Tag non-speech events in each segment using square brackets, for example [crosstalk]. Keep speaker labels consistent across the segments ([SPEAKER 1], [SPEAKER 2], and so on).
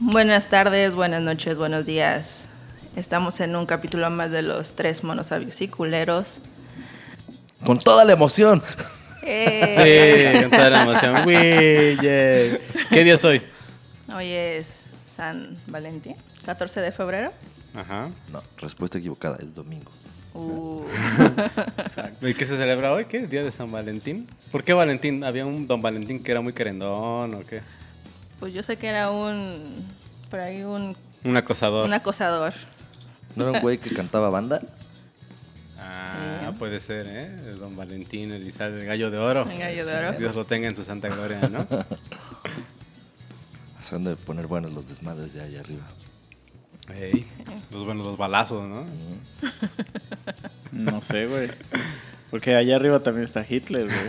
[SPEAKER 1] Buenas tardes, buenas noches, buenos días. Estamos en un capítulo más de los tres monos sabios y culeros.
[SPEAKER 2] Con toda la emoción.
[SPEAKER 1] Eh,
[SPEAKER 3] Sí, con toda la emoción. [laughs] Uy, yeah. ¿Qué día es hoy?
[SPEAKER 1] Hoy es San Valentín, 14 de febrero.
[SPEAKER 3] Ajá.
[SPEAKER 2] No, respuesta equivocada, es domingo.
[SPEAKER 1] Uh, [laughs]
[SPEAKER 3] ¿Y qué se celebra hoy? ¿Qué? ¿Día de San Valentín? ¿Por qué Valentín? ¿Había un don Valentín que era muy querendón o qué?
[SPEAKER 1] Pues yo sé que era un. Por ahí un,
[SPEAKER 3] Un acosador.
[SPEAKER 1] un acosador.
[SPEAKER 2] ¿No era un güey que cantaba banda?
[SPEAKER 3] Ah, puede ser, ¿eh? El don Valentín, Elizalde, el gallo de oro.
[SPEAKER 1] El gallo de oro.
[SPEAKER 3] Dios lo tenga en su santa gloria, ¿no? [laughs]
[SPEAKER 2] Se han de poner buenos los desmadres de allá arriba.
[SPEAKER 3] Ey, los buenos, los balazos, ¿no?
[SPEAKER 4] No sé, güey. Porque allá arriba también está Hitler, güey. [laughs]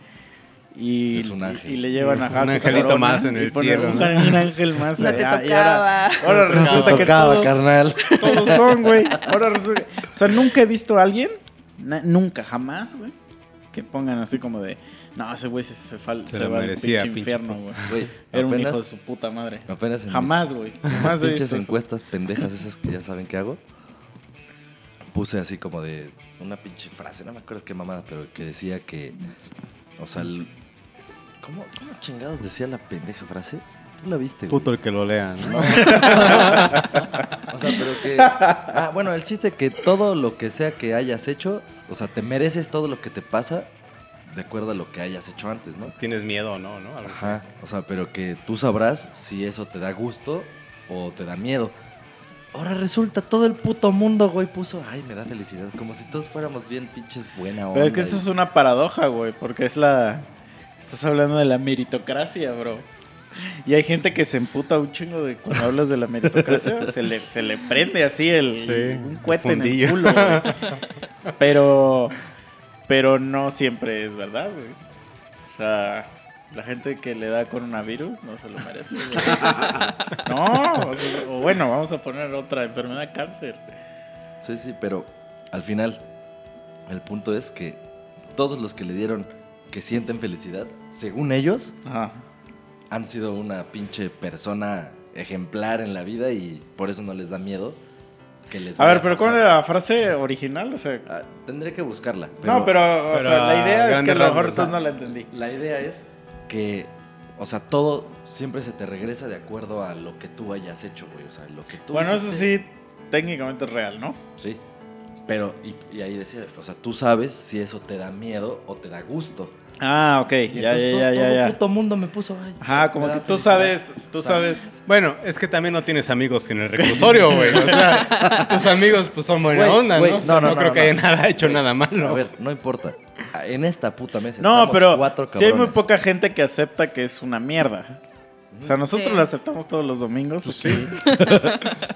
[SPEAKER 4] Y,
[SPEAKER 2] Es un ángel.
[SPEAKER 4] y le llevan a
[SPEAKER 3] Un angelito
[SPEAKER 4] Corona
[SPEAKER 3] más en el cielo,
[SPEAKER 4] Un,
[SPEAKER 3] ¿no?
[SPEAKER 4] un ángel más.
[SPEAKER 1] No te
[SPEAKER 4] allá, ahora,
[SPEAKER 1] tocaba.
[SPEAKER 4] ahora
[SPEAKER 3] No te
[SPEAKER 4] resulta que
[SPEAKER 2] Tocaba,
[SPEAKER 4] todos,
[SPEAKER 2] carnal.
[SPEAKER 4] todos son, güey. Ahora resulta. O sea, nunca he visto a alguien, na- nunca, jamás, güey, que pongan así como de. No, ese güey se, se, fal-
[SPEAKER 3] Se
[SPEAKER 4] va al
[SPEAKER 3] merecía,
[SPEAKER 4] pinche
[SPEAKER 3] pinche
[SPEAKER 4] infierno, güey. Era un
[SPEAKER 2] apenas-
[SPEAKER 4] hijo de su puta madre.
[SPEAKER 2] Apenas en
[SPEAKER 4] Jamás, güey.
[SPEAKER 2] Las
[SPEAKER 4] Jamás he
[SPEAKER 2] pinches
[SPEAKER 4] visto eso.
[SPEAKER 2] encuestas pendejas esas que ya saben qué hago. Puse así como de una pinche frase, no me acuerdo qué mamada, pero que decía que, o sea, el- ¿cómo, cómo chingados decía la pendeja frase? Tú la viste, güey.
[SPEAKER 3] Puto el que lo lea, ¿no? [laughs]
[SPEAKER 2] O sea, pero que... Ah, bueno, el chiste que todo lo que sea que hayas hecho, o sea, te mereces todo lo que te pasa de acuerdo a lo que hayas hecho antes, ¿no?
[SPEAKER 3] Tienes miedo, ¿no? ¿no? Algo así.
[SPEAKER 2] Ajá, o sea, pero que tú sabrás si eso te da gusto o te da miedo. Ahora resulta, todo el puto mundo, güey, puso, ay, me da felicidad, como si todos fuéramos bien pinches buena onda.
[SPEAKER 4] Pero es que eso
[SPEAKER 2] y-
[SPEAKER 4] es una paradoja, güey, porque es la... Estás hablando de la meritocracia, bro. Y hay gente que se emputa un chingo de cuando hablas de la meritocracia, [laughs] se le, se le prende así el,
[SPEAKER 3] Sí,
[SPEAKER 4] un cohete en el culo, güey. [laughs] Pero, pero no siempre es verdad, güey. O sea, la gente que le da coronavirus no se lo merece, güey. [laughs] No, o, sea, o bueno, vamos a poner otra enfermedad, cáncer.
[SPEAKER 2] Sí, sí, pero al final, el punto es que todos los que le dieron que sienten felicidad, según ellos,
[SPEAKER 4] Ajá.
[SPEAKER 2] han sido una pinche persona ejemplar en la vida y por eso no les da miedo que les
[SPEAKER 4] A ver, pero ¿cuál era la frase original? O sea,
[SPEAKER 2] Ah, tendré que buscarla.
[SPEAKER 4] no, pero, o
[SPEAKER 3] pero
[SPEAKER 4] sea, la idea es que a lo mejor entonces
[SPEAKER 2] ¿no?
[SPEAKER 4] la entendí.
[SPEAKER 2] La idea es que, o sea, todo siempre se te regresa de acuerdo a lo que tú hayas hecho, güey. O sea, lo que tú
[SPEAKER 4] Bueno, eso sí, técnicamente es real, ¿no?
[SPEAKER 2] Sí. Pero, y, y ahí decía, o sea, tú sabes si eso te da miedo o te da gusto.
[SPEAKER 4] Ah, ok,
[SPEAKER 2] Y
[SPEAKER 4] ya,
[SPEAKER 2] entonces
[SPEAKER 4] ya,
[SPEAKER 2] todo,
[SPEAKER 4] ya,
[SPEAKER 2] todo
[SPEAKER 4] ya.
[SPEAKER 2] puto mundo me puso, ay,
[SPEAKER 4] Ajá, como que tú sabes, tú sabes.
[SPEAKER 3] Bueno, es que también no tienes amigos en el reclusorio, güey. O sea, tus amigos pues son buena
[SPEAKER 2] Güey,
[SPEAKER 3] onda, ¿no?
[SPEAKER 2] no, no, no,
[SPEAKER 3] creo que
[SPEAKER 2] no.
[SPEAKER 3] haya nada hecho nada malo.
[SPEAKER 2] A ver, no importa. En esta puta mesa
[SPEAKER 4] No,
[SPEAKER 2] estamos
[SPEAKER 4] pero
[SPEAKER 2] cuatro
[SPEAKER 4] sí hay muy poca gente que acepta que es una mierda. O sea, nosotros
[SPEAKER 1] Sí.
[SPEAKER 4] la aceptamos todos los domingos.
[SPEAKER 3] Pues
[SPEAKER 4] ¿o
[SPEAKER 3] sí.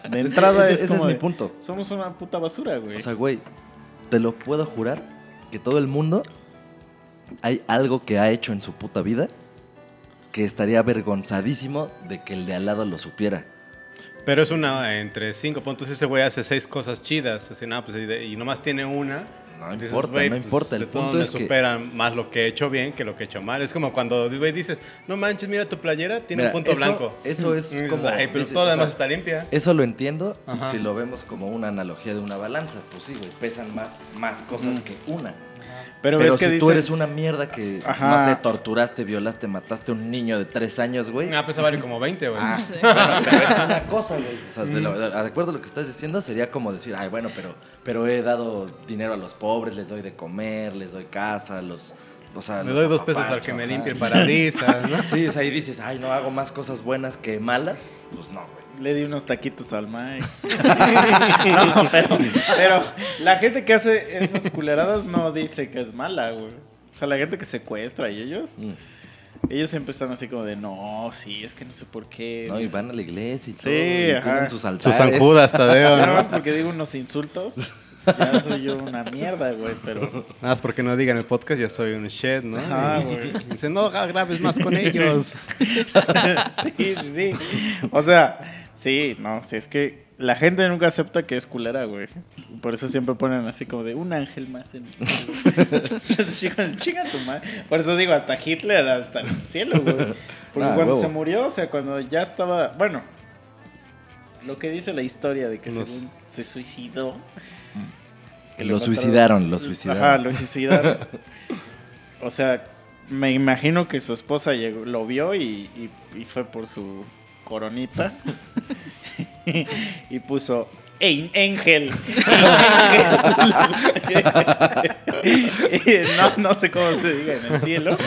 [SPEAKER 4] De entrada
[SPEAKER 2] Ese-
[SPEAKER 4] es
[SPEAKER 2] ese
[SPEAKER 4] como
[SPEAKER 2] es mi
[SPEAKER 4] de,
[SPEAKER 2] punto.
[SPEAKER 4] Somos una puta basura, güey.
[SPEAKER 2] O sea, güey, te lo puedo jurar que todo el mundo hay algo que ha hecho en su puta vida que estaría avergonzadísimo de que el de al lado lo supiera.
[SPEAKER 3] Pero es una entre cinco puntos. Ese güey hace seis cosas chidas. Así, nada, pues, y, de- y nomás tiene una.
[SPEAKER 2] No
[SPEAKER 3] Dices,
[SPEAKER 2] importa, no
[SPEAKER 3] pues,
[SPEAKER 2] importa. El punto
[SPEAKER 3] me
[SPEAKER 2] es que
[SPEAKER 3] superan más lo que he hecho bien que lo que he hecho mal. Es como cuando güey, dices, no manches, mira tu playera, tiene
[SPEAKER 2] Mira,
[SPEAKER 3] un punto
[SPEAKER 2] eso-
[SPEAKER 3] blanco.
[SPEAKER 2] eso es [laughs]
[SPEAKER 3] dices,
[SPEAKER 2] como-
[SPEAKER 3] Ay, pero
[SPEAKER 2] dices,
[SPEAKER 3] todo lo demás
[SPEAKER 2] sea,
[SPEAKER 3] está limpia.
[SPEAKER 2] Eso lo entiendo
[SPEAKER 3] Ajá.
[SPEAKER 2] si lo vemos como una analogía de una balanza. Pues sí, güey, pesan más, más cosas
[SPEAKER 4] Mm.
[SPEAKER 2] que una.
[SPEAKER 4] Pero,
[SPEAKER 2] Pero,
[SPEAKER 4] ves que
[SPEAKER 2] tú eres una mierda que,
[SPEAKER 4] Ajá.
[SPEAKER 2] no sé, torturaste, violaste, mataste a un niño de tres años, güey.
[SPEAKER 3] Ah, pues vale como 20, güey.
[SPEAKER 2] Ah,
[SPEAKER 1] Sí.
[SPEAKER 2] bueno, pero es una cosa, güey. O sea, de, lo- de- de acuerdo a lo que estás diciendo, sería como decir, ay, bueno, pero, pero he dado dinero a los pobres, les doy de comer, les doy casa, los. O sea,
[SPEAKER 3] Le doy dos pesos al que me limpie el parabrisas, ¿no? [laughs]
[SPEAKER 2] Sí, o sea, y dices, ay, no hago más cosas buenas que malas. Pues no, güey.
[SPEAKER 4] Le di unos taquitos al Mike. [laughs] no, pero, pero la gente que hace esas culeradas no dice que es mala, güey. O sea, la gente que secuestra y ellos,
[SPEAKER 2] Mm.
[SPEAKER 4] ellos siempre están así como de, no, sí, es que no sé por qué.
[SPEAKER 2] No, y
[SPEAKER 4] no sé".
[SPEAKER 2] van a la iglesia y todo.
[SPEAKER 4] Sí,
[SPEAKER 2] y
[SPEAKER 4] ajá.
[SPEAKER 2] tienen sus
[SPEAKER 3] Sus
[SPEAKER 2] altares.
[SPEAKER 3] zancudas, Tadeo,
[SPEAKER 4] Nada más porque digo unos insultos, ya soy yo una mierda, güey, pero...
[SPEAKER 3] Nada más porque no digan el podcast, ya soy un shed, ¿no?
[SPEAKER 4] Ajá,
[SPEAKER 3] Y-
[SPEAKER 4] güey.
[SPEAKER 3] Dicen, no grabes más con ellos. [laughs]
[SPEAKER 4] sí, sí, sí. O sea, sí, no, sí, es que la gente nunca acepta que es culera, güey. Por eso siempre ponen así como de un ángel más en el cielo. [laughs] Chinga- tu madre. Por eso digo, hasta Hitler, hasta el cielo, güey. Porque
[SPEAKER 2] Ah,
[SPEAKER 4] cuando
[SPEAKER 2] huevo.
[SPEAKER 4] se murió, o sea, cuando ya estaba. Bueno, lo que dice la historia de que según se suicidó. que
[SPEAKER 2] Lo suicidaron, lo suicidaron.
[SPEAKER 4] Ajá, lo suicidaron. o sea, me imagino que su esposa llegó, lo vio y, y- y fue por su coronita. [laughs] y puso "Ein- Ángel. [laughs] [laughs] no, no sé cómo se diga en el cielo.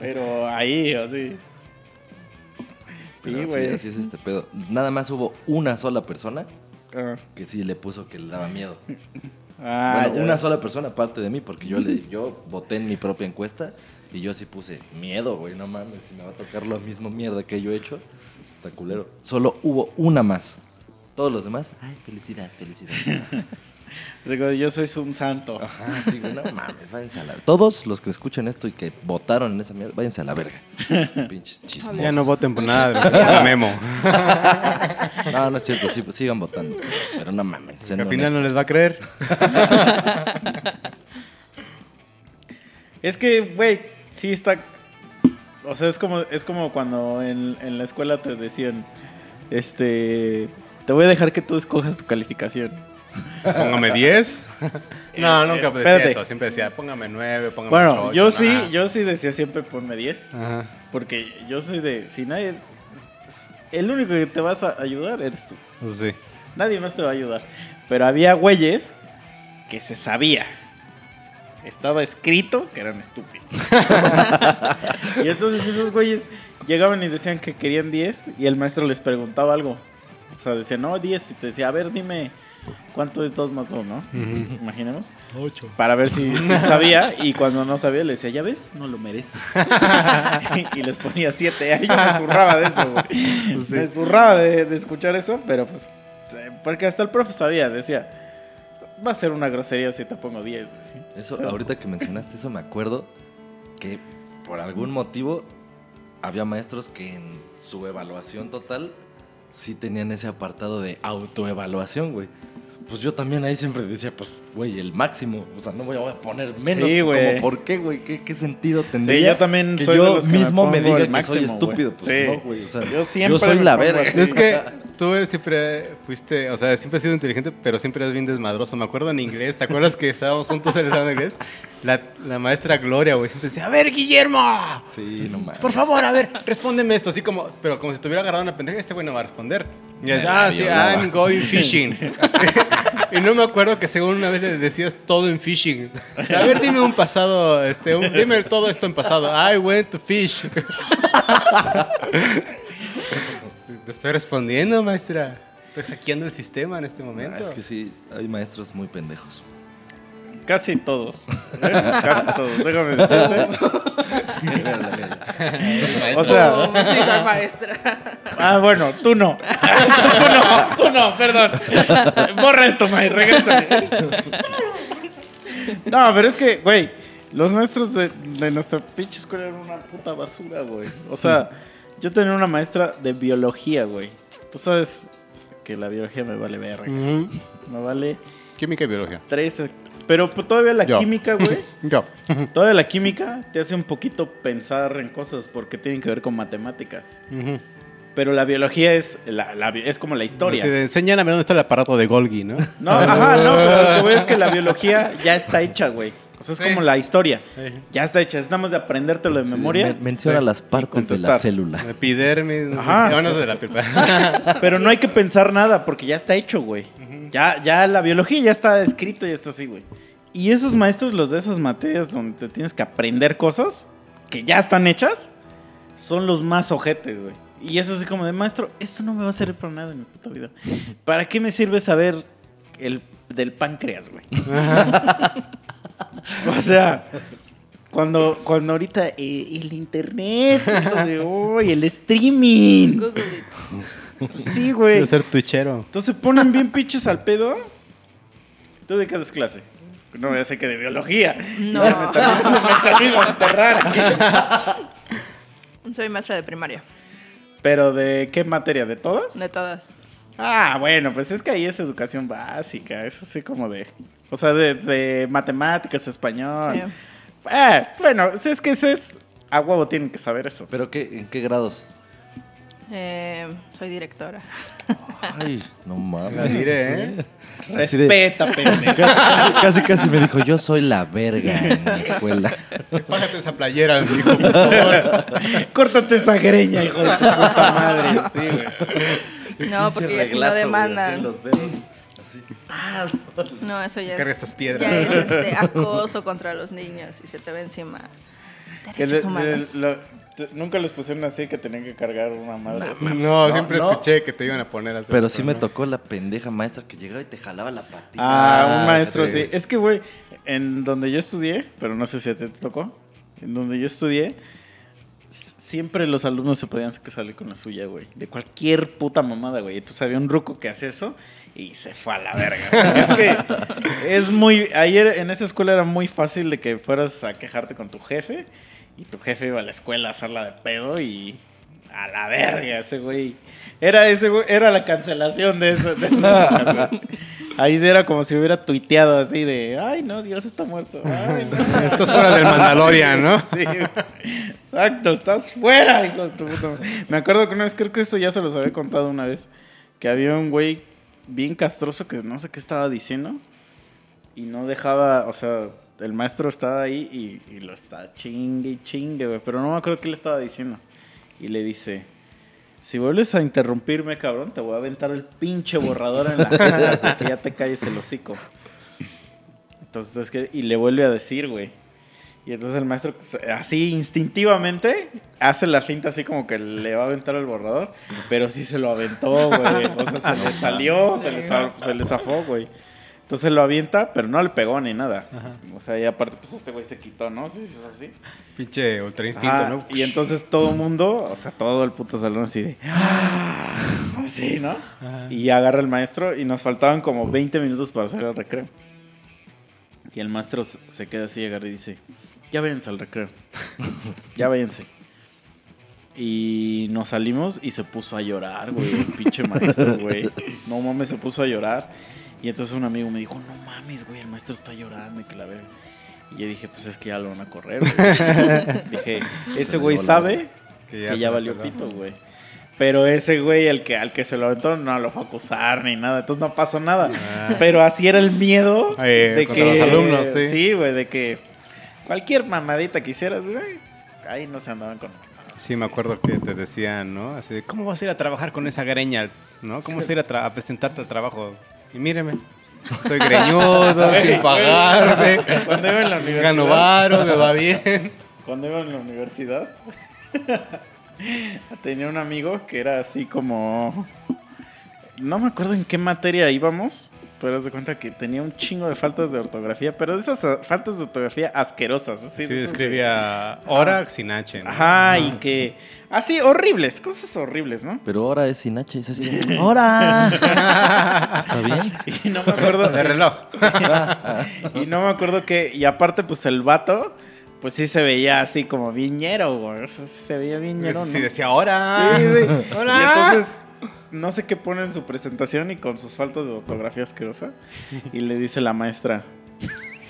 [SPEAKER 4] Pero ahí, así. Sí, güey.
[SPEAKER 2] así es este pedo. Nada más hubo una sola persona
[SPEAKER 4] Ah,
[SPEAKER 2] que sí le puso que le daba miedo.
[SPEAKER 4] ah,
[SPEAKER 2] bueno,
[SPEAKER 4] ya.
[SPEAKER 2] una sola persona aparte de mí, porque yo le yo voté en mi propia encuesta y yo sí puse miedo, güey, no mames, si me va a tocar lo mismo mierda que yo he hecho, está culero. Solo hubo una más. Todos los demás, ay, felicidad, felicidad. [laughs]
[SPEAKER 4] Digo, yo soy un santo.
[SPEAKER 2] Ajá, sí, no mames, váyanse a la Todos los que escuchan esto y que votaron en esa mierda, váyanse a la verga. [laughs] Pinches chismosos.
[SPEAKER 3] Ya no voten por nada [laughs] de la memo.
[SPEAKER 2] No, no es cierto, sí, pues sigan votando. Pero no mames.
[SPEAKER 3] Al final no les va a creer.
[SPEAKER 4] Es que, güey, sí está. O sea, es como, es como cuando en, en la escuela te decían, este, te voy a dejar que tú escojas tu calificación.
[SPEAKER 3] Póngame 10. [laughs] No, nunca decía
[SPEAKER 4] espérate.
[SPEAKER 3] eso. Siempre decía, póngame 9, póngame
[SPEAKER 4] Bueno,
[SPEAKER 3] 8.
[SPEAKER 4] yo sí, yo sí decía siempre ponme 10,
[SPEAKER 3] Ajá.
[SPEAKER 4] porque yo soy de, si nadie, el único que te vas a ayudar eres tú.
[SPEAKER 3] Sí.
[SPEAKER 4] Nadie más te va a ayudar. Pero había güeyes que se sabía. Estaba escrito que eran estúpidos. [laughs] y entonces esos güeyes llegaban y decían que querían 10 y el maestro les preguntaba algo. O sea, decía, no, 10. Y te decía, a ver, dime cuánto es 2 más 2, ¿no? Imaginemos.
[SPEAKER 3] 8.
[SPEAKER 4] Para ver si, si [laughs] sabía. Y cuando no sabía, le decía, ya ves, no lo mereces. [laughs] y les ponía 7. Yo me zurraba de eso, güey.
[SPEAKER 3] Sí.
[SPEAKER 4] Me zurraba de, de escuchar eso, pero pues. eh, Porque hasta el profe sabía, decía, va a ser una grosería si te pongo 10, güey.
[SPEAKER 2] Eso,
[SPEAKER 4] Sí.
[SPEAKER 2] ahorita que mencionaste eso, me acuerdo que por algún motivo había maestros que en su evaluación total sí tenían ese apartado de autoevaluación, güey. Pues yo también ahí siempre decía, pues, güey, el máximo. O sea, no voy a poner menos.
[SPEAKER 4] Sí, güey.
[SPEAKER 2] Como, ¿Por qué, güey? ¿Qué, qué sentido
[SPEAKER 4] Sí,
[SPEAKER 2] tendría?
[SPEAKER 4] yo también
[SPEAKER 2] que
[SPEAKER 4] soy de
[SPEAKER 2] yo
[SPEAKER 4] los que me
[SPEAKER 2] mismo me,
[SPEAKER 4] pongo
[SPEAKER 2] diga
[SPEAKER 4] el
[SPEAKER 2] que
[SPEAKER 4] máximo,
[SPEAKER 2] soy estúpido.
[SPEAKER 4] güey.
[SPEAKER 2] Pues
[SPEAKER 4] Sí.
[SPEAKER 2] no, güey. O sea,
[SPEAKER 4] Yo siempre
[SPEAKER 2] soy
[SPEAKER 4] me
[SPEAKER 2] la verga.
[SPEAKER 4] así.
[SPEAKER 3] Es que tú eres siempre fuiste, o sea, siempre has sido inteligente, pero siempre eres bien desmadroso. Me acuerdo en inglés, ¿te acuerdas que estábamos juntos en el examen de inglés? La, la maestra Gloria, güey, siempre decía, a ver, Guillermo,
[SPEAKER 2] Sí, no mames.
[SPEAKER 3] por favor, a ver, respóndeme esto. Así como, pero como si tuviera agarrado una pendeja, este güey no va a responder. Y
[SPEAKER 2] Me
[SPEAKER 3] decía, ah, sí. I'm going fishing. [laughs] [laughs] y no me acuerdo que según una vez le decías todo en fishing. A ver, dime un pasado, este, un- dime todo esto en pasado. I went to fish. [laughs] Te estoy respondiendo, maestra. Estoy hackeando el sistema en este momento.
[SPEAKER 2] Ah, es que sí, hay maestros muy pendejos.
[SPEAKER 4] Casi todos. ¿eh? Casi todos. Déjame decirte. O sea,
[SPEAKER 1] Oh, sí, soy maestra.
[SPEAKER 4] Ah, bueno, tú no. [laughs] tú no, tú no, perdón. Borra esto, May, regrésame. No, pero es que, güey, los maestros de, de nuestra pinche escuela eran una puta basura, güey. O sea, yo tenía una maestra de biología, güey. Tú sabes que la biología me vale verga.
[SPEAKER 3] Ujú.
[SPEAKER 4] Me vale
[SPEAKER 3] Química y biología.
[SPEAKER 4] tres. Pero pues, todavía la
[SPEAKER 3] Yo.
[SPEAKER 4] química, güey. [laughs]
[SPEAKER 3] Yo.
[SPEAKER 4] Todavía la química te hace un poquito pensar en cosas porque tienen que ver con matemáticas. Pero la biología es, la, es como la historia.
[SPEAKER 3] De, enséñame dónde está el aparato de Golgi, ¿no?
[SPEAKER 4] No, ajá, no, pero lo que voy es que la biología ya está hecha, güey. O sea, es
[SPEAKER 3] Sí.
[SPEAKER 4] como la historia.
[SPEAKER 3] Sí.
[SPEAKER 4] Ya está hecha. Es nada más de aprendértelo de memoria.
[SPEAKER 2] Men- menciona
[SPEAKER 3] Sí.
[SPEAKER 2] las partes de la célula.
[SPEAKER 3] Epidermis.
[SPEAKER 4] Ajá.
[SPEAKER 3] No, no sé de la pipa. [laughs]
[SPEAKER 4] Pero no hay que pensar nada porque ya está hecho, güey. Ya, ya la biología ya está escrita y está así, güey. Y esos maestros, los de esas materias donde te tienes que aprender cosas que ya están hechas, son los más ojetes, güey. Y es así como de, maestro, esto no me va a servir para nada en mi puta vida. ¿Para qué me sirve saber el del páncreas, güey? [laughs] [laughs] o sea, cuando, cuando ahorita eh, el internet, lo de [laughs] hoy, el streaming.
[SPEAKER 1] Google it.
[SPEAKER 4] Pues sí, güey.
[SPEAKER 3] Quiero ser twitchero.
[SPEAKER 4] Entonces ponen bien pinches al pedo. ¿Tú de qué das clase? No, ya sé que de biología.
[SPEAKER 1] No.
[SPEAKER 4] Ya me también- a enterrar. [laughs]
[SPEAKER 1] Soy maestra de primaria,
[SPEAKER 4] ¿Pero de qué materia? ¿De todas?
[SPEAKER 1] de todas.
[SPEAKER 4] Ah, bueno, pues es que ahí es educación básica. Eso sí como de... O sea, de, de matemáticas, español.
[SPEAKER 1] Sí.
[SPEAKER 4] Eh, bueno, si es que ese es... A huevo tienen que saber eso.
[SPEAKER 2] ¿Pero qué, en qué grados?
[SPEAKER 1] Eh, soy directora.
[SPEAKER 2] Ay, no
[SPEAKER 3] La
[SPEAKER 2] mames.
[SPEAKER 3] diré, ¿eh?
[SPEAKER 4] Respeta, pendejo. [laughs]
[SPEAKER 2] Casi, casi, casi me dijo, yo soy la verga en la escuela.
[SPEAKER 3] Págate esa playera, dijo, por [laughs] favor.
[SPEAKER 4] Córtate esa greña, hijo de tu puta madre. Sí, güey.
[SPEAKER 1] No, porque ya si no demandan.
[SPEAKER 2] los dedos. Así. Ah, [laughs]
[SPEAKER 1] No, eso ya
[SPEAKER 3] Carga
[SPEAKER 1] es,
[SPEAKER 3] estas piedras.
[SPEAKER 1] ya es este, [laughs] acoso contra los niños y se te ve encima.
[SPEAKER 4] Que
[SPEAKER 1] Derechos humanos.
[SPEAKER 4] lo- t- nunca les pusieron así que tenían que cargar una madre. así.
[SPEAKER 3] No,
[SPEAKER 2] No,
[SPEAKER 3] siempre
[SPEAKER 2] no.
[SPEAKER 3] escuché que te iban a poner así.
[SPEAKER 2] Pero sí me tocó la pendeja maestra que llegaba y te jalaba la patita.
[SPEAKER 4] Ah, un maestro,
[SPEAKER 2] sí.
[SPEAKER 4] sí. Es que, güey, en donde yo estudié, pero no sé si a ti te tocó, en donde yo estudié, siempre los alumnos se podían salir con la suya, güey. De cualquier puta mamada, güey. Entonces había un ruco que hacía eso y se fue a la verga. Es que es muy... Ayer en esa escuela era muy fácil de que fueras a quejarte con tu jefe y tu jefe iba a la escuela a hacerla de pedo y... A la verga, ese güey. Era ese güey, era la cancelación de eso. De eso. [laughs] Ahí era como si hubiera tuiteado así de, ay no, Dios está muerto. Ay, no. [laughs]
[SPEAKER 3] Estás fuera del Mandalorian, ¿no?
[SPEAKER 4] Sí, exacto, estás fuera, hijo de tu puta madre. Me acuerdo que una vez, creo que eso ya se los había contado una vez, que había un güey bien castroso que no sé qué estaba diciendo y no dejaba, o sea, el maestro estaba ahí y, lo estaba chingue y chingue, güey, pero no me acuerdo qué le estaba diciendo. Y le dice, si vuelves a interrumpirme, cabrón, te voy a aventar el pinche borrador en la [laughs] cara que ya te calles el hocico. Entonces, es que, y le vuelve a decir, güey. Y entonces el maestro, pues, así instintivamente, hace la finta así como que le va a aventar el borrador, pero sí se lo aventó, güey. O sea, se le salió, se le, se le zafó, güey. Entonces lo avienta, pero no le pegó ni nada.
[SPEAKER 3] Ajá.
[SPEAKER 4] O sea, y aparte, pues este güey se quitó, ¿no? Sí, sí, así.
[SPEAKER 3] Pinche ultra instinto,
[SPEAKER 4] Ajá,
[SPEAKER 3] ¿no?
[SPEAKER 4] Y entonces todo el mundo, o sea, todo el puto salón así de... "Ah", Así, ¿no?
[SPEAKER 3] Ajá.
[SPEAKER 4] Y agarra el maestro y nos faltaban como 20 minutos para hacer el recreo. Y el maestro se- se queda así, agarra y dice, ya váyanse al recreo. ya váyanse. Y nos salimos y se puso a llorar, güey, el pinche maestro, güey. No mames, se puso a llorar. Y entonces un amigo me dijo, no mames, güey, el maestro está llorando y que la verga. Y yo dije, pues es que ya lo van a correr, güey. [laughs] dije, ese güey sabe
[SPEAKER 3] Que
[SPEAKER 4] que ya, valió pito, güey. Pero ese güey, el que, al que se lo aventó, no lo fue a acusar ni nada. Entonces no pasó nada.
[SPEAKER 3] Ah.
[SPEAKER 4] Pero así era el miedo
[SPEAKER 3] Eh,
[SPEAKER 4] de que...
[SPEAKER 3] los alumnos, sí.
[SPEAKER 4] Sí, güey, de que cualquier mamadita que hicieras, güey, ahí no se andaban con...
[SPEAKER 3] Sí, me acuerdo que te decían, ¿no? Así de, ¿cómo vas a ir a trabajar con esa greña? ¿No? ¿Cómo vas a ir a, a presentarte al trabajo? Y míreme, estoy greñudo, [laughs] sin pagarte,
[SPEAKER 4] Cuando iba en la [laughs] universidad...
[SPEAKER 3] gano varo, me va bien.
[SPEAKER 4] Cuando iba en la universidad, [laughs] tenía un amigo que era así como. No me acuerdo en qué materia íbamos, pero haz de cuenta que tenía un chingo de faltas de ortografía, pero de esas ah, faltas de ortografía asquerosas. Así,
[SPEAKER 3] Sí,
[SPEAKER 4] esas de-
[SPEAKER 3] escribía hora sin H, ¿no?
[SPEAKER 4] Ajá, y que. Así, horribles, cosas horribles, ¿no?
[SPEAKER 2] Pero ahora es sin H, es así. de, [laughs] ¡Ahora! [laughs] ¿Está bien? [laughs]
[SPEAKER 4] Y no me acuerdo.
[SPEAKER 3] De reloj.
[SPEAKER 4] y no me acuerdo que. Y aparte, pues el vato, pues sí se veía así como viñero, güey. O sea, sí se veía viñero,
[SPEAKER 3] Sí,
[SPEAKER 4] ¿no?
[SPEAKER 3] decía hora.
[SPEAKER 4] Sí, sí.
[SPEAKER 3] Hola.
[SPEAKER 4] Y entonces, no sé qué pone en su presentación y con sus faltas de ortografía asquerosa. Y le dice la maestra.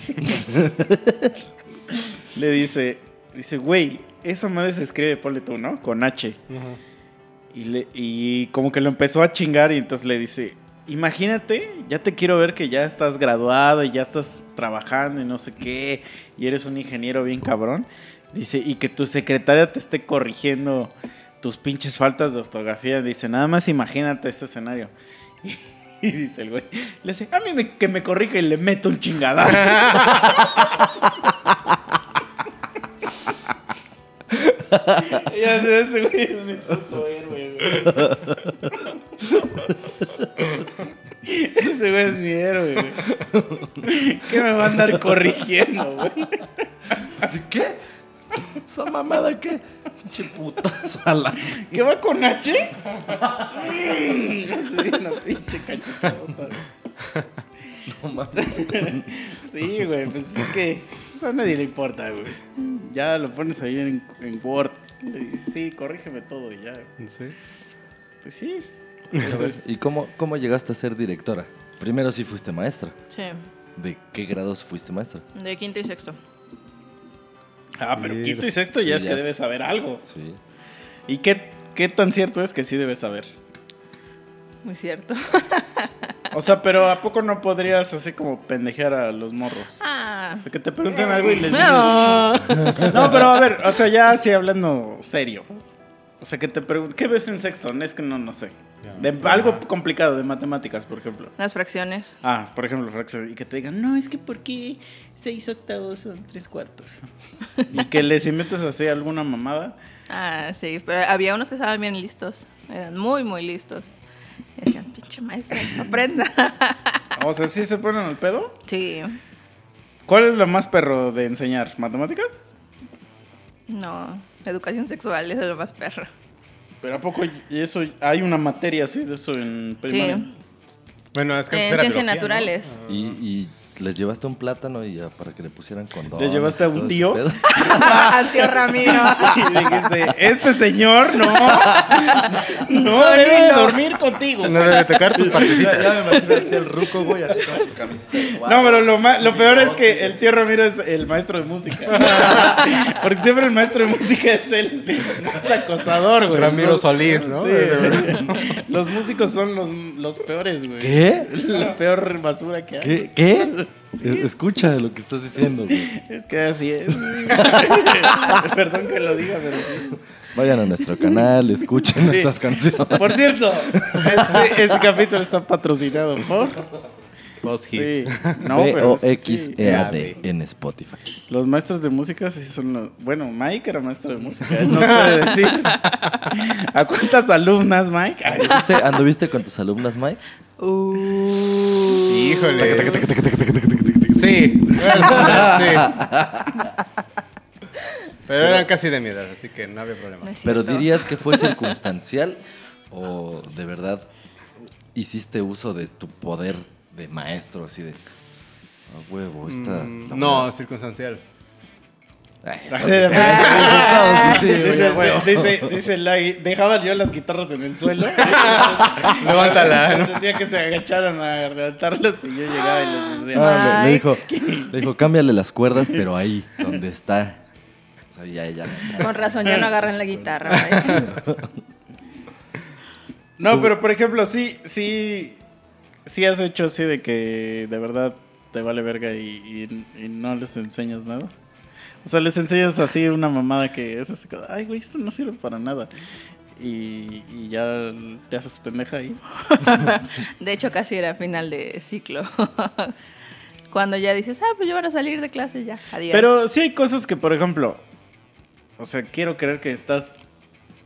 [SPEAKER 4] [laughs] le dice, dice, güey, esa madre se escribe, ponle tú, ¿no? Con H. Y, le, y como que lo empezó a chingar y entonces le dice, imagínate, ya te quiero ver que ya estás graduado y ya estás trabajando y no sé qué, y eres un ingeniero bien cabrón. Dice, y que tu secretaria te esté corrigiendo tus pinches faltas de ortografía. Dice, nada más imagínate ese escenario. [laughs] Y, dice el güey, le dice, a mí me- que me corrija y le meto un chingadazo. [laughs] Ese güey es mi puto héroe, Ese güey es mi héroe, güey. ¿Qué me va a andar corrigiendo, güey?
[SPEAKER 2] ¿Así qué? ¿Esa mamada qué? Pinche putazo a la- [laughs]
[SPEAKER 4] ¿Qué va con H? Mm, Sí, una pinche cachetota.
[SPEAKER 2] No mames. [laughs]
[SPEAKER 4] Sí, güey, pues es que pues a nadie le importa, güey. Ya lo pones ahí en, en Word. Le dices, sí, corrígeme todo y ya.
[SPEAKER 3] Sí.
[SPEAKER 4] Pues sí. [laughs] Entonces,
[SPEAKER 2] ¿Y cómo, cómo llegaste a ser directora? Primero sí fuiste maestra.
[SPEAKER 1] Sí,
[SPEAKER 2] ¿De qué grados fuiste maestra?
[SPEAKER 1] de quinto y sexto.
[SPEAKER 4] Ah, pero quinto y
[SPEAKER 3] los-
[SPEAKER 4] sexto
[SPEAKER 2] sí,
[SPEAKER 4] ya es
[SPEAKER 2] ya
[SPEAKER 4] que
[SPEAKER 2] es-
[SPEAKER 4] debes saber algo.
[SPEAKER 2] Sí.
[SPEAKER 4] ¿Y qué, qué tan cierto es que sí debes saber?
[SPEAKER 1] Muy cierto.
[SPEAKER 4] O sea, pero ¿a poco no podrías así como pendejear a los morros?
[SPEAKER 1] Ah.
[SPEAKER 4] O sea, que te pregunten algo y les dices...
[SPEAKER 1] No.
[SPEAKER 4] No, pero a ver, o sea, ya así hablando serio. O sea, que te pregunten, ¿qué ves en sexto? Es que no, no sé. De algo complicado, de matemáticas, por ejemplo.
[SPEAKER 1] Las fracciones.
[SPEAKER 4] Ah, por ejemplo, fracción. Y que te digan, no, es que ¿por qué seis octavos son tres cuartos? y que les inventes así alguna mamada.
[SPEAKER 1] Ah, sí, pero había unos que estaban bien listos. Eran muy, muy listos. Y decían, pinche maestra, aprenda. [laughs]
[SPEAKER 4] O sea, ¿sí se ponen al pedo?
[SPEAKER 1] Sí.
[SPEAKER 4] ¿Cuál es lo más perro de enseñar? ¿Matemáticas?
[SPEAKER 1] No, educación sexual es lo más perro.
[SPEAKER 4] Pero ¿a poco y eso hay una materia así de eso en primaria?
[SPEAKER 1] Sí.
[SPEAKER 3] Bueno, es que
[SPEAKER 1] En ciencias naturales.
[SPEAKER 2] ¿Y, y les llevaste un plátano y ya para que le pusieran condón?
[SPEAKER 4] ¿Les llevaste a un tío? [laughs]
[SPEAKER 1] Tío Ramiro.
[SPEAKER 4] Y dijiste, este señor no, no debe de dormir contigo.
[SPEAKER 3] No debe tocar tus [laughs] partecitas.
[SPEAKER 2] Ya me imagino así el ruco, güey, así con su camiseta.
[SPEAKER 4] No, pero lo, ma- lo peor es que el tío Ramiro es el maestro de música. [laughs] Porque siempre el maestro de música es el más acosador, güey.
[SPEAKER 3] Ramiro Solís, ¿no?
[SPEAKER 4] Sí, los músicos son los, los peores, güey.
[SPEAKER 2] ¿Qué?
[SPEAKER 4] La peor basura que hay.
[SPEAKER 2] ¿Qué? ¿Qué? Es- Escucha lo que estás diciendo, güey. [laughs]
[SPEAKER 4] Es que así es. [laughs] [laughs] Perdón que lo diga, pero sí.
[SPEAKER 2] Vayan a nuestro canal, escuchen
[SPEAKER 4] Sí.
[SPEAKER 2] estas canciones.
[SPEAKER 4] Por cierto, este, este capítulo está patrocinado por. Sí. No.
[SPEAKER 2] B-O-X-E-A-D en Spotify.
[SPEAKER 4] Los maestros de música sí son los... Bueno, Mike era maestro de música, él no puede decir. ¿A cuántas alumnas, Mike?
[SPEAKER 2] ¿Anduviste, anduviste con tus alumnas, Mike?
[SPEAKER 1] Uh.
[SPEAKER 3] Híjole. Sí. Bueno, sí. Pero eran casi de mi edad, así que no había problema.
[SPEAKER 2] Pero dirías que fue [laughs] circunstancial o de verdad hiciste uso de tu poder de maestro, así de... A huevo, esta...
[SPEAKER 3] Mm,
[SPEAKER 2] la
[SPEAKER 3] no, circunstancial.
[SPEAKER 4] Dice,
[SPEAKER 2] a [laughs] huevo.
[SPEAKER 4] dice, dice la- dejaba yo las guitarras en el suelo. [laughs]
[SPEAKER 3] Levántala.
[SPEAKER 4] Decía que se agacharan a levantarlas y yo llegaba y les decía.
[SPEAKER 2] Ah, le, le dijo, [laughs] le dijo, cámbiale las cuerdas, pero ahí, donde está. O sea, ya, ya.
[SPEAKER 1] Con razón, ya no agarran la guitarra. ¿vale?
[SPEAKER 4] No, pero por ejemplo, sí, sí, sí has hecho así de que de verdad te vale verga y, y- y no les enseñas nada. O sea, les enseñas así una mamada que es así, como, ay, güey, esto no sirve para nada. Y, y ya te haces pendeja ahí. [laughs]
[SPEAKER 1] De hecho, casi era final de ciclo. [laughs] Cuando ya dices, ah, pues yo van a salir de clase ya. Adiós.
[SPEAKER 4] Pero sí hay cosas que, por ejemplo, o sea, quiero creer que estás,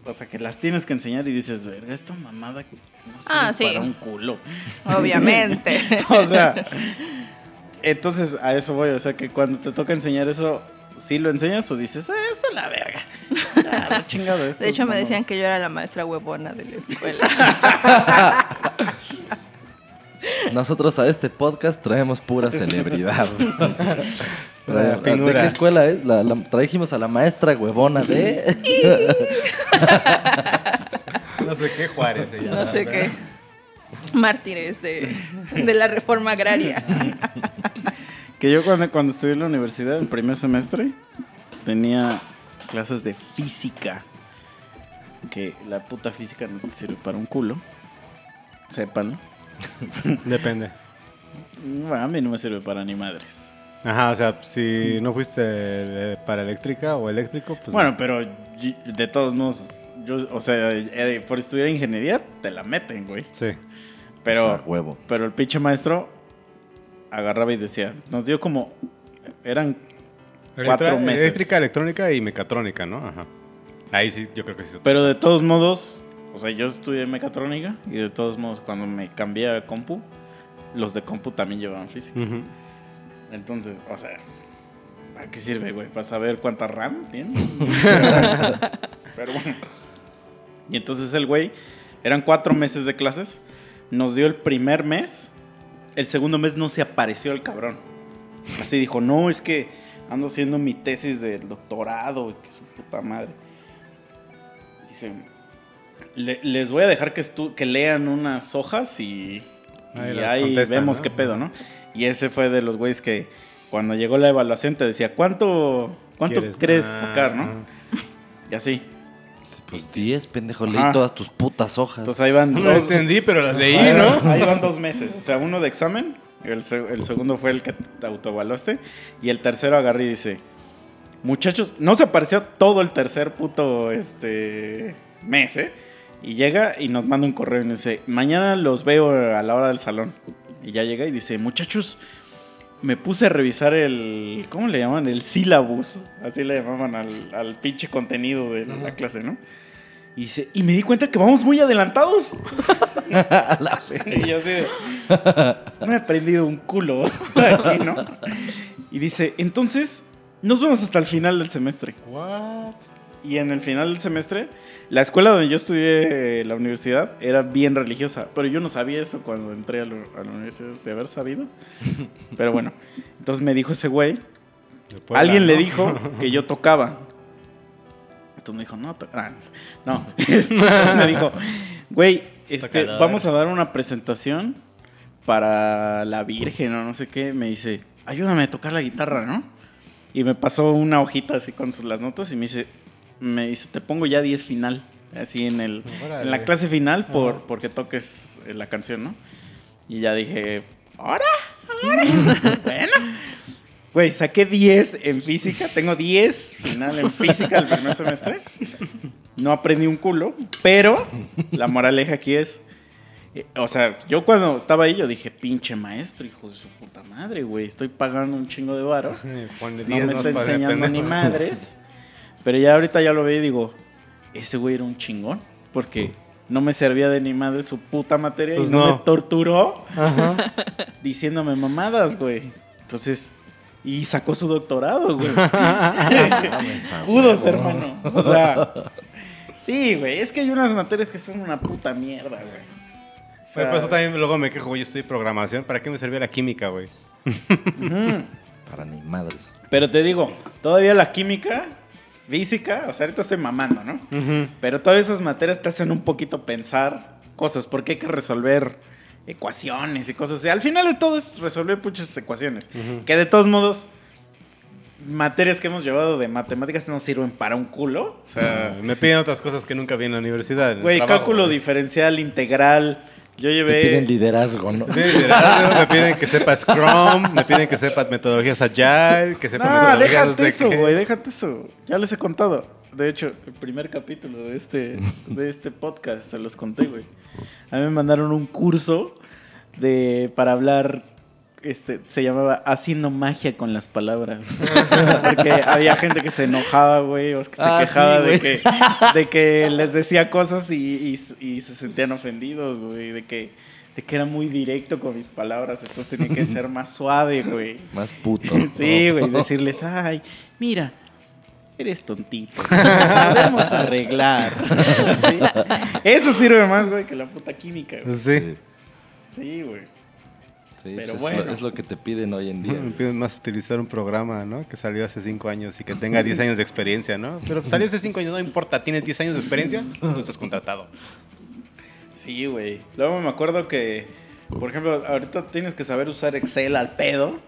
[SPEAKER 4] o sea, que las tienes que enseñar y dices, verga, esta mamada no sirve
[SPEAKER 1] Ah, sí.
[SPEAKER 4] para un culo. [laughs]
[SPEAKER 1] Obviamente.
[SPEAKER 4] o sea, entonces a eso voy, o sea, que cuando te toca enseñar eso, ¿sí lo enseñas o dices, ah, esta es la verga? [laughs] Ah,
[SPEAKER 1] De hecho, me decían que yo era la maestra huevona de la escuela. [laughs]
[SPEAKER 2] Nosotros a este podcast traemos pura celebridad. [laughs] ¿De qué escuela es? La, la- trajimos a la maestra huevona de...
[SPEAKER 3] No sé qué Juárez se llama.
[SPEAKER 1] No sé qué. Mártires de, de la reforma agraria.
[SPEAKER 4] Que yo cuando, cuando estudié en la universidad, el primer semestre, tenía clases de física. Que la puta física no te sirve para un culo. Sépanlo. [laughs]
[SPEAKER 3] Depende.
[SPEAKER 4] Bueno, a mí no me sirve para ni madres.
[SPEAKER 3] Ajá, o sea, si no fuiste eh, para eléctrica o eléctrico, pues.
[SPEAKER 4] Bueno, pero de todos modos, yo, o sea, por estudiar ingeniería, te la meten, güey.
[SPEAKER 3] Sí.
[SPEAKER 4] Pero,
[SPEAKER 2] O sea, huevo.
[SPEAKER 4] pero el pinche maestro agarraba y decía, nos dio como, eran Cuatro
[SPEAKER 3] Electra-
[SPEAKER 4] meses.
[SPEAKER 3] Eléctrica, electrónica y mecatrónica, ¿no? Ajá. Ahí sí, yo creo que sí.
[SPEAKER 4] Pero de todos modos, O sea, yo estudié mecatrónica y de todos modos cuando me cambié a compu, los de compu también llevaban física.
[SPEAKER 3] Ujú.
[SPEAKER 4] Entonces, o sea, ¿para qué sirve, güey? ¿Para saber cuánta RAM tiene? [laughs] Pero bueno. Y entonces el güey, eran cuatro meses de clases, nos dio el primer mes, el segundo mes no se apareció el cabrón. Así dijo, no, es que ando haciendo mi tesis del doctorado, y que su puta madre. Dice, "Le- les voy a dejar que, lean unas hojas y,
[SPEAKER 3] Ahí
[SPEAKER 4] y vemos
[SPEAKER 3] ¿no?
[SPEAKER 4] qué pedo, ¿no? Y ese fue de los güeyes que cuando llegó la evaluación te decía, ¿cuánto, cuánto crees
[SPEAKER 3] Ah,
[SPEAKER 4] sacar, no? Y así.
[SPEAKER 2] Pues 10, pendejo, leí
[SPEAKER 4] Ajá.
[SPEAKER 2] todas tus putas hojas.
[SPEAKER 4] Entonces ahí van
[SPEAKER 3] No
[SPEAKER 4] dos,
[SPEAKER 3] entendí, pero las leí,
[SPEAKER 4] ahí,
[SPEAKER 3] ¿no?
[SPEAKER 4] ahí van dos meses. O sea, uno de examen, el, se- el segundo fue el que te autoevaluaste, y el tercero agarré y dice, muchachos, no se apareció todo el tercer puto este, mes, ¿eh? Y llega y nos manda un correo y nos dice, mañana los veo a la hora del salón. Y ya llega y dice, muchachos, me puse a revisar el, ¿cómo le llaman? El sílabus, así le llamaban al, al pinche contenido de la clase, ¿no? Y, dice, y me di cuenta que vamos muy adelantados. [laughs] y yo así de, no he aprendido un culo [laughs] aquí, ¿no? Y dice, entonces, nos vemos hasta el final del semestre.
[SPEAKER 3] What?
[SPEAKER 4] Y en el final del semestre, la escuela donde yo estudié la universidad era bien religiosa, pero yo no sabía eso cuando entré a, lo- a la universidad, de haber sabido. [laughs] Pero bueno, entonces me dijo ese güey,
[SPEAKER 3] Puebla,
[SPEAKER 4] alguien le dijo que yo tocaba. Entonces me dijo, no, ah, no, [laughs] Este, [laughs] me dijo, güey, este, vamos a dar una presentación para la Virgen o no sé qué. Me dice, ayúdame a tocar la guitarra, ¿no? Y me pasó una hojita así con sus, las notas y me dice, me dice, te pongo ya 10 final, así en, el,
[SPEAKER 3] Órale.
[SPEAKER 4] en la clase final por,
[SPEAKER 3] Ajá.
[SPEAKER 4] porque toques eh, la canción, ¿no? Y ya dije, ¿ahora? ¿ahora? [laughs] bueno. Güey, saqué 10 en física, tengo 10 final en física del primer semestre. No aprendí un culo, pero la moraleja aquí es, eh, o sea, yo cuando estaba ahí yo dije, pinche maestro, hijo de su puta madre, güey, estoy pagando un chingo de varo. [laughs] No
[SPEAKER 3] 10
[SPEAKER 4] me está enseñando ni madres. Pero ya ahorita ya lo veo y digo, ese güey era un chingón. Porque no me servía de ni madre su puta materia
[SPEAKER 3] Pues
[SPEAKER 4] y no,
[SPEAKER 3] no.
[SPEAKER 4] me torturó
[SPEAKER 3] Ajá. [laughs]
[SPEAKER 4] diciéndome mamadas, güey. Entonces, y sacó su doctorado, güey. [laughs]
[SPEAKER 2] Mames, a
[SPEAKER 4] Kudos,
[SPEAKER 2] huevo.
[SPEAKER 4] hermano. O sea, sí, güey. Es que hay unas materias que son una puta mierda, güey. O sea,
[SPEAKER 3] por eso también luego me quejo, güey, yo estudié programación. ¿Para qué me servía la química, güey?
[SPEAKER 2] Para ni madres.
[SPEAKER 4] Pero te digo, todavía la química, física, o sea, ahorita estoy mamando, ¿no? Pero todas esas materias te hacen un poquito pensar cosas, porque hay que resolver ecuaciones y cosas así. Al final de todo es resolver muchas ecuaciones. Que de todos modos, materias que hemos llevado de matemáticas no sirven para un culo. O sea,
[SPEAKER 3] Me piden otras cosas que nunca vi en la universidad.
[SPEAKER 4] güey, cálculo diferencial, integral. Yo llevé...
[SPEAKER 2] piden liderazgo, ¿no?
[SPEAKER 3] Sí, liderazgo, me piden que sepa Scrum, me piden que sepa metodologías Agile, que sepa
[SPEAKER 4] No,
[SPEAKER 3] metodologías no
[SPEAKER 4] déjate
[SPEAKER 3] sé
[SPEAKER 4] eso, güey, déjate eso. Ya les he contado. De hecho, el primer capítulo de este, de este podcast se los conté, güey. A mí me mandaron un curso de para hablar, este, se llamaba Haciendo magia con las palabras. [laughs] Porque había gente que se enojaba, güey, o que se
[SPEAKER 2] Ah,
[SPEAKER 4] quejaba
[SPEAKER 2] sí,
[SPEAKER 4] de, que, de que les decía cosas y, y- y se sentían ofendidos, güey, de que, de que era muy directo con mis palabras, entonces tenía que ser más suave, güey.
[SPEAKER 2] Más puto. [laughs]
[SPEAKER 4] Sí, güey, decirles, ay, mira, eres tontito. [laughs] Podemos arreglar. Sí. Eso sirve más, güey, que la puta química, güey.
[SPEAKER 3] Sí.
[SPEAKER 2] Sí,
[SPEAKER 4] güey.
[SPEAKER 2] sí,
[SPEAKER 4] Pero
[SPEAKER 2] pues es,
[SPEAKER 4] bueno.
[SPEAKER 2] lo, es lo que te piden hoy en día. [laughs]
[SPEAKER 3] Me piden más utilizar un programa, ¿no? Que salió hace 5 años y que tenga 10 años de experiencia, ¿no? Pero salió hace 5 años, no importa, tienes 10 años de experiencia, no estás contratado.
[SPEAKER 4] Sí, güey. Luego me acuerdo que, por ejemplo, ahorita tienes que saber usar Excel al pedo.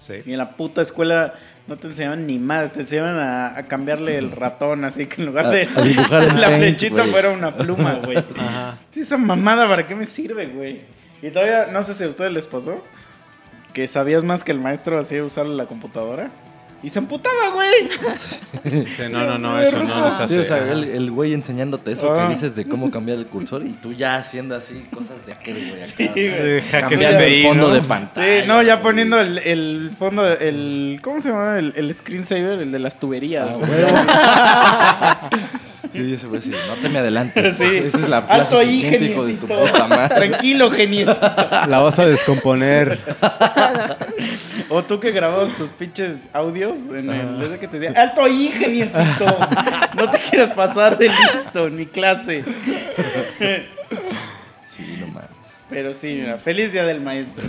[SPEAKER 3] Sí.
[SPEAKER 4] Y en la puta escuela no te enseñaban ni más, te enseñaban a, a cambiarle el ratón, así que en lugar
[SPEAKER 2] A-
[SPEAKER 4] de
[SPEAKER 2] a dibujar [laughs] en
[SPEAKER 4] la
[SPEAKER 2] Paint,
[SPEAKER 4] flechita fuera una pluma, güey.
[SPEAKER 3] Ajá.
[SPEAKER 4] Sí, Esa mamada, ¿para qué me sirve, güey? Y todavía, no sé si a ustedes les pasó, que sabías más que el maestro hacía usar la computadora. Y se emputaba, güey. [laughs]
[SPEAKER 3] Sí, no, no, no, eso no, no se
[SPEAKER 2] Sí,
[SPEAKER 3] hace.
[SPEAKER 2] o sea,
[SPEAKER 3] ajá.
[SPEAKER 2] el, el güey enseñándote eso
[SPEAKER 4] Ah.
[SPEAKER 2] que dices de cómo cambiar el cursor y tú ya haciendo así cosas de aquel güey acá.
[SPEAKER 4] Sí,
[SPEAKER 2] o sea.
[SPEAKER 3] Eh,
[SPEAKER 2] cambiando el fondo
[SPEAKER 3] ¿no?
[SPEAKER 2] de pantalla.
[SPEAKER 4] Sí, no, ya poniendo el, el fondo, el. ¿Cómo se llama? El, el screensaver, el de las tuberías.
[SPEAKER 2] Ah,
[SPEAKER 4] güey. [laughs]
[SPEAKER 2] Sí, ese güey sí, no te me adelantes.
[SPEAKER 4] Sí.
[SPEAKER 2] Esa es la clase
[SPEAKER 4] Alto ahí,
[SPEAKER 2] de tu puta madre.
[SPEAKER 4] Tranquilo, geniecito.
[SPEAKER 3] La vas a descomponer. [laughs]
[SPEAKER 4] O tú que grababas tus pinches audios en el ese que te decía, alto ahí, geniecito. No te quieras pasar de listo en mi clase.
[SPEAKER 2] Sí, no mames.
[SPEAKER 4] Pero sí, mira, feliz día del maestro.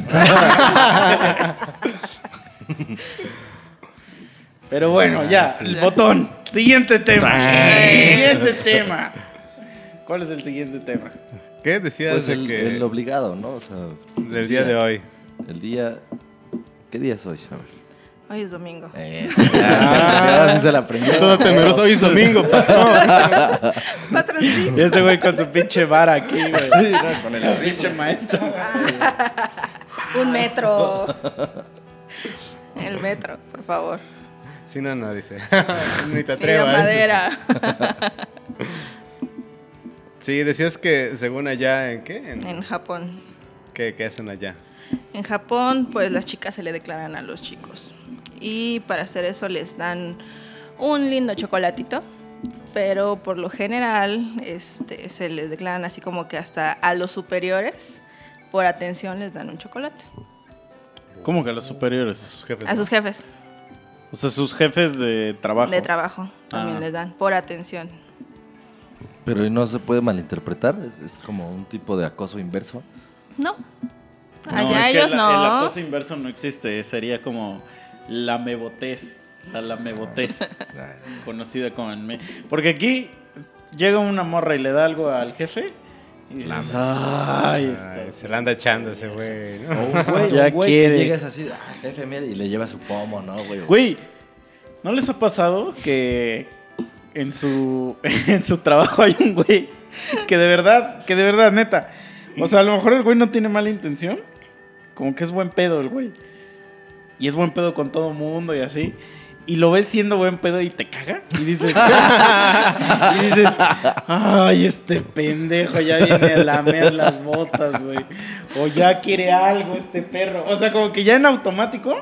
[SPEAKER 4] Pero bueno, ya, el botón. Siguiente tema. Siguiente tema. ¿Cuál es el siguiente tema?
[SPEAKER 3] ¿Qué decías
[SPEAKER 2] Pues
[SPEAKER 3] de
[SPEAKER 2] el,
[SPEAKER 3] que
[SPEAKER 2] el obligado, ¿no? O sea, el
[SPEAKER 3] del día de hoy?
[SPEAKER 2] El día... ¿Qué día es hoy? A ver.
[SPEAKER 1] Hoy es domingo.
[SPEAKER 2] Ahora sí se la aprendió.
[SPEAKER 3] Todo temeroso hoy es domingo. [laughs]
[SPEAKER 1] Patroncito.
[SPEAKER 4] Y ese güey con su pinche vara aquí, güey.
[SPEAKER 2] No, con el
[SPEAKER 4] Pinche maestro.
[SPEAKER 1] Un metro. El metro, por favor.
[SPEAKER 3] Sí, no, no, dice. [laughs] Ni te atrevas.
[SPEAKER 1] madera.
[SPEAKER 3] Sí, decías que según allá, ¿en qué? ¿En
[SPEAKER 1] En Japón.
[SPEAKER 3] ¿Qué, qué hacen allá?
[SPEAKER 1] En Japón, pues las chicas se le declaran a los chicos. Y para hacer eso les dan un lindo chocolatito. Pero por lo general este, se les declaran así como que hasta a los superiores, por atención, les dan un chocolate.
[SPEAKER 4] ¿Cómo que a los superiores?
[SPEAKER 3] Sus jefes.
[SPEAKER 1] A sus jefes
[SPEAKER 4] O sea, sus jefes de trabajo.
[SPEAKER 1] de trabajo también
[SPEAKER 4] Ah.
[SPEAKER 1] les dan, por atención.
[SPEAKER 2] Pero ¿y no se puede malinterpretar. Es como un tipo de acoso inverso.
[SPEAKER 1] No.
[SPEAKER 4] No,
[SPEAKER 1] Allá
[SPEAKER 4] es que
[SPEAKER 1] ellos
[SPEAKER 4] el,
[SPEAKER 1] no.
[SPEAKER 4] El acoso inverso no existe. Sería como la mebotez. La lamebotez. [laughs] conocida como el me. Porque aquí llega una morra y le da algo al jefe. Y dices, ay,
[SPEAKER 3] Ay, se la anda echando ese güey. ¿no?
[SPEAKER 2] O un [laughs] güey,
[SPEAKER 4] Ya
[SPEAKER 2] un güey
[SPEAKER 4] quiere.
[SPEAKER 2] que llegas así, ah, jefe, mira, y le lleva su pomo, ¿no, güey?
[SPEAKER 4] Güey, ¿no les ha pasado que en su, [laughs] en su trabajo hay un güey que de verdad, que de verdad, neta, o sea, a lo mejor el güey no tiene mala intención, como que es buen pedo el güey, y es buen pedo con todo mundo y así, y lo ves siendo buen pedo y te caga, y dices, [laughs] y dices, ay, este pendejo ya viene a lamer las botas, güey, o ya quiere algo este perro, o sea, como que ya en automático...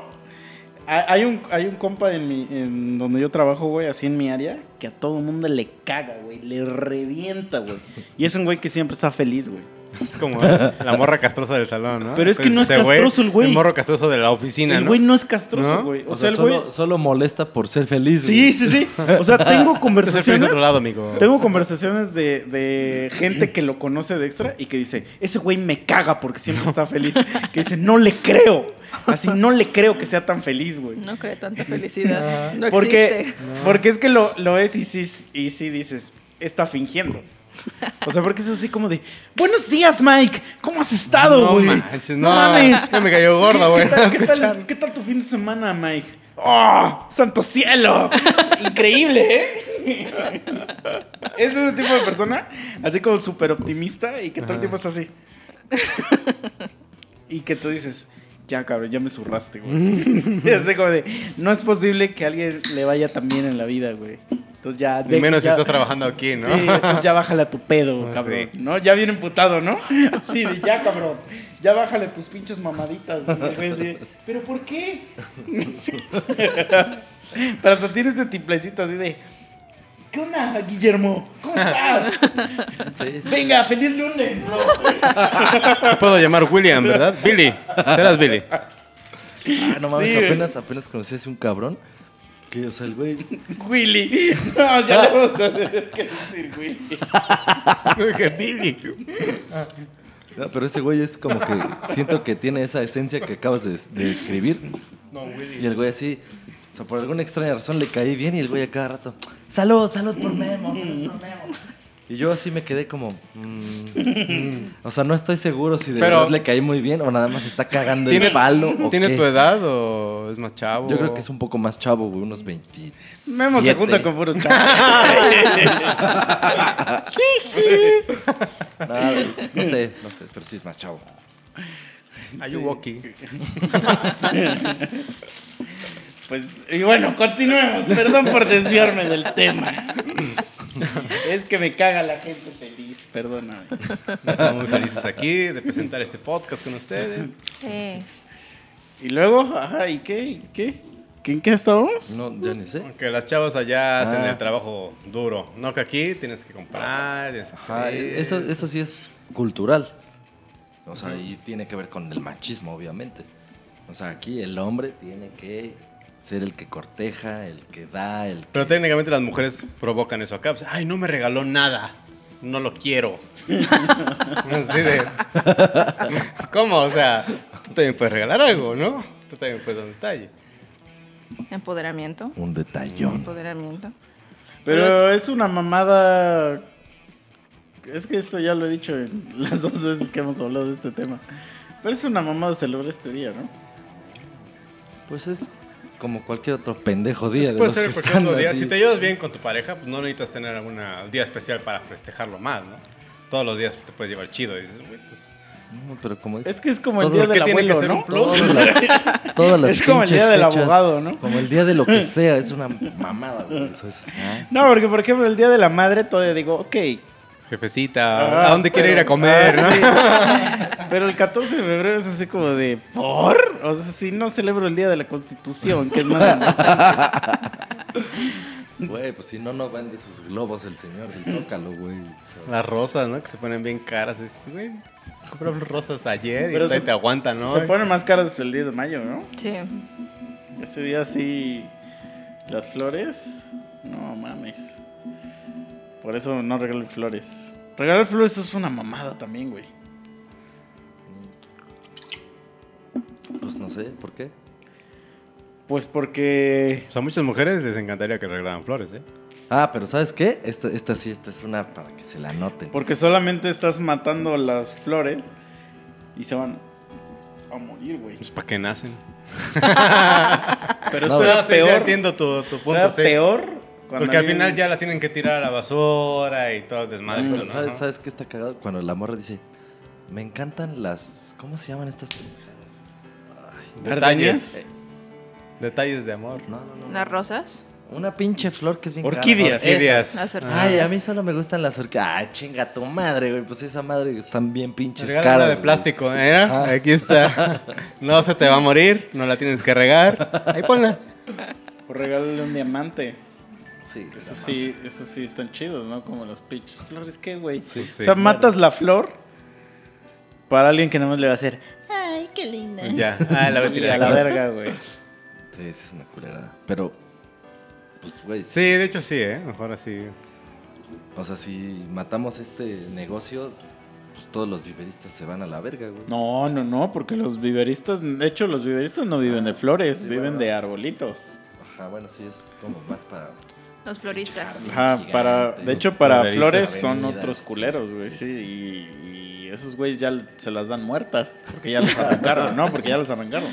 [SPEAKER 4] Hay un, hay un compa en, mi, en donde yo trabajo, güey, así en mi área, que a todo mundo le caga, güey, le revienta, güey. Y es un güey que siempre está feliz, güey. [laughs]
[SPEAKER 3] Es como la morra castrosa del salón, ¿no?
[SPEAKER 4] Pero es que no es castroso el güey.
[SPEAKER 3] El morro castroso de la oficina,
[SPEAKER 4] El güey no es castroso,
[SPEAKER 3] ¿No?
[SPEAKER 4] güey. O,
[SPEAKER 2] O
[SPEAKER 4] sea,
[SPEAKER 2] sea,
[SPEAKER 4] el güey...
[SPEAKER 2] solo, solo molesta por ser feliz.
[SPEAKER 4] Sí,
[SPEAKER 2] güey.
[SPEAKER 4] sí, sí. O sea, [laughs] tengo conversaciones...
[SPEAKER 3] otro lado, amigo.
[SPEAKER 4] Tengo conversaciones de, de gente que lo conoce de extra y que dice, ese güey me caga porque siempre está feliz. Que dice, no le creo. Así, no le creo que sea tan feliz, güey.
[SPEAKER 1] No cree tanta felicidad. No
[SPEAKER 4] porque,
[SPEAKER 1] existe.
[SPEAKER 4] porque es que lo, lo es y sí, y sí dices, está fingiendo. [laughs] O sea, porque es así como de, buenos días, Mike, ¿cómo has estado,
[SPEAKER 3] No
[SPEAKER 4] güey?
[SPEAKER 3] manches,
[SPEAKER 4] no,
[SPEAKER 3] no.
[SPEAKER 4] mames. [laughs]
[SPEAKER 3] Me cayó gorda, güey.
[SPEAKER 4] ¿Qué tal, qué, tal,
[SPEAKER 3] Escuchando.
[SPEAKER 4] qué tal tu fin de semana, Mike? ¡Oh, santo cielo! [laughs] Increíble, ¿eh? Es ese tipo de persona, así como súper optimista y que todo el tiempo es así. Y que tú dices, ya cabrón, ya me zurraste, güey. Y así como de, no es posible que a alguien le vaya tan bien en la vida, güey. Entonces ya...
[SPEAKER 3] Ni menos si estás trabajando aquí, [laughs] ¿no?
[SPEAKER 4] Sí, entonces ya bájale a tu pedo,
[SPEAKER 3] Ah,
[SPEAKER 4] cabrón.
[SPEAKER 3] sí.
[SPEAKER 4] ¿No? Ya viene emputado, ¿no? [laughs] De ya, cabrón. Ya bájale tus pinches mamaditas. de, ¿Pero por qué? [laughs] Pero hasta tienes este tiplecito así de. ¿Qué onda, Guillermo? ¿Cómo estás?
[SPEAKER 2] Sí, sí.
[SPEAKER 4] Venga, feliz lunes, bro.
[SPEAKER 3] Te puedo llamar William, ¿verdad? Billy. Serás Billy.
[SPEAKER 2] Ah, no mames,
[SPEAKER 4] Sí,
[SPEAKER 2] apenas, apenas conocí a ese un cabrón. Que, o sea, el güey.
[SPEAKER 4] Willy. No, ya le vamos a tener que decir Willy.
[SPEAKER 3] Que Billy.
[SPEAKER 2] No, pero ese güey es como que siento que tiene esa esencia que acabas de, de describir.
[SPEAKER 3] No, Willy.
[SPEAKER 2] Y el güey así, o sea, por alguna extraña razón le caí bien y el güey a cada rato, salud, salud por Memo, salud por Memo. Y yo así me quedé como, mm, [laughs] o sea, no estoy seguro si de
[SPEAKER 3] Pero-
[SPEAKER 2] verdad le caí muy bien o nada más está cagando
[SPEAKER 3] ¿Tiene,
[SPEAKER 2] el palo. o
[SPEAKER 3] ¿tiene
[SPEAKER 2] qué.
[SPEAKER 3] tu edad o es más chavo?
[SPEAKER 2] Yo creo que es un poco más chavo, güey, unos 20.
[SPEAKER 4] Memo se junta con puros chavos. [laughs]
[SPEAKER 2] Nada, no sé, no sé, pero sí es más chavo.
[SPEAKER 3] Ayuwoki. [laughs]
[SPEAKER 4] Pues, y bueno, continuemos. Perdón por desviarme del tema. Es que me caga la gente feliz, perdóname.
[SPEAKER 3] Estamos muy felices aquí de presentar este podcast con ustedes.
[SPEAKER 1] Eh,
[SPEAKER 4] Y luego, ajá, ¿y qué? ¿Y qué? ¿Qué- ¿En qué estamos?
[SPEAKER 2] No, ya ni sé.
[SPEAKER 3] Que las chavas allá hacen
[SPEAKER 2] Ah.
[SPEAKER 3] el trabajo duro. No que aquí tienes que comprar. tienes que
[SPEAKER 2] Ajá, eso, eso sí es cultural. O sea, y tiene que ver con el machismo, obviamente. O sea, aquí el hombre tiene que ser el que corteja, el que da, el que...
[SPEAKER 3] Pero técnicamente las mujeres provocan eso acá. Pues, Ay, no me regaló nada. No lo quiero. [laughs] Así de. ¿Cómo? O sea, tú también puedes regalar algo, ¿no? Tú también puedes dar un detalle.
[SPEAKER 1] Empoderamiento.
[SPEAKER 2] Un detallón.
[SPEAKER 1] Empoderamiento.
[SPEAKER 4] Pero es una mamada. Es que esto ya lo he dicho en [laughs] las dos veces que hemos hablado de este tema. Pero es una mamada celebrar este día, ¿no?
[SPEAKER 2] Pues es como cualquier otro pendejo día. de
[SPEAKER 3] Puede
[SPEAKER 2] los
[SPEAKER 3] ser
[SPEAKER 2] que
[SPEAKER 3] cualquier otro día.
[SPEAKER 2] así.
[SPEAKER 3] Si te llevas bien con tu pareja, pues no necesitas tener algún día especial para festejarlo más, ¿no? Todos los días te puedes llevar chido. Y dices, güey, pues.
[SPEAKER 2] No, pero como es...
[SPEAKER 4] Es que es como el día del
[SPEAKER 3] tiene que
[SPEAKER 4] abuelo,
[SPEAKER 3] ser
[SPEAKER 4] ¿no?
[SPEAKER 3] un.
[SPEAKER 2] Todas las, [laughs] todas las
[SPEAKER 4] Es como el día del
[SPEAKER 2] fechas,
[SPEAKER 4] abogado, ¿no?
[SPEAKER 2] Como el día de lo que sea, es una mamada, güey. Eso es [laughs] así, ah.
[SPEAKER 4] No, porque por ejemplo el día de la madre todavía digo, ok.
[SPEAKER 3] Jefecita,
[SPEAKER 4] ah,
[SPEAKER 3] ¿a dónde quiere
[SPEAKER 4] pero-
[SPEAKER 3] ir a comer?
[SPEAKER 4] ah,
[SPEAKER 3] no?
[SPEAKER 4] sí. Pero el 14 de febrero es así como de, ¿por? O sea, si no celebro el día de la Constitución, que es más. [laughs]
[SPEAKER 2] Güey, pues si no, no vende sus globos el señor del Zócalo, güey. O sea,
[SPEAKER 3] Las rosas, ¿no? Que se ponen bien caras. Güey, compramos rosas ayer y
[SPEAKER 4] Pero
[SPEAKER 3] todavía
[SPEAKER 4] se-
[SPEAKER 3] te aguantan, ¿no?
[SPEAKER 4] Se ponen más caras el 10 de mayo, ¿no?
[SPEAKER 1] Sí.
[SPEAKER 4] Ese día sí, las flores, no mames. Por eso no regalo flores. Regalar flores es una mamada también, güey.
[SPEAKER 2] Pues no sé, ¿por qué?
[SPEAKER 4] Pues porque...
[SPEAKER 3] O sea, a muchas mujeres les encantaría que regalaran flores, ¿eh?
[SPEAKER 2] Ah, pero ¿sabes qué? Esta, esta sí, esta es una para que se la noten.
[SPEAKER 4] Porque solamente estás matando las flores y se van a morir, güey.
[SPEAKER 3] Pues para qué nacen. [laughs]
[SPEAKER 4] Pero
[SPEAKER 2] No,
[SPEAKER 4] esto era
[SPEAKER 3] sí, sí,
[SPEAKER 4] peor.
[SPEAKER 3] entiendo tu, tu punto,
[SPEAKER 4] era
[SPEAKER 3] sí.
[SPEAKER 4] peor cuando
[SPEAKER 3] Porque al final ya la tienen que tirar a la basura y todo el desmadre.
[SPEAKER 2] Pero
[SPEAKER 3] ¿no?
[SPEAKER 2] ¿sabes. ¿sabes qué está cagado? Cuando la morra dice, me encantan las... ¿Cómo se llaman estas? Ay,
[SPEAKER 3] Detalles.
[SPEAKER 4] ¿Gardenias?
[SPEAKER 3] Detalles de amor.
[SPEAKER 2] no, no, no.
[SPEAKER 1] Las rosas.
[SPEAKER 2] Una pinche flor que es bien.
[SPEAKER 4] Orquídeas.
[SPEAKER 3] Orquídeas.
[SPEAKER 2] Ay, a mí solo me gustan las orquídeas. Ay, chinga tu madre, güey. Pues esa madre están bien pinches
[SPEAKER 3] Regala
[SPEAKER 2] caras.
[SPEAKER 3] de
[SPEAKER 2] güey.
[SPEAKER 3] plástico, ¿eh? Aquí está. No se te va a morir, no la tienes que regar. Ahí ponla.
[SPEAKER 4] O regálale un diamante.
[SPEAKER 2] Sí,
[SPEAKER 4] Eso sí, eso sí están chidos, ¿no? Como los pinches flores, ¿qué, güey?
[SPEAKER 3] Sí, sí.
[SPEAKER 4] o sea, matas la flor para alguien que nada más le va a hacer. Ay, qué linda.
[SPEAKER 3] Ya. [laughs] Ah, la voy a
[SPEAKER 4] Y
[SPEAKER 3] tirar.
[SPEAKER 4] a la verga, güey.
[SPEAKER 2] Sí, sí es una culera. Pero, pues, güey,
[SPEAKER 3] Sí, de hecho sí, ¿eh? Mejor así.
[SPEAKER 2] o sea, si matamos este negocio, pues todos los viveristas se van a la verga, güey.
[SPEAKER 4] No, no, no, porque los viveristas, de hecho, los viveristas no viven de flores,
[SPEAKER 2] Sí,
[SPEAKER 4] viven
[SPEAKER 2] bueno.
[SPEAKER 4] de arbolitos.
[SPEAKER 2] Ajá, bueno, sí es como más para...
[SPEAKER 1] Los floristas.
[SPEAKER 4] Ajá, para, de hecho, para flores son otros culeros, güey,
[SPEAKER 2] Sí,
[SPEAKER 4] y, y esos güeyes ya se las dan muertas, porque ya las [laughs] arrancaron, ¿no? Porque ya las arrancaron.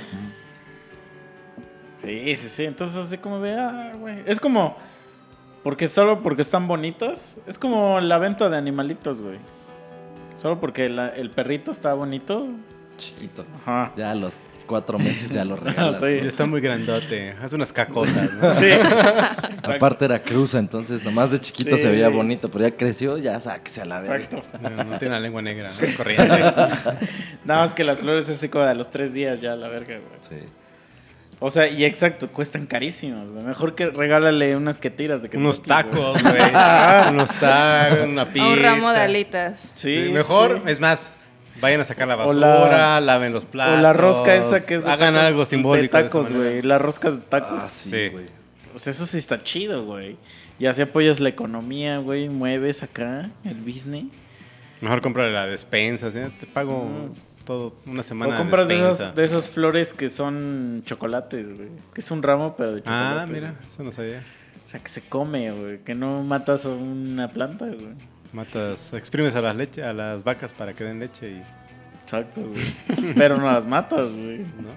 [SPEAKER 4] Sí, sí, sí, entonces así como de, ah, güey, es como, porque solo porque están bonitas, es como la venta de animalitos, güey. Solo porque la- el perrito está bonito,
[SPEAKER 2] Chiquito.
[SPEAKER 4] ajá.
[SPEAKER 2] Ya los cuatro meses ya lo [laughs] regalas.
[SPEAKER 4] Sí.
[SPEAKER 3] Está muy grandote. Haz unas cacotas, ¿no?
[SPEAKER 4] Sí. [laughs]
[SPEAKER 2] Aparte era cruza, entonces nomás de chiquito
[SPEAKER 4] Sí.
[SPEAKER 2] se veía bonito, pero ya creció, ya sáquese a la verga.
[SPEAKER 4] Exacto.
[SPEAKER 3] No, no tiene la lengua negra, ¿no? [laughs] Corriente.
[SPEAKER 4] Nada más que las flores así como de los tres días ya, la verga, güey.
[SPEAKER 2] Sí.
[SPEAKER 4] O sea, y exacto, cuestan carísimos, güey. Mejor que regálale unas que tiras de
[SPEAKER 3] Unos
[SPEAKER 4] Kentucky, güey.
[SPEAKER 3] tacos, güey. Unos tacos, una pizza.
[SPEAKER 1] A un ramo de alitas.
[SPEAKER 4] Sí,
[SPEAKER 3] Sí, mejor,
[SPEAKER 4] sí.
[SPEAKER 3] es más, vayan a sacar la basura, laven los platos.
[SPEAKER 4] O la rosca esa que es de
[SPEAKER 3] Hagan
[SPEAKER 4] tacos-
[SPEAKER 3] algo simbólico.
[SPEAKER 4] De tacos, güey. La rosca de tacos.
[SPEAKER 2] Ah, sí,
[SPEAKER 3] Sí.
[SPEAKER 2] güey.
[SPEAKER 4] O sea, eso sí está chido, güey. Y así apoyas la economía, güey. Mueves acá el business.
[SPEAKER 3] Mejor cómprale la despensa, ¿sí? Te pago todo una semana
[SPEAKER 4] o compras de esas, de esas flores que son chocolates, güey. Que es un ramo, pero de chocolate.
[SPEAKER 3] Ah, mira, eso no sabía.
[SPEAKER 4] O sea, que se come, güey. Que no matas a una planta, güey.
[SPEAKER 3] Matas, exprimes a las leche, a las vacas para que den leche y
[SPEAKER 4] Exacto, güey. [laughs] Pero no las matas, güey.
[SPEAKER 3] ¿no?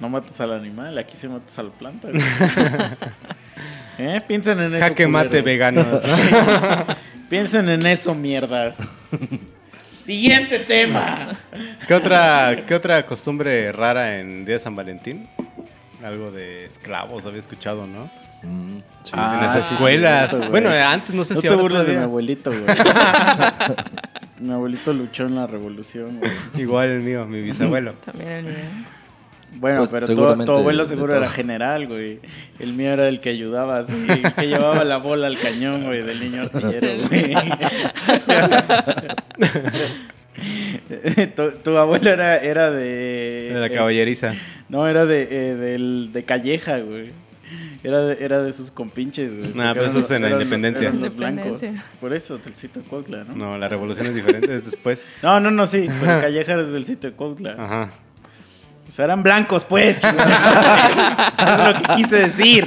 [SPEAKER 4] No matas al animal, aquí se matas a la planta, güey. [laughs] ¿Eh? Piensen en eso.
[SPEAKER 3] Jaque mate veganos, ¿no?
[SPEAKER 4] Piensen en eso, mierdas. Siguiente tema.
[SPEAKER 3] ¿Qué otra, ¿Qué otra costumbre rara en Día de San Valentín? Algo de esclavos, había escuchado, ¿no?
[SPEAKER 2] Mm, sí.
[SPEAKER 4] Ah,
[SPEAKER 3] en las
[SPEAKER 4] sí,
[SPEAKER 3] escuelas.
[SPEAKER 4] güey.
[SPEAKER 3] bueno, antes no sé
[SPEAKER 4] No
[SPEAKER 3] si
[SPEAKER 4] te
[SPEAKER 3] ahora
[SPEAKER 4] burles de mi
[SPEAKER 3] todavía.
[SPEAKER 4] abuelito, güey. [laughs] mi abuelito luchó en la revolución, güey.
[SPEAKER 3] Igual el mío, mi bisabuelo. [laughs]
[SPEAKER 1] También el mío.
[SPEAKER 4] Bueno,
[SPEAKER 2] Pues,
[SPEAKER 4] pero tu, tu abuelo seguro era general, güey. El mío era el que ayudaba, así, el que [laughs] llevaba la bola al cañón, güey, del niño artillero, güey. tu, tu abuelo era, era de...
[SPEAKER 3] De la
[SPEAKER 4] eh,
[SPEAKER 3] caballeriza.
[SPEAKER 4] No, era de, eh, del, de Calleja, güey. Era de, era de sus compinches, güey.
[SPEAKER 3] Nah, pero
[SPEAKER 4] eran
[SPEAKER 3] eso es en la
[SPEAKER 4] eran-
[SPEAKER 3] independencia.
[SPEAKER 4] eran los blancos. Por eso, del sitio de Cuautla, ¿no?
[SPEAKER 3] No, la revolución es diferente, es después. [laughs]
[SPEAKER 4] No, no, no, sí. Pero Calleja es del sitio de Cuautla.
[SPEAKER 3] Ajá.
[SPEAKER 4] O sea, eran blancos, pues. [laughs] Eso es lo que quise decir.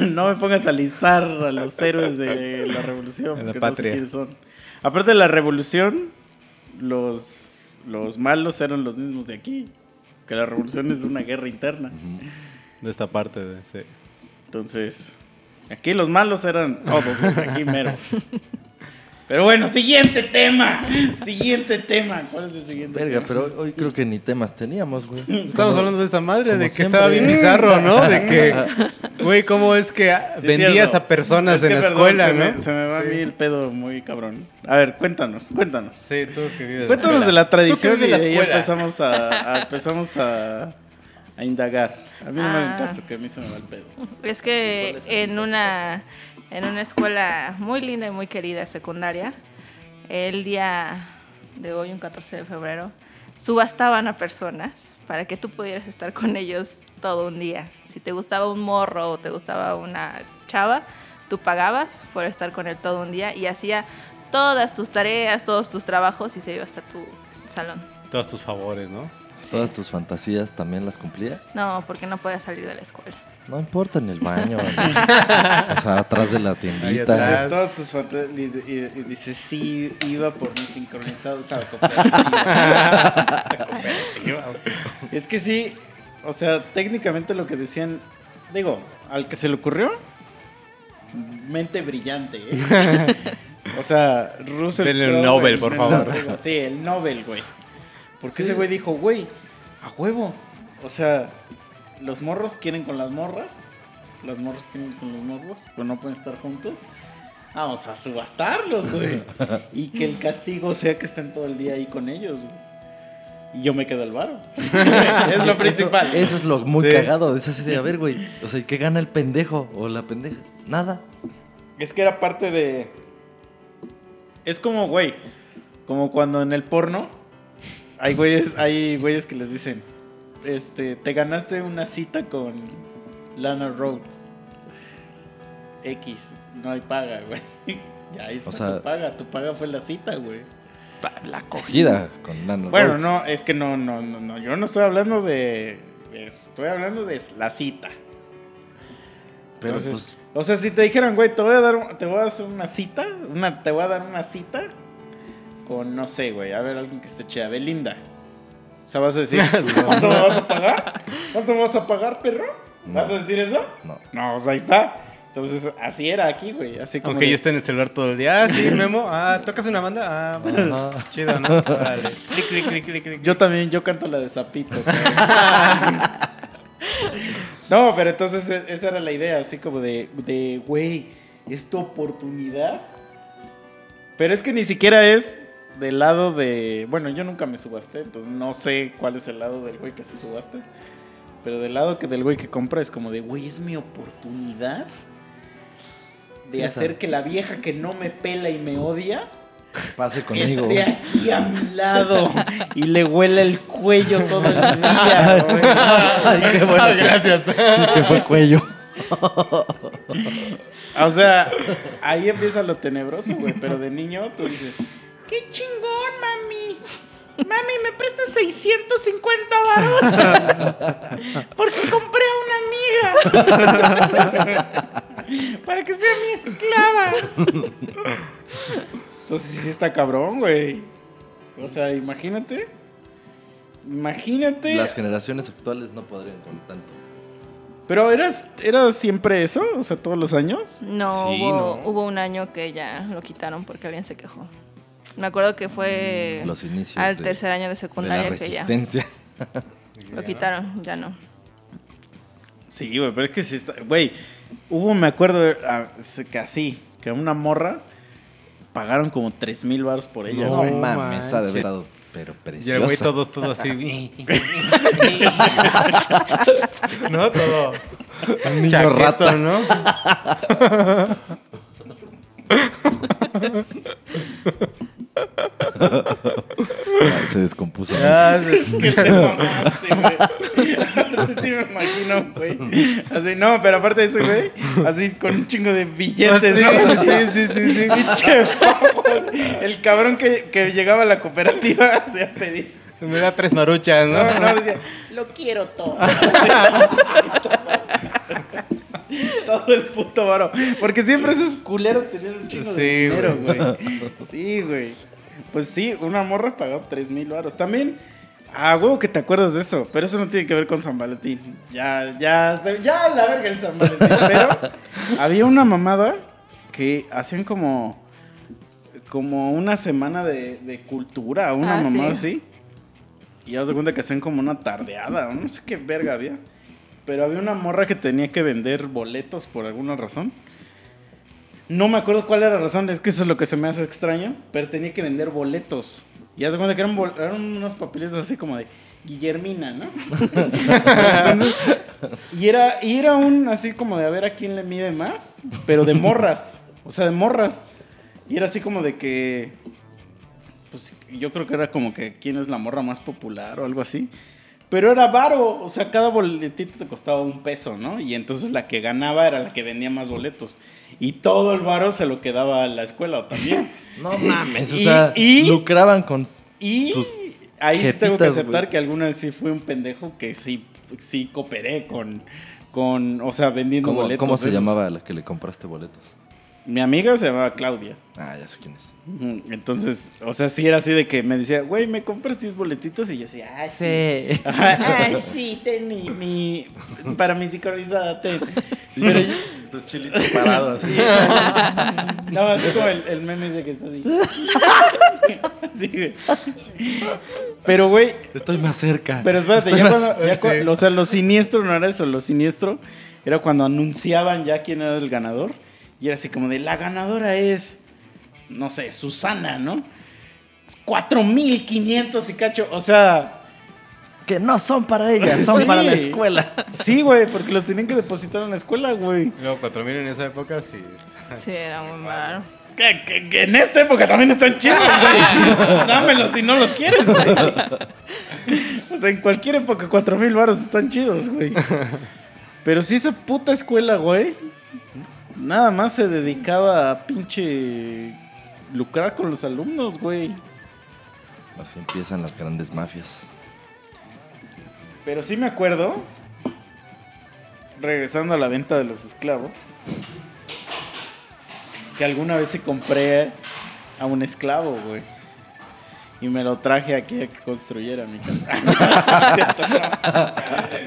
[SPEAKER 4] No me pongas a listar a los héroes de la revolución,
[SPEAKER 3] De la patria.
[SPEAKER 4] no sé quiénes son. Aparte de la revolución, los, los malos eran los mismos de aquí. Que la revolución es una guerra interna.
[SPEAKER 2] Ujú.
[SPEAKER 3] De esta parte, de, sí.
[SPEAKER 4] Entonces, aquí los malos eran todos los aquí mero. Pero bueno, siguiente tema. Siguiente tema. ¿Cuál es el siguiente
[SPEAKER 2] Verga,
[SPEAKER 4] tema?
[SPEAKER 2] pero hoy creo que ni temas teníamos, güey.
[SPEAKER 3] Estamos
[SPEAKER 2] Como-
[SPEAKER 3] hablando de esta madre, de que
[SPEAKER 2] siempre.
[SPEAKER 3] estaba bien bizarro, ¿no? [laughs] De que, güey, ¿cómo es que vendías a personas
[SPEAKER 4] Es que,
[SPEAKER 3] en la
[SPEAKER 4] perdón,
[SPEAKER 3] escuela,
[SPEAKER 4] se
[SPEAKER 3] no?
[SPEAKER 4] Me, se me va a mí el pedo muy cabrón. A ver, cuéntanos, cuéntanos.
[SPEAKER 3] Sí, tú que vives
[SPEAKER 4] Cuéntanos de la tradición
[SPEAKER 3] Tú que
[SPEAKER 4] y de
[SPEAKER 3] la
[SPEAKER 4] ahí empezamos a, a- empezamos a, a indagar. A mí no me hagan
[SPEAKER 1] Ah.
[SPEAKER 4] caso, que a mí se me va el pedo.
[SPEAKER 1] Es que en una, en una escuela muy linda y muy querida secundaria, el día de hoy, un 14 de febrero, subastaban a personas para que tú pudieras estar con ellos todo un día. Si te gustaba un morro o te gustaba una chava, tú pagabas por estar con él todo un día y hacía todas tus tareas, todos tus trabajos y se iba hasta tu salón.
[SPEAKER 3] Todos tus favores, ¿no?
[SPEAKER 2] Todas tus fantasías también las cumplía.
[SPEAKER 1] No, porque no podías salir de la escuela.
[SPEAKER 2] No importa en el baño. en- [laughs] o sea, atrás de la tiendita.
[SPEAKER 4] Todos tus fantasías. Y, y- y dice, sí, iba por mi sincronizado. ¿sabe? [laughs] Cooperativa. es que sí, o sea, técnicamente lo que decían, digo, al que se le ocurrió, mente brillante, ¿eh? [laughs] O sea, Russell.
[SPEAKER 3] Denle un
[SPEAKER 4] Crowe,
[SPEAKER 3] Nobel,
[SPEAKER 4] el-
[SPEAKER 3] por favor.
[SPEAKER 4] Sí, el Nobel, güey. Porque ese güey dijo, güey, a huevo. O sea, los morros quieren con las morras. Las morras quieren con los morros, pero no pueden estar juntos. Vamos a subastarlos, güey. [laughs] Y que el castigo sea que estén todo el día ahí con ellos, güey. Y yo me quedo el varo. [laughs] es lo principal.
[SPEAKER 2] Eso, eso es lo muy
[SPEAKER 3] Sí.
[SPEAKER 2] cagado. Es así de, a ver, güey. O sea, ¿y qué gana el pendejo o la pendeja? Nada.
[SPEAKER 4] Es que era parte de. Es como, güey. Como cuando en el porno. Hay güeyes, hay güeyes que les dicen. Este, te ganaste una cita con Lana Rhodes. X. No hay paga, güey. [laughs] Ya
[SPEAKER 2] O
[SPEAKER 4] fue
[SPEAKER 2] sea-
[SPEAKER 4] tu paga. Tu paga fue la cita, güey.
[SPEAKER 2] La cogida con Nano
[SPEAKER 4] Bueno,
[SPEAKER 2] Rhodes.
[SPEAKER 4] no, es que no, no, no, no. Yo no estoy hablando de. Estoy hablando de la cita.
[SPEAKER 2] Pero
[SPEAKER 4] Entonces,
[SPEAKER 2] pues,
[SPEAKER 4] o sea, si te dijeran, güey, te voy a dar, te voy a hacer una cita, una, te voy a dar una cita con, no sé, güey, a ver, alguien que esté chida, Belinda. O sea, vas a decir, [laughs] ¿cuánto me vas a pagar? ¿Cuánto me vas a pagar, perro? ¿Vas a decir eso?
[SPEAKER 2] no.
[SPEAKER 4] No, o sea, ahí está. Entonces, así era aquí, güey, así como
[SPEAKER 3] Aunque
[SPEAKER 4] de-
[SPEAKER 3] yo esté en el celular todo el día. Ah, sí, [laughs] Memo. Ah, ¿tocas una banda? Ah, bueno. Chido, ¿no? Clic, clic, clic, clic, clic.
[SPEAKER 4] Yo también, yo canto la de Zapito. [laughs] no, pero entonces e- esa era la idea, así como de, de, güey, es tu oportunidad. Pero es que ni siquiera es del lado de, bueno, yo nunca me subasté, entonces no sé cuál es el lado del güey que se subaste. Pero del lado que del güey que compra es como de, güey, es mi oportunidad de hacer que la vieja que no me pela y me odia
[SPEAKER 2] Pase conmigo.
[SPEAKER 4] esté aquí a mi lado y le huele el cuello todo el día. güey.
[SPEAKER 2] Ay, qué bueno. que-
[SPEAKER 3] Gracias.
[SPEAKER 2] Sí, que fue cuello.
[SPEAKER 4] O sea, ahí empieza lo tenebroso, güey. Pero de niño tú dices, ¡qué chingón, mami! Mami, ¿me prestas 650 varos? [laughs] Porque compré a una amiga. [laughs] Para que sea mi esclava. Entonces sí está cabrón, güey. O sea, imagínate. Imagínate.
[SPEAKER 2] Las generaciones actuales no podrían con tanto.
[SPEAKER 4] Pero eras, ¿era siempre eso? O sea, todos los años.
[SPEAKER 1] No,
[SPEAKER 3] Sí,
[SPEAKER 1] hubo,
[SPEAKER 3] no.
[SPEAKER 1] hubo un año que ya lo quitaron porque alguien se quejó. Me acuerdo que fue
[SPEAKER 2] Los inicios
[SPEAKER 1] al
[SPEAKER 2] de-
[SPEAKER 1] tercer año de
[SPEAKER 2] de la
[SPEAKER 1] secundaria que ya
[SPEAKER 2] resistencia.
[SPEAKER 1] lo quitaron, ya no.
[SPEAKER 4] Sí, güey, pero es que sí está. Güey, hubo, me acuerdo, ah, que así, que una morra pagaron como 3 mil baros por ella,
[SPEAKER 2] No
[SPEAKER 4] güey.
[SPEAKER 2] mames, ha de haber estado pero
[SPEAKER 3] Y el
[SPEAKER 2] preciosa.
[SPEAKER 3] güey todo, todo así. [laughs] no, todo.
[SPEAKER 2] Un niño
[SPEAKER 3] chaqueto,
[SPEAKER 2] rata.
[SPEAKER 3] ¿no? [laughs]
[SPEAKER 2] Ah, [laughs] Se descompuso.
[SPEAKER 3] Ah, sí. [laughs]
[SPEAKER 4] ¿Qué te mamaste, güey? [laughs] Aparte sí me imagino, güey. Así, no, pero aparte de eso, güey, así con un chingo de billetes, ¿no?
[SPEAKER 3] Sí, sí, sí, sí.
[SPEAKER 4] El cabrón que, que llegaba a la cooperativa se a pedir.
[SPEAKER 3] Me da tres maruchas, ¿no?
[SPEAKER 4] No, no, decía, lo quiero todo. todo el puto varo. Porque siempre esos culeros tenían un chingo
[SPEAKER 3] Sí,
[SPEAKER 4] de dinero, güey. Sí, güey. Pues sí, una morra pagó 3 mil varos. También, ah, huevo que te acuerdas de eso. Pero eso no tiene que ver con San Valentín. Ya, ya, se- ya la verga el San Valentín. [laughs] Pero había una mamada que hacían como, como una semana de, de cultura, una
[SPEAKER 1] Ah,
[SPEAKER 4] mamada
[SPEAKER 1] sí.
[SPEAKER 4] así. Y haz de cuenta que hacían como una tardeada, no sé qué verga había. Pero había una morra que tenía que vender boletos por alguna razón. No me acuerdo cuál era la razón, es que eso es lo que se me hace extraño. Pero tenía que vender boletos. Y haz de cuenta que eran, eran unos papeles así como de Guillermina, ¿no? [laughs] Entonces, y era, y era un así como de a ver a quién le mide más, pero de morras. O sea, de morras. Y era así como de que pues yo creo que era como que quién es la morra más popular o algo así. Pero era varo, o sea, cada boletito te costaba un peso, ¿no? Y entonces la que ganaba era la que vendía más boletos. Y todo el varo se lo quedaba a la escuela también. [laughs]
[SPEAKER 2] No mames, o sea,
[SPEAKER 4] y-
[SPEAKER 2] lucraban con...
[SPEAKER 4] Y
[SPEAKER 2] Sus
[SPEAKER 4] ahí sí tengo que
[SPEAKER 2] jetitas,
[SPEAKER 4] aceptar que alguna vez sí fui un pendejo que sí, sí cooperé con, con, o sea, vendiendo
[SPEAKER 2] ¿Cómo,
[SPEAKER 4] boletos.
[SPEAKER 2] cómo se
[SPEAKER 4] esos.
[SPEAKER 2] llamaba la que le compraste boletos?
[SPEAKER 4] Mi amiga se llamaba Claudia.
[SPEAKER 2] Ah, ya sé quién es.
[SPEAKER 4] Entonces, o sea, sí era así de que me decía, güey, ¿me compras 10 boletitos? Y yo decía, ah, sí. [laughs] Ay, sí, ten mi, mi- para mi sincronizada, ten. Pero yo-
[SPEAKER 2] Tu chilito parado así. [laughs]
[SPEAKER 4] no, así como el, el meme ese que está así. [laughs] Sí, güey. Pero, güey,
[SPEAKER 2] Estoy más cerca.
[SPEAKER 4] pero espérate,
[SPEAKER 2] Estoy
[SPEAKER 4] ya cuando, ya
[SPEAKER 3] sí.
[SPEAKER 4] cua- o sea, lo siniestro no era eso, lo siniestro era cuando anunciaban ya quién era el ganador. Y era así como de, la ganadora es, no sé, Susana, ¿no? 4.500 y cacho, o sea...
[SPEAKER 2] Que no son para ella, son
[SPEAKER 4] Sí.
[SPEAKER 2] para la escuela.
[SPEAKER 4] Sí, güey, porque los tenían que depositar en la escuela, güey.
[SPEAKER 3] Luego, 4000 en esa época, sí.
[SPEAKER 1] Sí, era muy malo.
[SPEAKER 4] Que, que- que en esta época también están chidos, güey. Dámelos si no los quieres, güey. O sea, en cualquier época, cuatro mil baros están chidos, güey. Pero si esa puta escuela, güey, nada más se dedicaba a pinche lucrar con los alumnos, güey.
[SPEAKER 2] Así empiezan las grandes mafias.
[SPEAKER 4] Pero sí me acuerdo, regresando a la venta de los esclavos, que alguna vez se compré a un esclavo, güey. Y me lo traje aquí a que construyera mi casa. [laughs]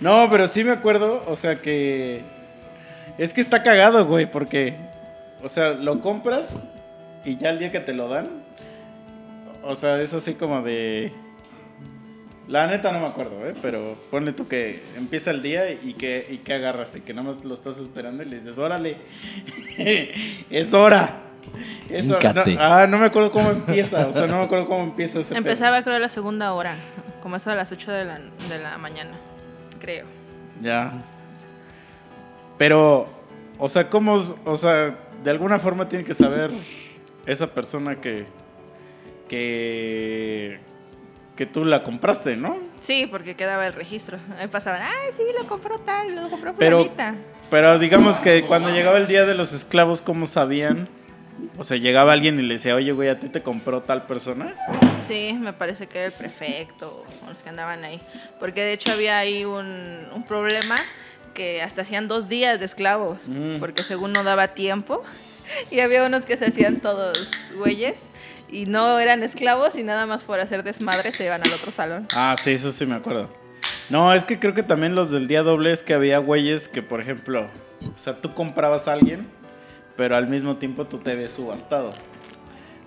[SPEAKER 4] No, pero sí me acuerdo, o sea que... Es que está cagado, güey, porque... O sea, lo compras y ya el día que te lo dan... O sea, es así como de... La neta no me acuerdo, ¿eh? Pero ponle tú que empieza el día y que, y que agarras y que nada más lo estás esperando y le dices, órale, [laughs] es hora. Es hora. No, ah, no me acuerdo cómo empieza, o sea, no me acuerdo cómo empieza ese pedo.
[SPEAKER 1] Empezaba creo a la segunda hora, como eso a las 8 de la, de la mañana, creo.
[SPEAKER 4] Ya. Pero, o sea, ¿cómo? O sea, de alguna forma tiene que saber esa persona que. que. que tú la compraste, ¿no?
[SPEAKER 1] Sí, porque quedaba el registro. Ahí pasaban, ay, sí, lo compró tal, lo compró
[SPEAKER 4] Pero-
[SPEAKER 1] fulanita.
[SPEAKER 4] Pero digamos que cuando llegaba el día de los esclavos, ¿cómo sabían? O sea, llegaba alguien y le decía, oye, güey, ¿a ti te compró tal persona?
[SPEAKER 1] Sí, me parece que era el prefecto o los que andaban ahí. Porque de hecho había ahí un, un problema que hasta hacían dos días de esclavos,
[SPEAKER 4] Mm.
[SPEAKER 1] porque según no daba tiempo. [laughs] Y había unos que se hacían todos güeyes y no eran esclavos y nada más por hacer desmadre se iban al otro salón.
[SPEAKER 4] Ah, sí, eso sí me acuerdo. No, es que creo que también los del día doble es que había güeyes que, por ejemplo, o sea, tú comprabas a alguien, pero al mismo tiempo tú te ves subastado.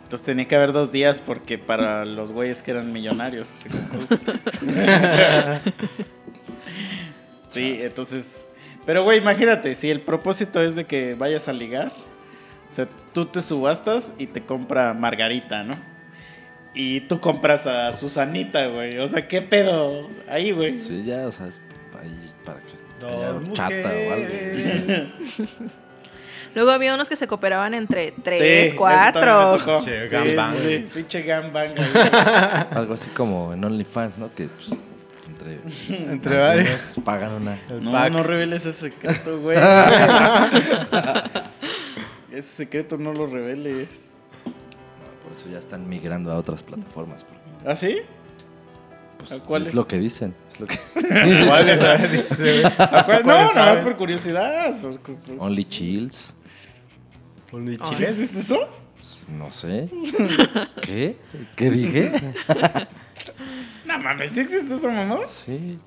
[SPEAKER 4] Entonces tenía que haber dos días porque para los güeyes que eran millonarios. así como. [laughs] sí, entonces... Pero, güey, imagínate, si el propósito es de que vayas a ligar, o sea, tú te subastas y te compra Margarita, ¿no? y tú compras a Susanita, güey. O sea, ¿qué pedo ahí, güey?
[SPEAKER 2] Sí, ya, o sea, es ahí para que haya chata o algo. [laughs]
[SPEAKER 1] Luego había unos que se cooperaban entre tres,
[SPEAKER 4] eso
[SPEAKER 1] cuatro.
[SPEAKER 4] me tocó.
[SPEAKER 3] Che,
[SPEAKER 4] Sí,
[SPEAKER 3] gangbang.
[SPEAKER 4] sí, sí, Pinche gangbang. güey.
[SPEAKER 2] Algo así como en OnlyFans, ¿no? Que pues, entre, [laughs]
[SPEAKER 3] Entre varios.
[SPEAKER 2] pagan una. [laughs]
[SPEAKER 4] No,
[SPEAKER 3] pack.
[SPEAKER 4] no reveles ese secreto, [laughs] güey. ese secreto no lo reveles.
[SPEAKER 2] No, por eso ya están migrando a otras plataformas. porque,
[SPEAKER 4] ¿Ah, sí?
[SPEAKER 2] pues,
[SPEAKER 4] ¿A cuáles?
[SPEAKER 2] Es lo que dicen. Es lo que...
[SPEAKER 3] Igual es, a ver, dice,
[SPEAKER 4] ¿A cuál? No,
[SPEAKER 3] ¿Cuáles
[SPEAKER 4] nada más por curiosidad. por- por- por-
[SPEAKER 2] Only Chills.
[SPEAKER 3] Only
[SPEAKER 1] Ay.
[SPEAKER 3] chiles.
[SPEAKER 4] ¿Es eso?
[SPEAKER 2] No sé. ¿Qué? ¿Qué dije?
[SPEAKER 4] No mames, ¿sí existe esa mamada?
[SPEAKER 2] Sí.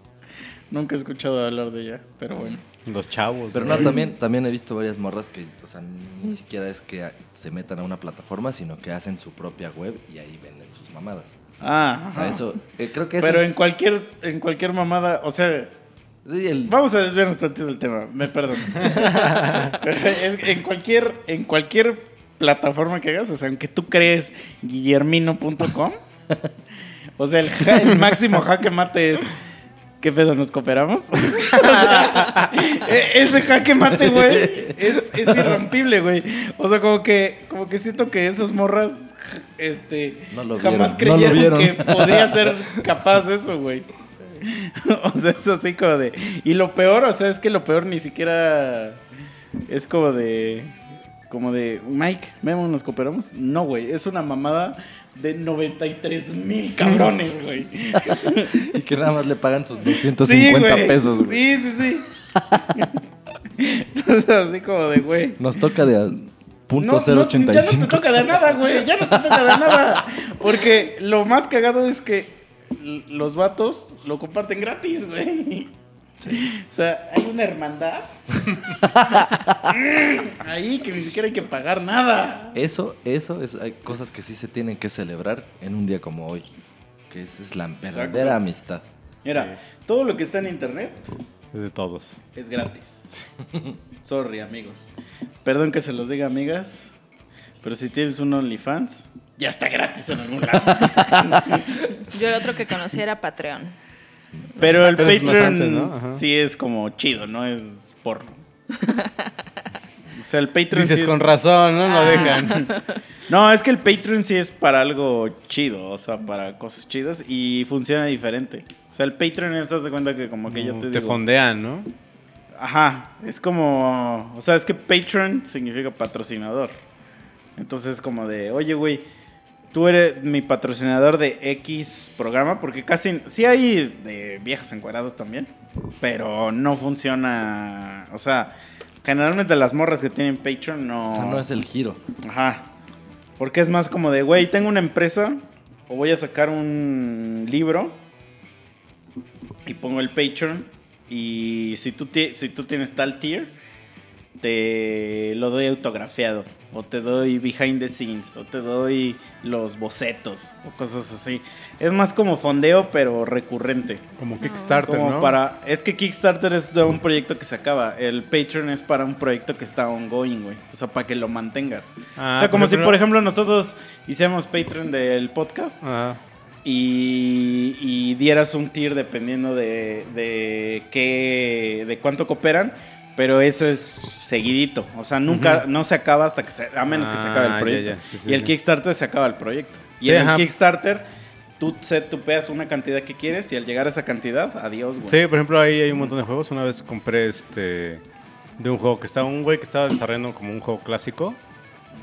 [SPEAKER 4] Nunca he escuchado hablar de ella, pero bueno.
[SPEAKER 3] Los chavos.
[SPEAKER 2] Pero no, también, también he visto varias morras que, o sea, ni siquiera es que se metan a una plataforma, sino que hacen su propia web y ahí venden sus mamadas.
[SPEAKER 4] Ah,
[SPEAKER 2] O sea, eso, eh, creo que eso
[SPEAKER 4] Pero
[SPEAKER 2] es-
[SPEAKER 4] en cualquier, en cualquier mamada, o sea,
[SPEAKER 2] sí, el-
[SPEAKER 4] vamos a desviarnos tantito del tema, me perdonas. [laughs] Pero es- en cualquier, en cualquier plataforma que hagas, o sea, aunque tú crees guillermino.com, [laughs] o sea, el, ja- el máximo jaque mate es, ¿qué pedo nos cooperamos? [laughs] O sea, e- ese jaque mate, güey, es, es irrompible, güey. O sea, como que, como que siento que esas morras, este,
[SPEAKER 2] No lo
[SPEAKER 4] jamás
[SPEAKER 2] vieron, no lo
[SPEAKER 4] creyeron que
[SPEAKER 2] vieron.
[SPEAKER 4] podría ser capaz eso, güey. O sea, es así como de. Y lo peor, o sea, es que lo peor ni siquiera es como de. Como de. Mike, Memo, ¿nos cooperamos? No, güey. Es una mamada de 93 mil cabrones, [laughs] güey.
[SPEAKER 2] y que nada más le pagan sus
[SPEAKER 4] Sí,
[SPEAKER 2] 250
[SPEAKER 4] güey.
[SPEAKER 2] pesos, güey.
[SPEAKER 4] Sí, sí, sí. Entonces, así como de, güey.
[SPEAKER 2] Nos toca de a punto
[SPEAKER 4] No, no, ya no te
[SPEAKER 2] 085.
[SPEAKER 4] toca de nada, güey. Ya no te toca de nada. Porque lo más cagado es que los vatos lo comparten gratis, güey. O sea, hay una hermandad. [laughs] Ahí que ni siquiera hay que pagar nada.
[SPEAKER 2] Eso, eso, es, hay cosas que sí se tienen que celebrar en un día como hoy. Que esa es la verdadera amistad.
[SPEAKER 4] Mira, todo lo que está en internet
[SPEAKER 3] Es de todos.
[SPEAKER 4] es gratis. [laughs] Sorry, amigos. Perdón que se los diga, amigas. Pero si tienes un OnlyFans, ya está gratis en algún lado. [laughs]
[SPEAKER 1] Yo el otro que conocí era Patreon.
[SPEAKER 4] Pero el Patreon
[SPEAKER 3] antes, ¿no?
[SPEAKER 4] Sí es como chido, no es porno. O sea, el Patreon
[SPEAKER 3] Dices
[SPEAKER 4] sí es...
[SPEAKER 3] con razón, ¿no? Lo
[SPEAKER 1] Ah.
[SPEAKER 3] dejan. [laughs]
[SPEAKER 4] No, es que el Patreon sí es para algo chido, o sea, para cosas chidas y funciona diferente. O sea, el Patreon es, haz de cuenta que como que ya te,
[SPEAKER 3] te
[SPEAKER 4] digo...
[SPEAKER 3] fondean, ¿no?
[SPEAKER 4] Ajá, es como... O sea, es que Patreon significa patrocinador. Entonces es como de, oye, güey, tú eres mi patrocinador de X programa, porque casi... Sí hay de viejas encuadradas también, pero no funciona... O sea, generalmente las morras que tienen Patreon no...
[SPEAKER 2] O sea, no es el giro.
[SPEAKER 4] Ajá. Porque es más como de, güey, tengo una empresa o voy a sacar un libro y pongo el Patreon y si tú, si tú tienes tal tier, te lo doy autografiado o te doy behind the scenes o te doy los bocetos o cosas así. Es más como fondeo pero recurrente.
[SPEAKER 3] Como Kickstarter,
[SPEAKER 4] Como
[SPEAKER 3] ¿no?
[SPEAKER 4] para, es que Kickstarter es de un proyecto que se acaba. El Patreon es para un proyecto que está ongoing, güey. O sea, para que lo mantengas.
[SPEAKER 3] Ah,
[SPEAKER 4] o sea, como si, por ejemplo, nosotros hiciéramos Patreon del podcast
[SPEAKER 3] Ajá.
[SPEAKER 4] y, y dieras un tier dependiendo de, de qué, de cuánto cooperan. Pero eso es seguidito. O sea, nunca, no se acaba hasta que se, a menos que se acabe
[SPEAKER 3] Ah,
[SPEAKER 4] el
[SPEAKER 3] ya,
[SPEAKER 4] proyecto.
[SPEAKER 3] ya. Sí, sí,
[SPEAKER 4] y el
[SPEAKER 3] sí.
[SPEAKER 4] Kickstarter se acaba el proyecto. Y en el. Kickstarter, tú set tupeas una cantidad que quieres y al llegar a esa cantidad, adiós, güey.
[SPEAKER 3] Sí, por ejemplo, ahí hay un montón de juegos. Una vez compré este de un juego que estaba un güey que estaba desarrollando como un juego clásico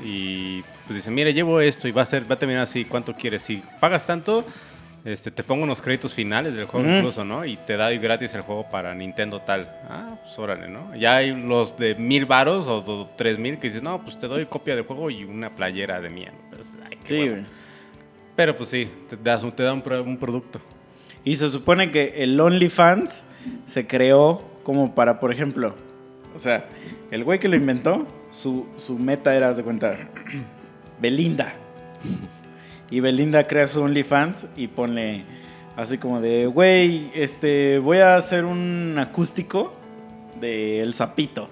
[SPEAKER 3] y pues dice, "Mire, llevo esto y va a ser va a terminar así, ¿cuánto quieres? Si pagas tanto, este te pongo unos créditos finales del juego incluso, ¿no? Y te da gratis el juego para Nintendo tal." Ah, pues órale, ¿no? Ya hay los de mil varos o tres mil que dices, "No, pues te doy copia del juego y una playera de mía." Pues, ay, qué
[SPEAKER 4] Sí.
[SPEAKER 3] Pero pues sí, te, das te da un, pro- un producto.
[SPEAKER 4] Y se supone que el OnlyFans se creó como para, por ejemplo, o sea, el güey que lo inventó, su, su meta era, de cuenta, [clears throat] Belinda. Y Belinda crea su OnlyFans y pone así como de, güey, este, voy a hacer un acústico de El Zapito,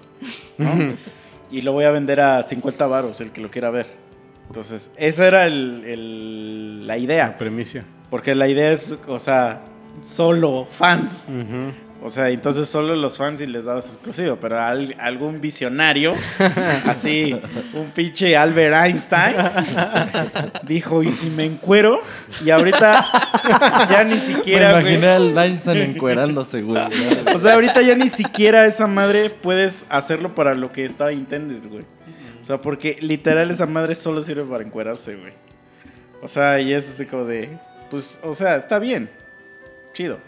[SPEAKER 4] ¿no? [laughs] y lo voy a vender a 50 varos, el que lo quiera ver. Entonces, esa era el- el- la
[SPEAKER 3] La
[SPEAKER 4] idea.
[SPEAKER 3] premisa.
[SPEAKER 4] Porque la idea es, o sea, solo fans. O sea, entonces solo los fans y les dabas exclusivo, pero al- algún visionario, [laughs] así, un pinche Albert Einstein, dijo, ¿y si me encuero? Y ahorita ya ni
[SPEAKER 2] Me
[SPEAKER 4] siquiera, güey.
[SPEAKER 2] imaginé al Einstein encuerándose, güey.
[SPEAKER 4] O sea, ahorita ya ni siquiera esa madre puedes hacerlo para lo que estaba intended, güey. O sea, porque literal esa madre solo sirve para encuerarse, güey. O sea, y es así como de, pues, o sea, está bien, chido.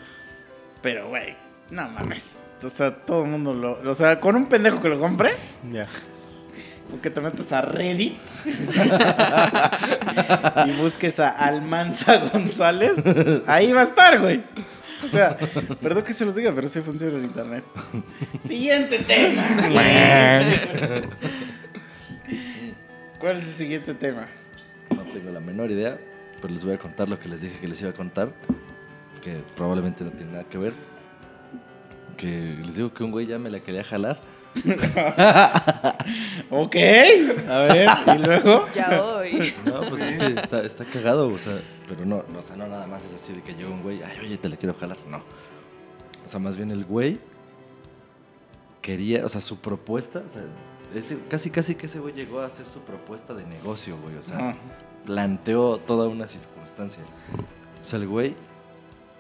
[SPEAKER 4] Pero, güey, no mames. O sea, todo el mundo lo... O sea, con un pendejo que lo compre,
[SPEAKER 3] Ya.
[SPEAKER 4] o que te metas a Reddit y busques a Almanza [laughs] González, ahí va a estar, güey. O sea, perdón que se los diga, pero sí funciona en internet. Siguiente tema. ¿Cuál es el siguiente tema?
[SPEAKER 2] No tengo la menor idea, pero les voy a contar lo que les dije que les iba a contar, que probablemente no tiene nada que ver. Que les digo que un güey ya me la quería jalar. [laughs]
[SPEAKER 4] Ok, a ver, y luego.
[SPEAKER 1] Ya voy.
[SPEAKER 2] No, pues es que está, está cagado, o sea, pero no, no, o sea, no nada más es así de que llega un güey, ay, oye, te la quiero jalar, no. O sea, más bien el güey quería, o sea, su propuesta, o sea, ese- casi, casi que ese güey llegó a hacer su propuesta de negocio, güey, o sea, planteó toda una circunstancia. O sea, el güey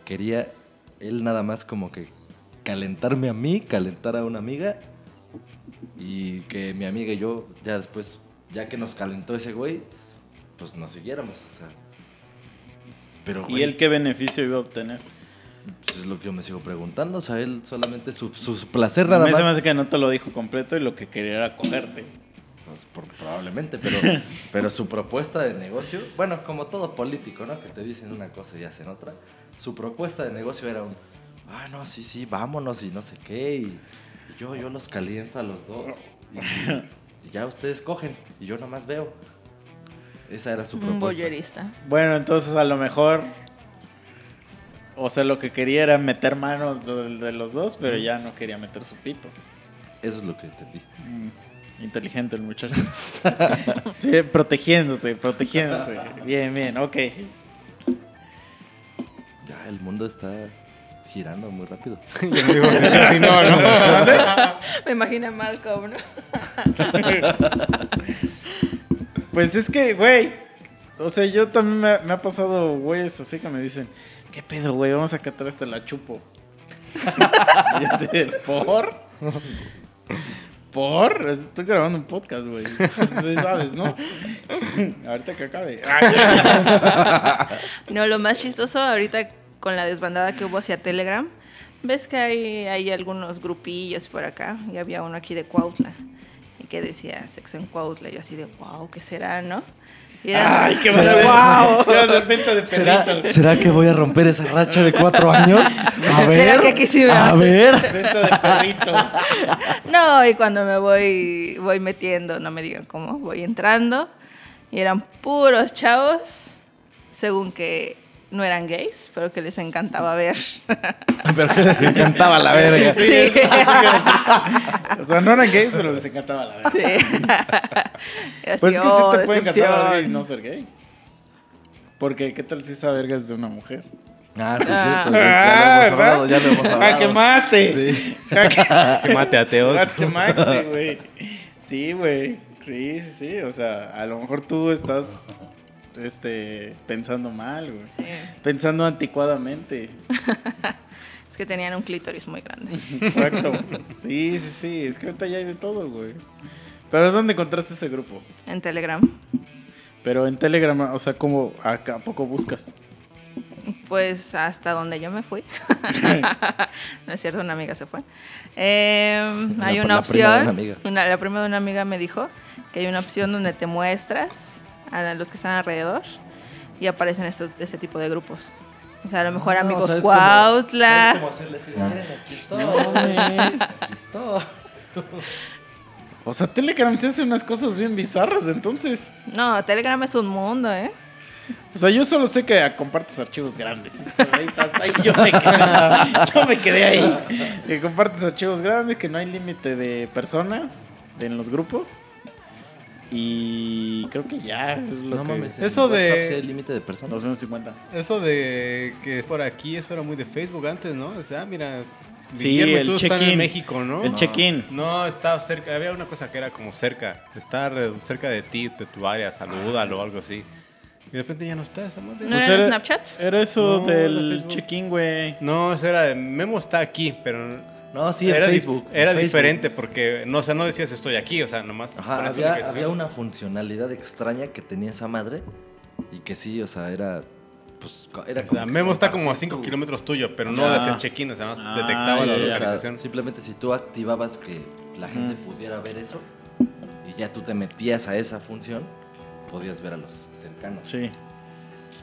[SPEAKER 2] quería él nada más como que calentarme a mí, calentar a una amiga y que mi amiga y yo ya después, ya que nos calentó ese güey, pues nos siguiéramos, o sea. Pero,
[SPEAKER 4] ¿Y
[SPEAKER 2] güey,
[SPEAKER 4] él qué beneficio iba a obtener?
[SPEAKER 2] pues es lo que yo me sigo preguntando, o sea, él solamente su, su, su placer
[SPEAKER 4] A
[SPEAKER 2] nada
[SPEAKER 4] mí se me
[SPEAKER 2] más.
[SPEAKER 4] hace que no te lo dijo completo y lo que quería era cogerte.
[SPEAKER 2] Pues, por- probablemente, pero, [laughs] pero su propuesta de negocio, bueno, como todo político, ¿no? Que te dicen una cosa y hacen otra. Su propuesta de negocio era un, ah, no, sí, sí, vámonos y no sé qué. Y, y yo, yo los caliento a los dos. Y, y ya ustedes cogen y yo nomás veo. Esa era su
[SPEAKER 1] Un
[SPEAKER 2] propuesta.
[SPEAKER 1] boyerista.
[SPEAKER 4] Bueno, entonces a lo mejor. O sea, lo que quería era meter manos de, de los dos, pero ya no quería meter su pito.
[SPEAKER 2] Eso es lo que entendí.
[SPEAKER 4] Mm, inteligente el muchacho. [laughs] sí, protegiéndose, protegiéndose. Bien, bien, ok.
[SPEAKER 2] Ya, el mundo está girando muy rápido. [laughs]
[SPEAKER 3] Yo no digo si sí o si no, ¿no?
[SPEAKER 1] Me imagino a Malcolm, ¿no? [laughs]
[SPEAKER 4] Pues es que, güey. O sea, yo también me, me ha pasado, güeyes, así que me dicen, ¿qué pedo, güey? Vamos a catar hasta la chupo. [laughs] y así, ¿por? ¿Por? Estoy grabando un podcast, güey. Sí sabes, ¿no? Ahorita que acabe.
[SPEAKER 1] No, lo más chistoso ahorita con la desbandada que hubo hacia Telegram, ves que hay, hay algunos grupillos por acá y había uno aquí de Cuautla y que decía sexo en Cuautla. Y yo así de, wow, ¿qué será, no?
[SPEAKER 4] Ay, qué va a ser.
[SPEAKER 1] Wow.
[SPEAKER 4] ¿Qué va a ser venta de
[SPEAKER 2] ¿Será,
[SPEAKER 4] perritos?
[SPEAKER 2] ¿Será que voy a romper esa racha de cuatro años? A [laughs] ver.
[SPEAKER 1] ¿Será que aquí sí va?
[SPEAKER 2] A ver.
[SPEAKER 4] Venta de perritos. [laughs]
[SPEAKER 1] No, y cuando me voy, voy metiendo, no me digan cómo, voy entrando y eran puros chavos, según que no eran gays, pero que les encantaba ver.
[SPEAKER 2] Pero que les encantaba la verga. [laughs]
[SPEAKER 1] Sí.
[SPEAKER 4] O sea, no eran gays, pero les encantaba la verdad.
[SPEAKER 1] Sí. [laughs] Así,
[SPEAKER 4] Pues es que
[SPEAKER 1] oh,
[SPEAKER 4] sí te puede encantar la verga y no ser gay. Porque, ¿qué tal si esa verga es de una mujer?
[SPEAKER 2] Ah, sí,
[SPEAKER 1] Ah.
[SPEAKER 2] cierto. Ya, ya lo hemos hablado, ya lo hemos hablado.
[SPEAKER 4] ¡Ah, que mate!
[SPEAKER 2] Sí. [laughs]
[SPEAKER 3] Que mate ateos.
[SPEAKER 4] ¡Ah, que mate, güey! Sí, güey. Sí, sí, sí. O sea, a lo mejor tú estás este, pensando mal, güey.
[SPEAKER 1] Sí.
[SPEAKER 4] Pensando anticuadamente. [laughs]
[SPEAKER 1] Es que tenían un clítoris muy grande.
[SPEAKER 4] Exacto. Sí, sí, sí. Es que ahorita ya hay de todo, güey. Pero ¿dónde encontraste ese grupo?
[SPEAKER 1] En Telegram.
[SPEAKER 4] Pero en Telegram, o sea, ¿cómo a, a poco buscas?
[SPEAKER 1] Pues hasta donde yo me fui. [laughs] no es cierto, una amiga se fue. Eh, hay una
[SPEAKER 2] la prima de
[SPEAKER 1] opción.
[SPEAKER 2] una amiga.
[SPEAKER 1] una- la prima de una amiga me dijo que hay una opción donde te muestras a los que están alrededor y aparecen estos, ese tipo de grupos. O sea, a lo mejor
[SPEAKER 2] No,
[SPEAKER 1] amigos
[SPEAKER 2] ¿sabes cómo-
[SPEAKER 1] Cuautla.
[SPEAKER 2] ¿sabes cómo hacerle así? Miren, aquí estoy. [laughs] Aquí estoy.
[SPEAKER 4] O sea, Telegram se hace unas cosas bien bizarras, entonces.
[SPEAKER 1] No, Telegram es un mundo, ¿eh?
[SPEAKER 4] O sea, yo solo sé que compartes archivos grandes. Ahí, hasta ahí yo me quedé, [laughs] yo me quedé ahí. Que compartes archivos grandes, que no hay límite de personas en los grupos. Y creo que ya es lo
[SPEAKER 2] No
[SPEAKER 4] que...
[SPEAKER 2] mames.
[SPEAKER 3] Eso de-
[SPEAKER 2] límite de personas.
[SPEAKER 4] 250.
[SPEAKER 3] Eso de que es por aquí, eso era muy de Facebook antes, ¿no? O sea, mira,
[SPEAKER 4] Sí, el check-in.
[SPEAKER 3] en México, ¿no?
[SPEAKER 4] El
[SPEAKER 2] No.
[SPEAKER 4] check-in.
[SPEAKER 3] No, estaba cerca, había una cosa que era como cerca, estar cerca de ti, de tu área, salúdalo o algo así. Y de repente ya no está esa madre.
[SPEAKER 1] ¿No
[SPEAKER 4] Pues
[SPEAKER 1] era Snapchat?
[SPEAKER 4] Era eso
[SPEAKER 3] No,
[SPEAKER 4] del check-in, güey.
[SPEAKER 3] No, eso era de Memo está aquí, pero
[SPEAKER 2] No, sí, en
[SPEAKER 3] era, dif-
[SPEAKER 2] Facebook. en
[SPEAKER 3] era
[SPEAKER 2] Facebook.
[SPEAKER 3] diferente porque no, o sea, no decías estoy aquí, o sea, nomás
[SPEAKER 2] Ajá, había, había una funcionalidad extraña que tenía esa madre y que sí, o sea, era. Pues, era
[SPEAKER 3] O sea, Memo está como a
[SPEAKER 2] compartir
[SPEAKER 3] 5
[SPEAKER 2] tu-
[SPEAKER 3] kilómetros tuyo, pero no
[SPEAKER 4] Ah.
[SPEAKER 3] hacías check-in, o sea, no
[SPEAKER 4] Ah,
[SPEAKER 3] detectaba
[SPEAKER 4] sí,
[SPEAKER 3] la
[SPEAKER 4] sí,
[SPEAKER 2] o sea,
[SPEAKER 3] localización.
[SPEAKER 2] simplemente si tú activabas que la gente pudiera ver eso y ya tú te metías a esa función, podías ver a los cercanos.
[SPEAKER 4] Sí.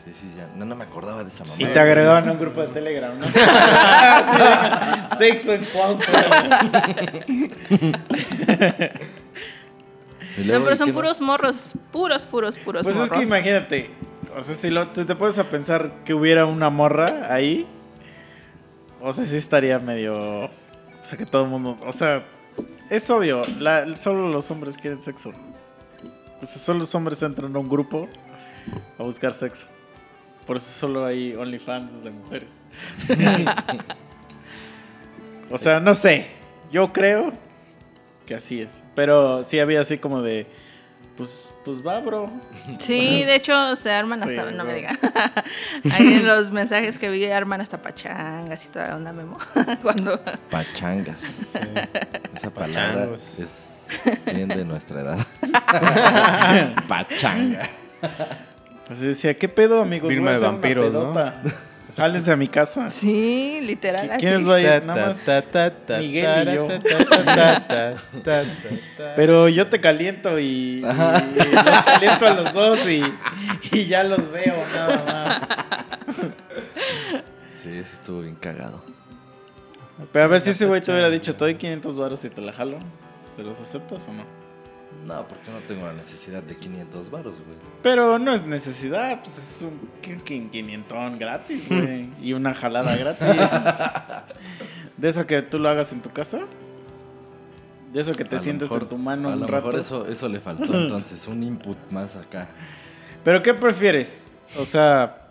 [SPEAKER 2] Sí, sí, ya. No, no me acordaba de esa mamá.
[SPEAKER 4] Y te agregaban a un grupo de Telegram, ¿no? [laughs] Sí, Sexo en [laughs]
[SPEAKER 1] No, pero
[SPEAKER 2] ¿y
[SPEAKER 1] son puros morros. Puros, puros, puros
[SPEAKER 4] Pues es
[SPEAKER 1] morros.
[SPEAKER 4] que imagínate, o sea, si lo, te, te puedes a pensar que hubiera una morra ahí, o sea, sí estaría medio... O sea, que todo el mundo... O sea, es obvio, la- solo los hombres quieren sexo. O sea, solo los hombres entran a un grupo a buscar sexo. Por eso solo hay OnlyFans de mujeres. [laughs] o sea, no sé. Yo creo que así es. Pero sí había así como de... Pues, pues va, bro.
[SPEAKER 1] Sí, de hecho se arman
[SPEAKER 4] Sí,
[SPEAKER 1] hasta, no me
[SPEAKER 4] no.
[SPEAKER 1] diga. [laughs] Ahí en los mensajes que vi arman hasta pachangas y toda onda memo. [laughs] Cuando
[SPEAKER 2] Pachangas. Esa palabra
[SPEAKER 3] Pachangos.
[SPEAKER 2] es bien de nuestra edad. Pachanga.
[SPEAKER 4] Pues decía, ¿qué pedo, amigos?
[SPEAKER 3] Firma de vampiros, ¿no?
[SPEAKER 4] Jálense a mi casa. [laughs]
[SPEAKER 1] sí, literal así.
[SPEAKER 4] ¿Quiénes va a ir? Nada más. Miguel y yo. Pero yo te caliento y, los caliento a los dos y, y ya los veo nada más. [laughs]
[SPEAKER 2] Sí, ese estuvo bien cagado.
[SPEAKER 4] Pero a ver si ese güey te hubiera dicho, te doy 500 baros y te la jalo. ¿Se los aceptas o no?
[SPEAKER 2] No, porque no tengo la necesidad de 500 varos, güey.
[SPEAKER 4] Pero no es necesidad, pues es un qu- qu- 500 gratis, güey. Y una jalada gratis. [laughs] De eso que tú lo hagas en tu casa. De eso que te
[SPEAKER 2] A
[SPEAKER 4] sientes
[SPEAKER 2] mejor-
[SPEAKER 4] en tu mano
[SPEAKER 2] A
[SPEAKER 4] un
[SPEAKER 2] lo
[SPEAKER 4] rato.
[SPEAKER 2] mejor eso, eso le faltó [laughs] entonces, un input más acá.
[SPEAKER 4] Pero ¿qué prefieres? O sea,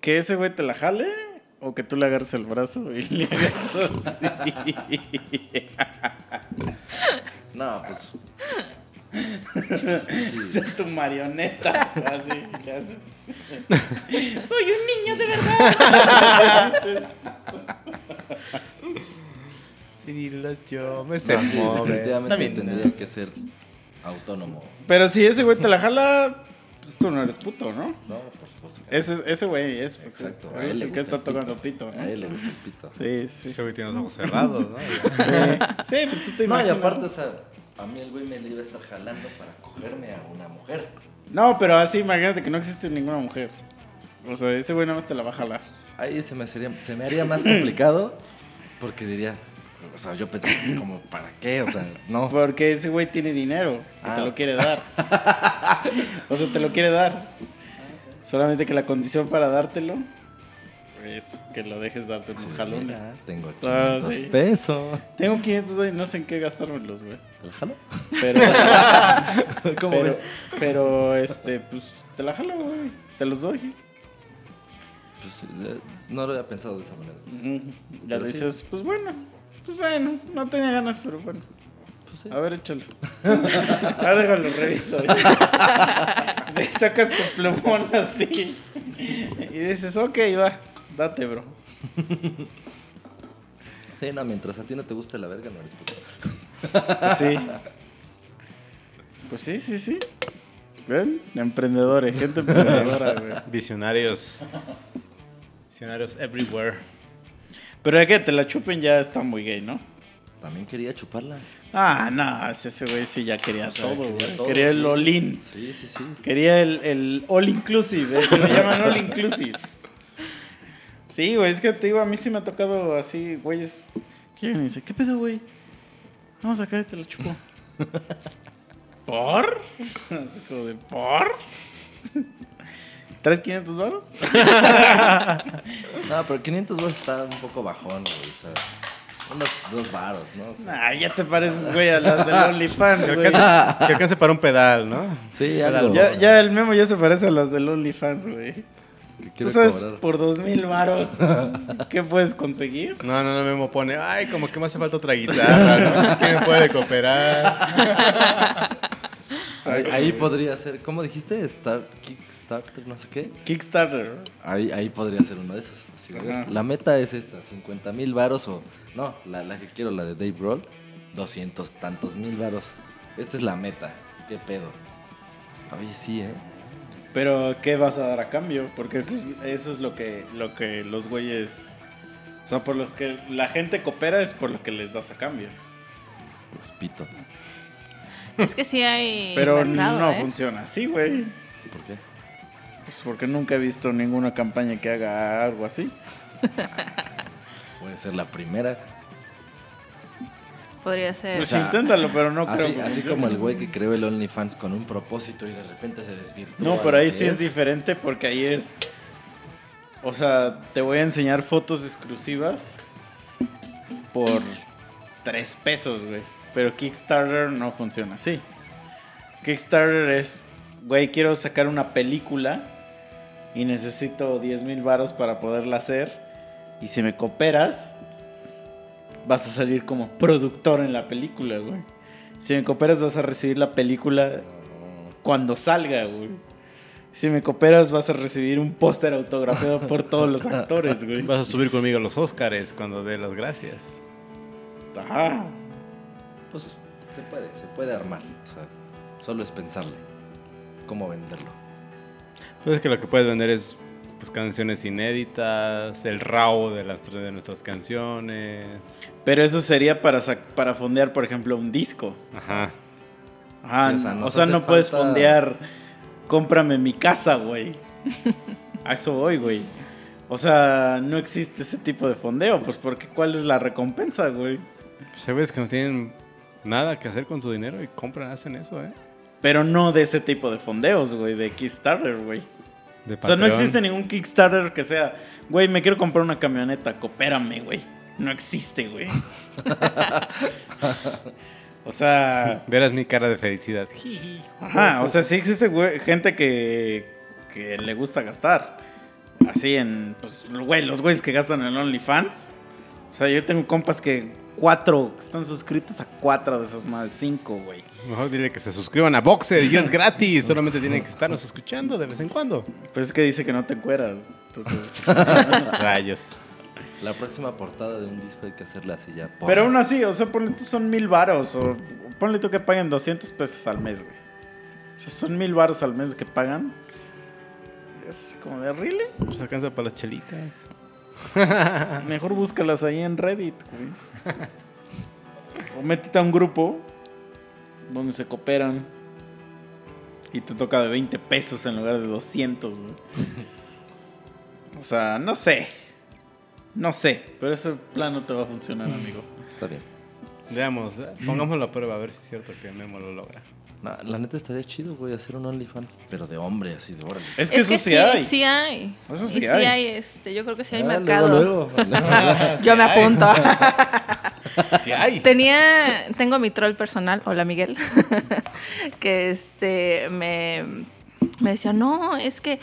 [SPEAKER 4] que ese güey te la jale o que tú le agarres el brazo y le [laughs] hagas así.
[SPEAKER 2] No, pues. sí. [laughs]
[SPEAKER 4] Sea tu marioneta. [laughs] Así, le haces. [laughs] Soy un niño de verdad.
[SPEAKER 3] Sí, lo yo me
[SPEAKER 2] No,
[SPEAKER 3] se
[SPEAKER 2] sí, definitivamente
[SPEAKER 3] bien,
[SPEAKER 2] tendría
[SPEAKER 3] ¿no?
[SPEAKER 2] que ser autónomo.
[SPEAKER 4] Pero si ese güey te la jala, pues tú no eres puto, ¿no?
[SPEAKER 2] No,
[SPEAKER 4] Ese, ese güey es. pues,
[SPEAKER 2] Exacto, a
[SPEAKER 4] Es
[SPEAKER 2] le
[SPEAKER 4] el que
[SPEAKER 2] gusta
[SPEAKER 4] está
[SPEAKER 2] el
[SPEAKER 4] tocando pito, ¿no?
[SPEAKER 2] A él le gusta el pito.
[SPEAKER 4] Sí, sí.
[SPEAKER 3] Ese güey tiene los ojos cerrados, ¿no?
[SPEAKER 4] Sí, pues tú te
[SPEAKER 2] No, y
[SPEAKER 4] imaginas.
[SPEAKER 2] aparte, o sea, a mí el güey me le iba a estar jalando para cogerme a una mujer.
[SPEAKER 4] No, pero así imagínate que no existe ninguna mujer. O sea, ese güey nada más te la va a jalar.
[SPEAKER 2] Ahí se me, sería, se me haría más complicado porque diría, o sea, yo pensé, [laughs] como, ¿para qué? O sea, no.
[SPEAKER 4] Porque ese güey tiene dinero y
[SPEAKER 2] Ah.
[SPEAKER 4] te lo quiere dar. o sea, te lo quiere dar. Solamente que la condición para dártelo es que lo dejes darte unos
[SPEAKER 2] Sí,
[SPEAKER 4] jalones.
[SPEAKER 2] mira, tengo
[SPEAKER 4] Ah,
[SPEAKER 2] 500
[SPEAKER 4] sí.
[SPEAKER 2] pesos.
[SPEAKER 4] Tengo 500 güey, no sé en qué gastármelos, güey.
[SPEAKER 2] ¿Te lo jalo?
[SPEAKER 4] Pero, [laughs]
[SPEAKER 2] ¿Cómo
[SPEAKER 4] pero,
[SPEAKER 2] ves?
[SPEAKER 4] pero, este, pues, te la jalo, güey. Te los doy.
[SPEAKER 2] Pues, eh, no lo había pensado de esa manera.
[SPEAKER 4] Ujú. Ya
[SPEAKER 2] Pero sí.
[SPEAKER 4] dices, pues bueno, pues bueno, no tenía ganas, pero bueno.
[SPEAKER 2] Pues.
[SPEAKER 4] A ver, échalo. [laughs] Ahora déjalo, reviso. [laughs] Le sacas tu plumón así. Y dices, ok, va, date, bro.
[SPEAKER 2] Sí, no, mientras a ti no te guste la verga, no eres puto.
[SPEAKER 4] Pues sí. Pues sí, sí, sí. ¿Ven? Emprendedores, gente emprendedora, güey.
[SPEAKER 3] Visionarios. Visionarios everywhere.
[SPEAKER 4] Pero es que te la chupen ya está muy gay, ¿no?
[SPEAKER 2] También quería chuparla.
[SPEAKER 4] Ah, no, ese güey sí ya quería
[SPEAKER 2] O sea,
[SPEAKER 4] todo,
[SPEAKER 2] quería
[SPEAKER 4] güey.
[SPEAKER 2] todo,
[SPEAKER 4] Quería el all-in.
[SPEAKER 2] Sí, sí, sí.
[SPEAKER 4] Quería el, el all inclusive, el que le llaman all inclusive. Sí, güey, es que te digo, a mí sí me ha tocado así, güeyes. Y dicen, ¿qué pedo, güey? Vamos acá y te lo chupo. [laughs] ¿Por? Así como de, ¿por? ¿Traes 500 varos? [laughs]
[SPEAKER 2] No, pero 500 varos está un poco bajón, güey. O sea, Unos dos varos, ¿no? O sea,
[SPEAKER 4] Nah, ya te pareces, güey, a las de OnlyFans, güey.
[SPEAKER 3] que alcance para un pedal, ¿no?
[SPEAKER 2] sí, algo.
[SPEAKER 4] Ya, ya el memo ya se parece a las del OnlyFans, güey.
[SPEAKER 2] que
[SPEAKER 4] ¿Tú sabes
[SPEAKER 2] cobrar.
[SPEAKER 4] por dos mil varos qué puedes conseguir?
[SPEAKER 3] No, no, no, Memo pone, ay, como que me hace falta otra guitarra, ¿no? ¿Quién me puede cooperar? [laughs]
[SPEAKER 2] Ahí, ahí podría ser, ¿cómo dijiste? Star, Kickstarter, no sé qué.
[SPEAKER 4] Kickstarter.
[SPEAKER 2] Ahí, ahí podría ser uno de esos.
[SPEAKER 4] Ajá.
[SPEAKER 2] La meta es esta, 50 mil varos o... No, la, la que quiero, la de Dave Roll, 200 tantos mil varos. Esta es la meta. ¿Qué pedo? Oye, sí, ¿eh?
[SPEAKER 4] Pero, ¿qué vas a dar a cambio? Porque eso es, eso es lo, que, lo que los güeyes... O sea, por los que la gente coopera es por lo que les das a cambio.
[SPEAKER 2] Pues pito.
[SPEAKER 1] Es que sí hay.
[SPEAKER 4] Pero
[SPEAKER 1] mercado,
[SPEAKER 4] no
[SPEAKER 1] ¿eh?
[SPEAKER 4] funciona así, güey.
[SPEAKER 2] ¿Por qué?
[SPEAKER 4] Pues porque nunca he visto ninguna campaña que haga algo así. [laughs]
[SPEAKER 2] Puede ser la primera.
[SPEAKER 1] Podría ser.
[SPEAKER 4] Pues
[SPEAKER 2] sea,
[SPEAKER 4] inténtalo, pero no creo
[SPEAKER 2] así
[SPEAKER 4] que
[SPEAKER 2] así como el güey que creó el OnlyFans con un propósito y de repente se desvirtúa.
[SPEAKER 4] No, pero ahí sí es diferente porque ahí es... O sea, te voy a enseñar fotos exclusivas por tres pesos, güey. Pero Kickstarter no funciona así. Kickstarter es, güey, quiero sacar una película y necesito 10 mil varos para poderla hacer. Y si me cooperas, vas a salir como productor en la película, güey. Si me cooperas, vas a recibir la película cuando salga, güey. Si me cooperas, vas a recibir un póster autografiado por todos los actores, [laughs] güey.
[SPEAKER 3] Vas a subir conmigo a los Óscares cuando dé las gracias.
[SPEAKER 4] Ajá.
[SPEAKER 2] Pues se puede, se puede armar. O sea, solo es pensarle. ¿Cómo venderlo?
[SPEAKER 3] Pues es que lo que puedes vender es pues, canciones inéditas, el RAW de, las, de nuestras canciones.
[SPEAKER 4] Pero eso sería para, sac- para fondear, por ejemplo, un disco.
[SPEAKER 3] Ajá.
[SPEAKER 4] Ajá.
[SPEAKER 2] Sí, o sea,
[SPEAKER 4] o no puedes
[SPEAKER 2] falta-
[SPEAKER 4] fondear, cómprame mi casa, güey. [laughs] A eso voy, güey. O sea, no existe ese tipo de fondeo, pues porque ¿cuál es la recompensa, güey?
[SPEAKER 3] Pues hay güeyes que no tienen nada que hacer con su dinero y compran, hacen eso, ¿eh?
[SPEAKER 4] Pero no de ese tipo de fondeos, güey, de Kickstarter, güey.
[SPEAKER 3] De
[SPEAKER 4] O sea, no existe ningún Kickstarter que sea, güey, me quiero comprar una camioneta, coopérame, güey. No existe, güey. [laughs] o sea,
[SPEAKER 3] Verás mi cara de felicidad.
[SPEAKER 4] ajá, o sea, sí existe güey, gente que, que le gusta gastar. Así en, pues, güey, los güeyes que gastan en OnlyFans. O sea, yo tengo compas que cuatro, están suscritos a cuatro de esos más, cinco, güey.
[SPEAKER 3] Mejor dile que se suscriban a Boxer y es gratis. Solamente tienen que estarnos escuchando de vez en cuando.
[SPEAKER 4] Pues es que dice que no te encueras. Entonces... [laughs]
[SPEAKER 3] Rayos.
[SPEAKER 2] La próxima portada de un disco hay que hacerla así ya. por-
[SPEAKER 4] Pero aún así, o sea, ponle tú son mil varos. O ponle tú que paguen 200 pesos al mes, güey. O sea, son mil varos al mes que pagan. Es como de, ¿really?
[SPEAKER 3] Pues alcanza para las chelitas. [laughs]
[SPEAKER 4] Mejor búscalas ahí en Reddit, güey. O métete a un grupo donde se cooperan y te toca de 20 pesos en lugar de 200, güey. [laughs] O sea, no sé. No sé, pero ese plan no te va a funcionar, amigo.
[SPEAKER 2] Está bien.
[SPEAKER 3] Veamos, eh, pongámoslo a prueba a ver si es cierto que Memo lo logra.
[SPEAKER 2] No, la neta estaría chido, güey, hacer un OnlyFans, pero de hombre, así de órale.
[SPEAKER 4] Es que
[SPEAKER 1] Es
[SPEAKER 4] eso sí, hay.
[SPEAKER 1] Sí hay.
[SPEAKER 4] Eso
[SPEAKER 1] Y
[SPEAKER 4] sí hay.
[SPEAKER 1] este, yo creo que sí hay
[SPEAKER 2] Ah,
[SPEAKER 1] mercado.
[SPEAKER 2] luego, [laughs] luego.
[SPEAKER 1] Yo me apunto.
[SPEAKER 3] Sí hay.
[SPEAKER 1] Tenía, tengo mi troll personal, hola Miguel, [laughs] que este me, me decía, no, es que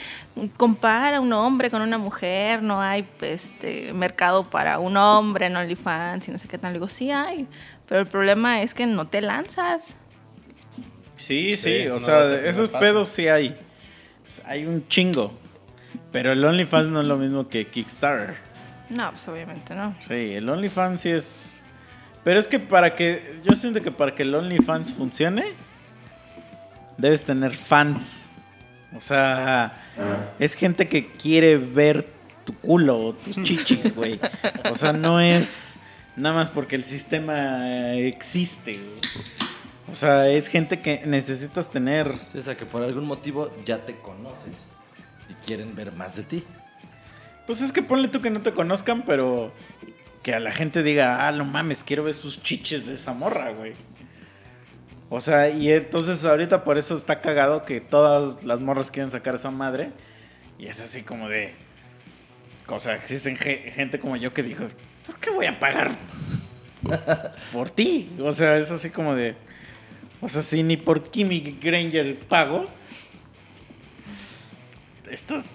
[SPEAKER 1] compara un hombre con una mujer, no hay este mercado para un hombre en OnlyFans y no sé qué tal. Le digo, sí hay, pero el problema es que no te lanzas.
[SPEAKER 4] Sí, sí,
[SPEAKER 3] Sí,
[SPEAKER 4] o sea, esos pedos sí hay. Hay un chingo. Pero el OnlyFans no es lo mismo que Kickstarter.
[SPEAKER 1] No, pues obviamente no.
[SPEAKER 4] Sí, el OnlyFans sí es. Pero es que para que. Yo siento que para que el OnlyFans funcione, debes tener fans. O sea, es gente que quiere ver tu culo o tus [laughs] chichis, güey. O sea, no es nada más porque el sistema existe, güey. O sea, es gente que necesitas tener.
[SPEAKER 2] O sea, que por algún motivo ya te conocen y quieren ver más de ti.
[SPEAKER 4] Pues es que ponle tú que no te conozcan, pero que a la gente diga, ah, no mames, quiero ver sus chiches de esa morra, güey. O sea, y entonces ahorita por eso está cagado que todas las morras quieren sacar esa madre. Y es así como de. O sea, existen ge- gente como yo que dijo, ¿por qué voy a pagar por ti. O sea, es así como de. O sea, si ni por Kimmy Granger pago. Estás.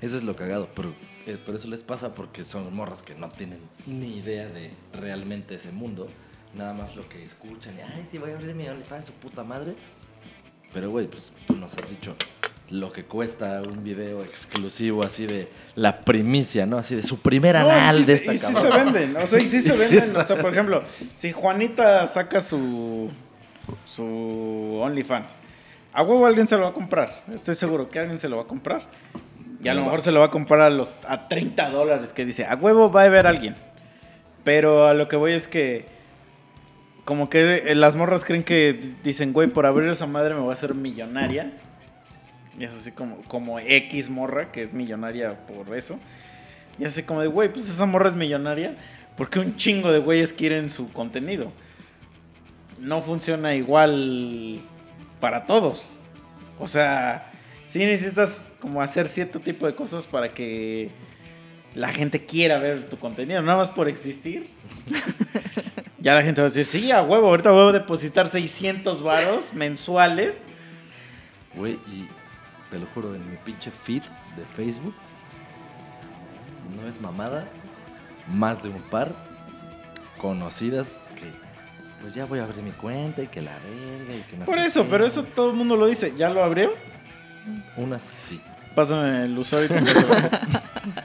[SPEAKER 2] Eso es lo cagado, pero eh, por eso les pasa porque son morras que no tienen ni idea de realmente ese mundo. Nada más lo que escuchan y, ay, sí, voy a abrir mi OnlyFans, su puta madre. Pero, güey, pues tú nos has dicho lo que cuesta un video exclusivo así de la primicia, ¿no? Así de su primer
[SPEAKER 4] No,
[SPEAKER 2] anal
[SPEAKER 4] sí
[SPEAKER 2] de esta
[SPEAKER 4] y sí se venden, o sea, y sí se [laughs] venden. O sea, por ejemplo, si Juanita saca su su OnlyFans, a huevo alguien se lo va a comprar. Estoy seguro que alguien se lo va a comprar. Y a lo mejor se lo va a comprar a los a 30 dólares que dice, a huevo va a haber alguien. Pero a lo que voy es que como que eh, las morras creen que dicen, güey, por abrir esa madre me voy a hacer millonaria. Y es así como, como X morra, que es millonaria por eso. Y así como de, güey, pues esa morra es millonaria. Porque un chingo de güeyes quieren su contenido. No funciona igual para todos. O sea, sí necesitas como hacer cierto tipo de cosas para que la gente quiera ver tu contenido. Nada más por existir. [laughs] ya la gente va a decir, sí, a huevo, ahorita voy a depositar 600 varos mensuales.
[SPEAKER 2] Güey, y te lo juro, en mi pinche feed de Facebook, no es mamada, más de un par conocidas pues ya voy a abrir mi cuenta y que la verga y que no
[SPEAKER 4] Por eso,
[SPEAKER 2] qué.
[SPEAKER 4] pero eso todo el mundo lo dice. ¿Ya lo abrió?
[SPEAKER 2] Unas sí.
[SPEAKER 4] Pásame el usuario y te paso fotos.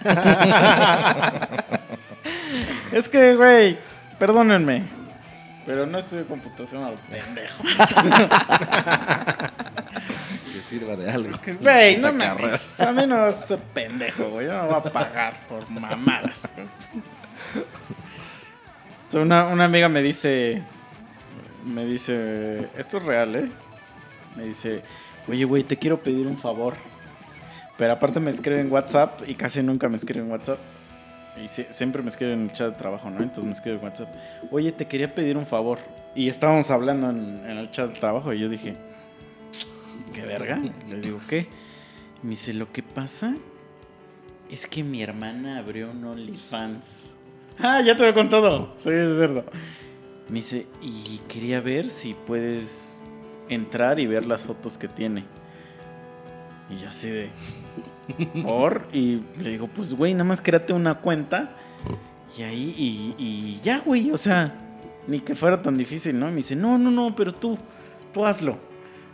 [SPEAKER 4] [laughs] es que, güey, perdónenme. Pero no estoy computación al pendejo. [laughs]
[SPEAKER 2] Que sirva de algo.
[SPEAKER 4] Güey, no mames. A mí no vas a ser pendejo, güey. Yo no voy a pagar por mamadas. [laughs] Una, una amiga me dice. Me dice. Esto es real, ¿eh? Me dice. Oye, güey, te quiero pedir un favor. Pero aparte me escribe en WhatsApp y casi nunca me escribe en WhatsApp. Y sie- siempre me escribe en el chat de trabajo, ¿no? Entonces me escribe en WhatsApp. Oye, te quería pedir un favor. Y estábamos hablando en, el chat de trabajo y yo dije, ¿qué verga? Le digo, ¿qué? Me dice, lo que pasa es que mi hermana abrió un OnlyFans. Ah, ya te lo he contado. Sí, es cierto. Me dice, y quería ver si puedes entrar y ver las fotos que tiene. Y yo así de... [laughs] ¿Por? Y le digo, pues güey, nada más créate una cuenta. Y ahí, y, y ya, güey, o sea, ni que fuera tan difícil, ¿no? Y me dice, no, no, no, pero tú, tú hazlo.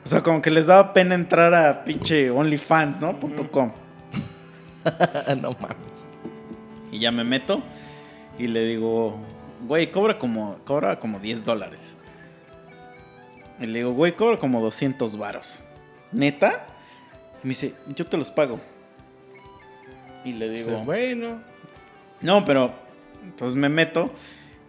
[SPEAKER 4] O sea, como que les daba pena entrar a pinche OnlyFans, ¿no? Punto .com. [laughs]
[SPEAKER 2] no mames.
[SPEAKER 4] Y ya me meto y le digo, güey, cobra como, cobra como 10 dólares. Y le digo, güey, cobra como 200 varos. ¿Neta? Y me dice, yo te los pago. Y le digo,
[SPEAKER 3] bueno.
[SPEAKER 4] no, pero entonces me meto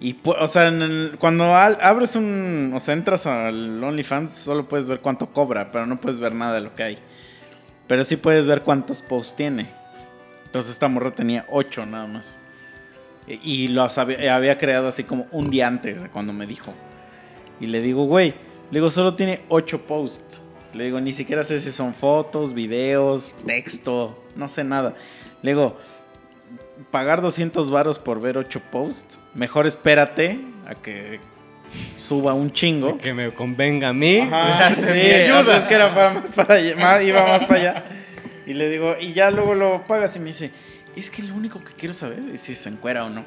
[SPEAKER 4] y, o sea, en el- cuando al- abres un, o sea, entras al OnlyFans, solo puedes ver cuánto cobra, pero no puedes ver nada de lo que hay. Pero sí puedes ver cuántos posts tiene. Entonces esta morra tenía 8 nada más. Y, los había, había creado así como un día antes de cuando me dijo. Y le digo, güey, le digo, solo tiene 8 posts. Le digo, ni siquiera sé si son fotos, videos, texto, no sé nada. Le digo, pagar 200 varos por ver 8 posts, mejor espérate a que suba un chingo.
[SPEAKER 3] Que me convenga a mí.
[SPEAKER 4] Ajá, [laughs] sí,
[SPEAKER 3] Me.
[SPEAKER 4] Es que era para más para allá, más- iba más para allá. Y le digo, y ya luego lo pagas y me dice, es que lo único que quiero saber es si se encuera o no.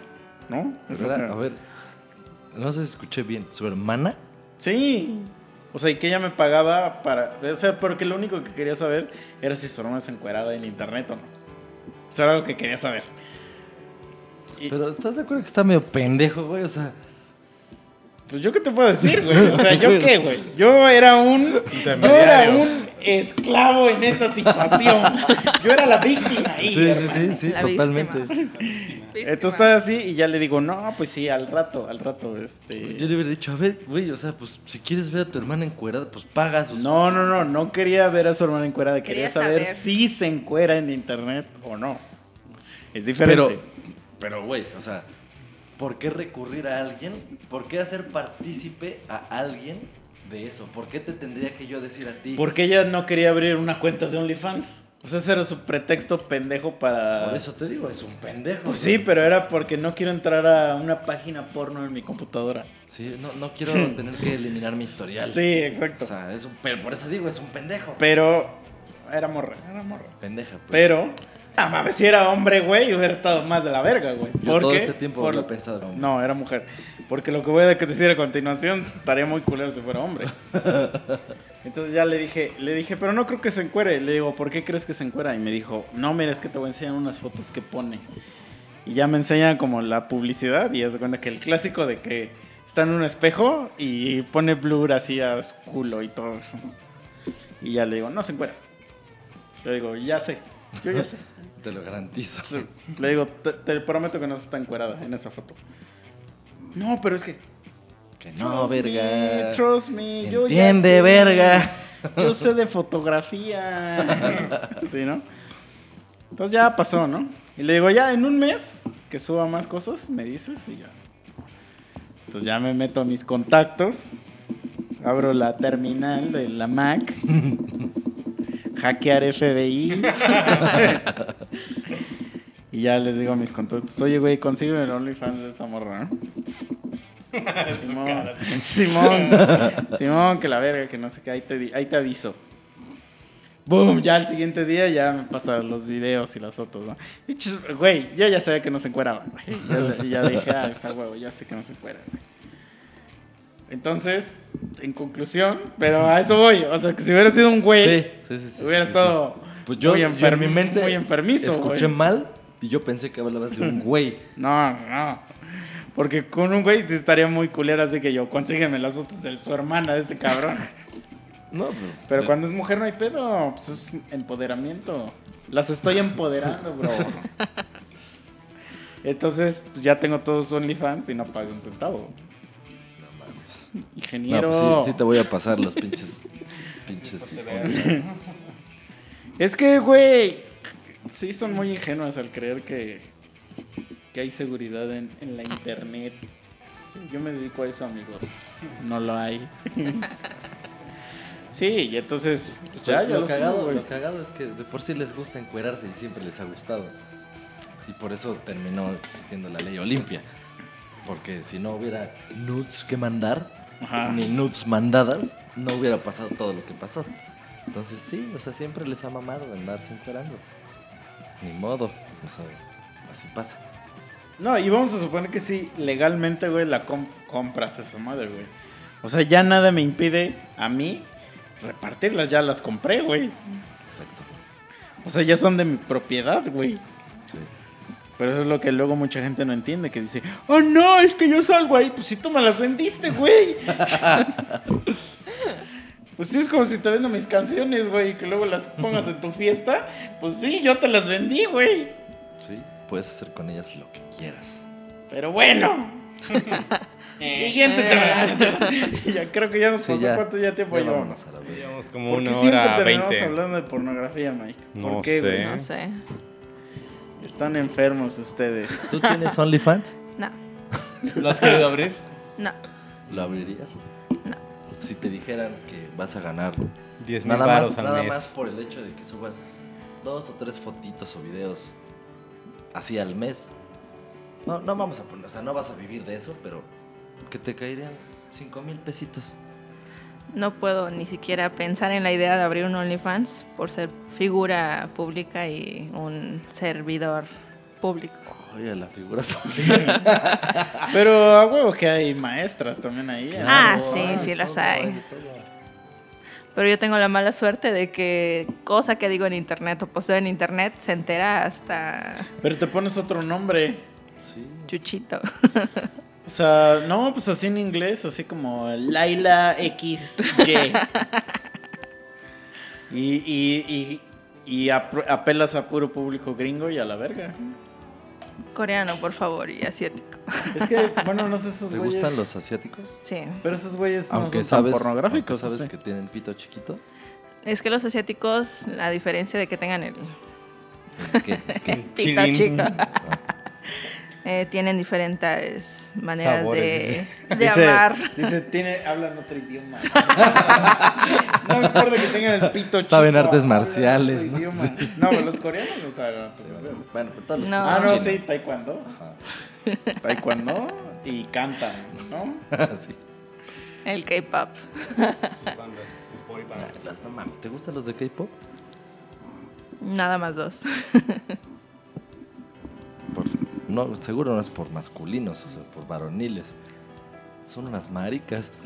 [SPEAKER 4] ¿No? Es lo que-
[SPEAKER 2] A ver, no sé si escuché bien. ¿Su hermana?
[SPEAKER 4] Sí. O sea, y que ella me pagaba para. O sea, porque lo único que quería saber era si su hermana se encueraba en internet o no. Eso era lo que quería saber. Y-
[SPEAKER 2] Pero ¿estás de acuerdo que está medio pendejo, güey? O sea,
[SPEAKER 4] Pues yo qué te puedo decir, güey. O sea, [laughs] yo qué, güey. Yo era un. Yo era
[SPEAKER 3] Intermediario.
[SPEAKER 4] un esclavo en esa situación. Yo era la víctima ahí.
[SPEAKER 2] sí, sí,
[SPEAKER 4] hermano.
[SPEAKER 2] sí, sí,
[SPEAKER 1] La
[SPEAKER 2] totalmente.
[SPEAKER 1] Víctima.
[SPEAKER 4] Entonces estaba así y ya le digo, no, pues sí, al rato, al rato, este.
[SPEAKER 2] Yo le hubiera dicho, a ver, güey, o sea, pues si quieres ver a tu hermana encuerada, pues paga sus...
[SPEAKER 4] No, no, no, no quería ver a su hermana encuerada, quería,
[SPEAKER 1] Quería
[SPEAKER 4] saber,
[SPEAKER 1] saber.
[SPEAKER 4] si se encuera en internet o no. Es diferente.
[SPEAKER 2] Pero, pero, güey, o sea, ¿por qué recurrir a alguien? ¿Por qué hacer partícipe a alguien de eso? ¿Por qué te tendría que yo decir a ti?
[SPEAKER 4] Porque ella no quería abrir una cuenta de OnlyFans. O sea, ese era su pretexto pendejo para...
[SPEAKER 2] Por eso te digo, es un pendejo.
[SPEAKER 4] Pues sí, pero era porque no quiero entrar a una página porno en mi computadora.
[SPEAKER 2] Sí, no, no quiero [laughs] tener que eliminar mi historial.
[SPEAKER 4] Sí, exacto.
[SPEAKER 2] O sea, es un, pero por eso digo, es un pendejo.
[SPEAKER 4] Pero era morra, era morra.
[SPEAKER 2] Pendeja. pues.
[SPEAKER 4] Pero, [laughs] ah, mames, si era hombre, güey, hubiera estado más de la verga, güey.
[SPEAKER 2] Yo
[SPEAKER 4] ¿Por
[SPEAKER 2] todo
[SPEAKER 4] qué?
[SPEAKER 2] este tiempo
[SPEAKER 4] Por-
[SPEAKER 2] lo he pensado. como-
[SPEAKER 4] No, era mujer. Porque lo que voy a decir a continuación estaría muy culero si fuera hombre. [laughs] Entonces ya le dije, le dije, pero no creo que se encuere. Le digo, ¿por qué crees que se encuera? Y me dijo, no, mira, es que te voy a enseñar unas fotos que pone. Y ya me enseña como la publicidad y se cuenta que el clásico de que está en un espejo y pone blur así a su culo y todo eso. Y ya le digo, no se encuera. Le digo, ya sé, yo ya sé.
[SPEAKER 2] Te lo garantizo.
[SPEAKER 4] Le digo, te, te prometo que no está encuerada en esa foto. No, pero es que.
[SPEAKER 2] Que no,
[SPEAKER 4] Trust
[SPEAKER 2] verga.
[SPEAKER 4] me, trust me, yo ya
[SPEAKER 2] Entiende,
[SPEAKER 4] sé.
[SPEAKER 2] verga. [laughs]
[SPEAKER 4] Yo sé de fotografía. [laughs] Sí, ¿no? Entonces ya pasó, ¿no? Y le digo, ya en un mes que suba más cosas, me dices y ya. Entonces ya me meto a mis contactos, abro la terminal de la Mac, [laughs] hackear FBI. [laughs] y ya les digo a mis contactos, oye, güey, consígueme el OnlyFans de esta morra, [laughs] ¿no? Simón, Simón, [laughs] Simón, que la verga, que no sé qué, ahí te, ahí te aviso. Boom, ya el siguiente día ya me pasan los videos y las fotos, ¿no? Güey, yo ya sabía que no se encueraban, güey. Ya, ya dije, ah, esa huevo, ya sé que no se encueran, güey. Entonces, en conclusión, pero a eso voy. O sea, que si hubiera sido un güey,
[SPEAKER 2] Sí, sí, sí, sí,
[SPEAKER 4] hubiera estado.
[SPEAKER 2] Pues yo,
[SPEAKER 4] muy,
[SPEAKER 2] yo en
[SPEAKER 4] enfermi-
[SPEAKER 2] mi mente
[SPEAKER 4] muy enfermizo,
[SPEAKER 2] escuché
[SPEAKER 4] güey.
[SPEAKER 2] mal y yo pensé que hablabas de un [laughs] güey.
[SPEAKER 4] No, no. Porque con un güey sí estaría muy culera, así que yo, consígueme las fotos de su hermana, de este cabrón. [laughs]
[SPEAKER 2] No,
[SPEAKER 4] Pero cuando es mujer no hay pedo, pues es empoderamiento. Las estoy empoderando, bro. [laughs] Entonces, pues ya tengo todos OnlyFans y no pago un centavo. Ingeniero.
[SPEAKER 2] No, pues sí, sí te voy a pasar los pinches. [laughs] pinches. [laughs]
[SPEAKER 4] Es que, güey, sí son muy ingenuas al creer que, que hay seguridad en, en la internet. Yo me dedico a eso, amigos. No lo hay. [laughs] Sí, y entonces, pues ya, ya
[SPEAKER 2] lo,
[SPEAKER 4] los
[SPEAKER 2] cagado,
[SPEAKER 4] tengo, güey.
[SPEAKER 2] lo cagado es que de por sí les gusta encuerarse y siempre les ha gustado. Y por eso terminó existiendo la ley Olimpia. Porque si no hubiera nudes que mandar,
[SPEAKER 4] Ajá.
[SPEAKER 2] ni nudes mandadas, no hubiera pasado todo lo que pasó. Entonces sí, o sea, siempre les ha mamado andarse encuerando. Ni modo, o sea, así pasa.
[SPEAKER 4] No, y vamos a suponer que sí, legalmente, güey, la com- compras esa madre, güey. O sea, ya nada me impide a mí repartirlas, ya las compré, güey.
[SPEAKER 2] Exacto.
[SPEAKER 4] O sea, ya son de mi propiedad, güey. Pero eso es lo que luego mucha gente no entiende, que dice, oh no, es que yo salgo ahí, pues si tú me las vendiste, güey. [laughs] pues sí, es como si te vendo mis canciones, güey, y que luego las pongas en tu fiesta. Pues sí, yo te las vendí, güey.
[SPEAKER 2] Sí, puedes hacer con ellas lo que quieras.
[SPEAKER 4] Pero bueno. [laughs] Siguiente tema. [laughs] ya creo que ya nos
[SPEAKER 2] Sí,
[SPEAKER 4] pasó
[SPEAKER 2] ya.
[SPEAKER 4] cuánto ya tiempo
[SPEAKER 2] Ya
[SPEAKER 4] llevamos.
[SPEAKER 3] Llevamos como
[SPEAKER 4] ¿Por qué
[SPEAKER 3] una
[SPEAKER 4] siempre
[SPEAKER 3] hora
[SPEAKER 4] terminamos
[SPEAKER 3] veinte.
[SPEAKER 4] hablando de pornografía, Mike? ¿Por
[SPEAKER 3] No
[SPEAKER 4] qué,
[SPEAKER 3] sé.
[SPEAKER 4] güey?
[SPEAKER 1] No sé.
[SPEAKER 4] Están enfermos ustedes. [laughs]
[SPEAKER 2] ¿Tú tienes OnlyFans?
[SPEAKER 1] No,
[SPEAKER 3] ¿Lo has querido abrir?
[SPEAKER 1] no,
[SPEAKER 2] ¿Lo abrirías?
[SPEAKER 1] no.
[SPEAKER 2] Si te dijeran que vas a ganar
[SPEAKER 3] 10 mil
[SPEAKER 2] nada más,
[SPEAKER 3] al
[SPEAKER 2] nada
[SPEAKER 3] mes.
[SPEAKER 2] más por el hecho de que subas dos o tres fotitos o videos así al mes. No, no vamos a poner, o sea, no vas a vivir de eso, pero que te caerían 5 mil pesitos.
[SPEAKER 1] No puedo ni siquiera pensar en la idea de abrir un OnlyFans por ser figura pública y un servidor público.
[SPEAKER 2] Oye, la figura. [laughs]
[SPEAKER 4] Pero a huevo que hay maestras también ahí. ¿eh?
[SPEAKER 1] Ah, sí,
[SPEAKER 2] ah,
[SPEAKER 1] sí las hay. Pero yo tengo la mala suerte de que cosa que digo en internet o posteo en internet se entera hasta
[SPEAKER 4] Pero te pones otro nombre.
[SPEAKER 2] Sí.
[SPEAKER 1] Chuchito. [laughs]
[SPEAKER 4] O sea, no, pues así en inglés, así como Laila XY. [laughs] y, y, y, y apelas a puro público gringo y a la verga.
[SPEAKER 1] Coreano, por favor, y asiático.
[SPEAKER 4] Es que, bueno, no sé esos
[SPEAKER 2] ¿Te
[SPEAKER 4] güeyes.
[SPEAKER 2] gustan los asiáticos?
[SPEAKER 1] Sí.
[SPEAKER 4] Pero esos güeyes no
[SPEAKER 2] Aunque
[SPEAKER 4] son
[SPEAKER 2] sabes,
[SPEAKER 4] tan pornográficos.
[SPEAKER 2] sabes
[SPEAKER 4] ¿sí?
[SPEAKER 2] que tienen pito chiquito.
[SPEAKER 1] Es que los asiáticos, la diferencia de que tengan el
[SPEAKER 2] ¿Qué, [laughs] qué?
[SPEAKER 1] pito chico,
[SPEAKER 2] Ah,
[SPEAKER 1] Eh, tienen diferentes maneras
[SPEAKER 3] Sabores,
[SPEAKER 1] de, de
[SPEAKER 4] Dice,
[SPEAKER 1] amar.
[SPEAKER 4] dice, tiene, hablan otro idioma. [laughs] no me importa que tengan el pito chico.
[SPEAKER 2] Saben artes marciales, ¿no?
[SPEAKER 4] idioma. No, pero los coreanos no saben artes marciales.
[SPEAKER 2] Bueno, pero todos los
[SPEAKER 1] No.
[SPEAKER 4] Ah, no, sí, taekwondo.
[SPEAKER 2] Ajá.
[SPEAKER 4] Taekwondo y cantan, ¿no? [laughs]
[SPEAKER 2] Sí.
[SPEAKER 1] El K-pop.
[SPEAKER 3] Sus bandas, sus boy bands.
[SPEAKER 2] Las- No mames, ¿te gustan los de K-pop?
[SPEAKER 1] Nada más dos. [laughs]
[SPEAKER 2] No, seguro no es por masculinos, o sea, por varoniles. Son unas maricas. [laughs]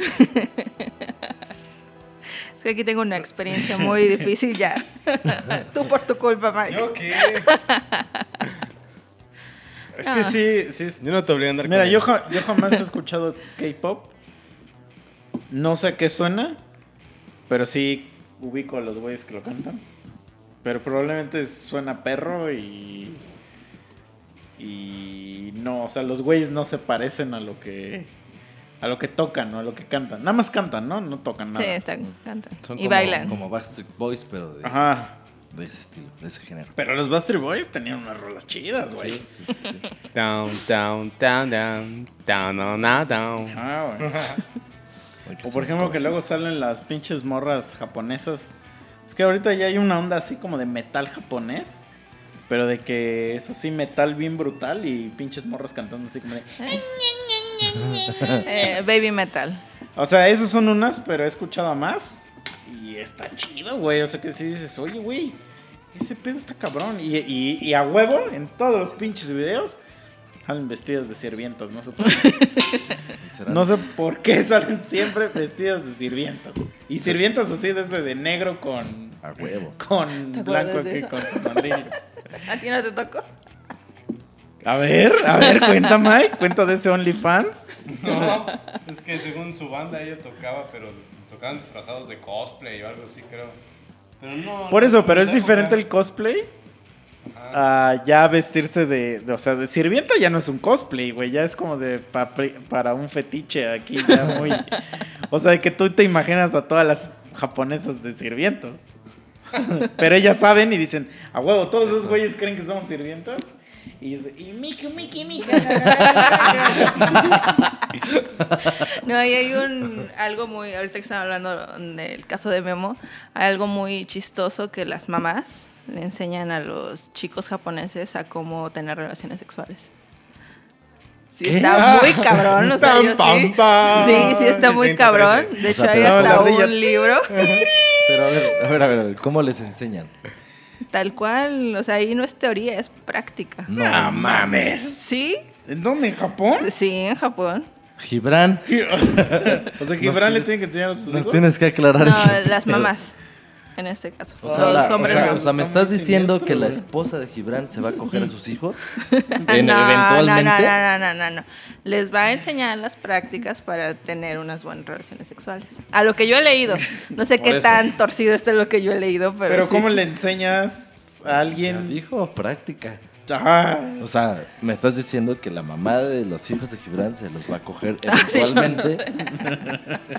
[SPEAKER 1] Es que aquí tengo una experiencia muy [laughs] difícil ya. [laughs] Tú por tu culpa, Mike.
[SPEAKER 3] ¿Yo qué?
[SPEAKER 4] Es que sí, sí.
[SPEAKER 3] Yo no te obligo a andar
[SPEAKER 4] Mira,
[SPEAKER 3] con
[SPEAKER 4] yo, jamás he escuchado K-pop. No sé qué suena, pero sí ubico a los güeyes que lo cantan. Pero probablemente suena perro y. Y no, o sea, los güeyes no se parecen a lo que. A lo que tocan o a lo que cantan. Nada más cantan, ¿no? No tocan nada.
[SPEAKER 1] Sí, están, cantan.
[SPEAKER 2] Son
[SPEAKER 1] y
[SPEAKER 2] como,
[SPEAKER 1] bailan.
[SPEAKER 2] como Backstreet Boys, pero de,
[SPEAKER 4] Ajá.
[SPEAKER 2] de ese estilo, de ese género.
[SPEAKER 4] Pero los Bastard Boys tenían unas rolas chidas, güey.
[SPEAKER 2] Sí, sí, sí.
[SPEAKER 3] Down, down, down, down, down, down, down, down.
[SPEAKER 4] Ah, güey. [laughs] O por ejemplo que luego salen las pinches morras japonesas. Es que ahorita ya hay una onda así como de metal japonés. Pero de que es así metal bien brutal y pinches morras cantando así como de... [laughs]
[SPEAKER 1] Eh, baby metal.
[SPEAKER 4] O sea, esos son unas, pero he escuchado a más. Y está chido, güey. O sea que si dices, oye, güey, ese pedo está cabrón. Y, y- y a huevo, en todos los pinches videos, salen vestidas de sirvientas. No sé por qué. [laughs] No sé por qué salen siempre vestidas de sirvientas. Y sirvientas así de ese de negro con,
[SPEAKER 2] A huevo.
[SPEAKER 4] con
[SPEAKER 1] ¿Te acuerdas
[SPEAKER 4] blanco que con su mandillo. [laughs]
[SPEAKER 1] ¿A ti no te tocó?
[SPEAKER 4] A ver, a ver, cuenta Mike, cuenta de ese OnlyFans.
[SPEAKER 3] No, es que según su banda ella tocaba, pero tocaban disfrazados de cosplay o algo así, creo. Pero no.
[SPEAKER 4] Por eso, pero es diferente el cosplay. Ya vestirse de, o sea, de sirvienta ya no es un cosplay, güey, ya es como de para un fetiche aquí ya muy... o sea, que tú te imaginas a todas las japonesas de sirvientas. Pero ellas saben y dicen, a huevo, todos esos güeyes creen que somos sirvientas. Y dice, y Miki, Miki. [laughs]
[SPEAKER 1] No, y hay un algo muy, ahorita que están hablando del caso de Memo, hay algo muy chistoso que las mamás le enseñan a los chicos japoneses a cómo tener relaciones sexuales. Sí,
[SPEAKER 2] ¿Qué?
[SPEAKER 1] está muy cabrón, o sea, yo sí, sí, sí está muy
[SPEAKER 3] 30,
[SPEAKER 1] cabrón.
[SPEAKER 3] 13.
[SPEAKER 1] De hecho, hay hasta un libro
[SPEAKER 2] Pero a ver, a ver, a ver, a ver, ¿cómo les enseñan?
[SPEAKER 1] tal cual, o sea, ahí no es teoría, es práctica.
[SPEAKER 2] No
[SPEAKER 4] ¡No mames!
[SPEAKER 1] ¿Sí?
[SPEAKER 4] ¿En dónde? ¿En Japón?
[SPEAKER 1] Sí, en Japón.
[SPEAKER 2] Gibran, [laughs]
[SPEAKER 4] O sea, Gibran le tiene que enseñar a sus hijos.
[SPEAKER 2] tienes que aclarar
[SPEAKER 1] No, las mamás, en este caso.
[SPEAKER 2] O sea,
[SPEAKER 1] los hombres
[SPEAKER 2] o sea,
[SPEAKER 1] no.
[SPEAKER 2] o sea, ¿me
[SPEAKER 4] Está
[SPEAKER 2] estás diciendo
[SPEAKER 4] siniestro,
[SPEAKER 2] que la esposa de Gibran se va a coger a sus hijos?
[SPEAKER 1] No, [laughs]
[SPEAKER 2] En-
[SPEAKER 1] no,
[SPEAKER 2] eventualmente.
[SPEAKER 1] no, no, no, no, no. Les va a enseñar las prácticas para tener unas buenas relaciones sexuales. A lo que yo he leído. No sé [laughs]
[SPEAKER 4] Por
[SPEAKER 1] qué
[SPEAKER 4] eso.
[SPEAKER 1] tan torcido está lo que yo he leído, pero,
[SPEAKER 4] Pero
[SPEAKER 1] sí.
[SPEAKER 4] ¿cómo le enseñas a
[SPEAKER 2] Ya
[SPEAKER 4] alguien?
[SPEAKER 2] dijo, práctica.
[SPEAKER 4] Ajá.
[SPEAKER 2] O sea, me estás diciendo que la mamá de los hijos de Gibran se los va a coger [laughs]
[SPEAKER 1] Ah, sí,
[SPEAKER 2] eventualmente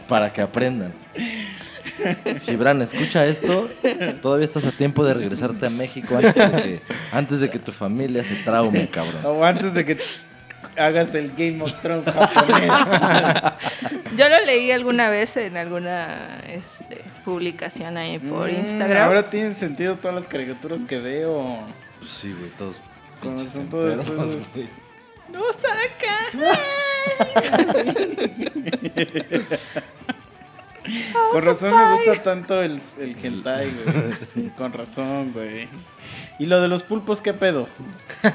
[SPEAKER 2] para que aprendan. Gibran, escucha esto. Todavía estás a tiempo de regresarte a México antes de que, antes de que tu familia se traume, cabrón.
[SPEAKER 4] O antes de que hagas el Game of Thrones japonés.
[SPEAKER 1] Yo lo leí alguna vez en alguna este, publicación ahí por
[SPEAKER 4] Mm,
[SPEAKER 1] Instagram.
[SPEAKER 4] Ahora tienen sentido todas las caricaturas que veo.
[SPEAKER 2] Pues sí, güey, todos.
[SPEAKER 4] Como son todos esos-.
[SPEAKER 1] ¡No saca! [laughs]
[SPEAKER 4] Con razón me gusta tanto el, el hentai, güey. [laughs] Sí, con razón, güey. ¿Y lo de los pulpos qué pedo? [laughs]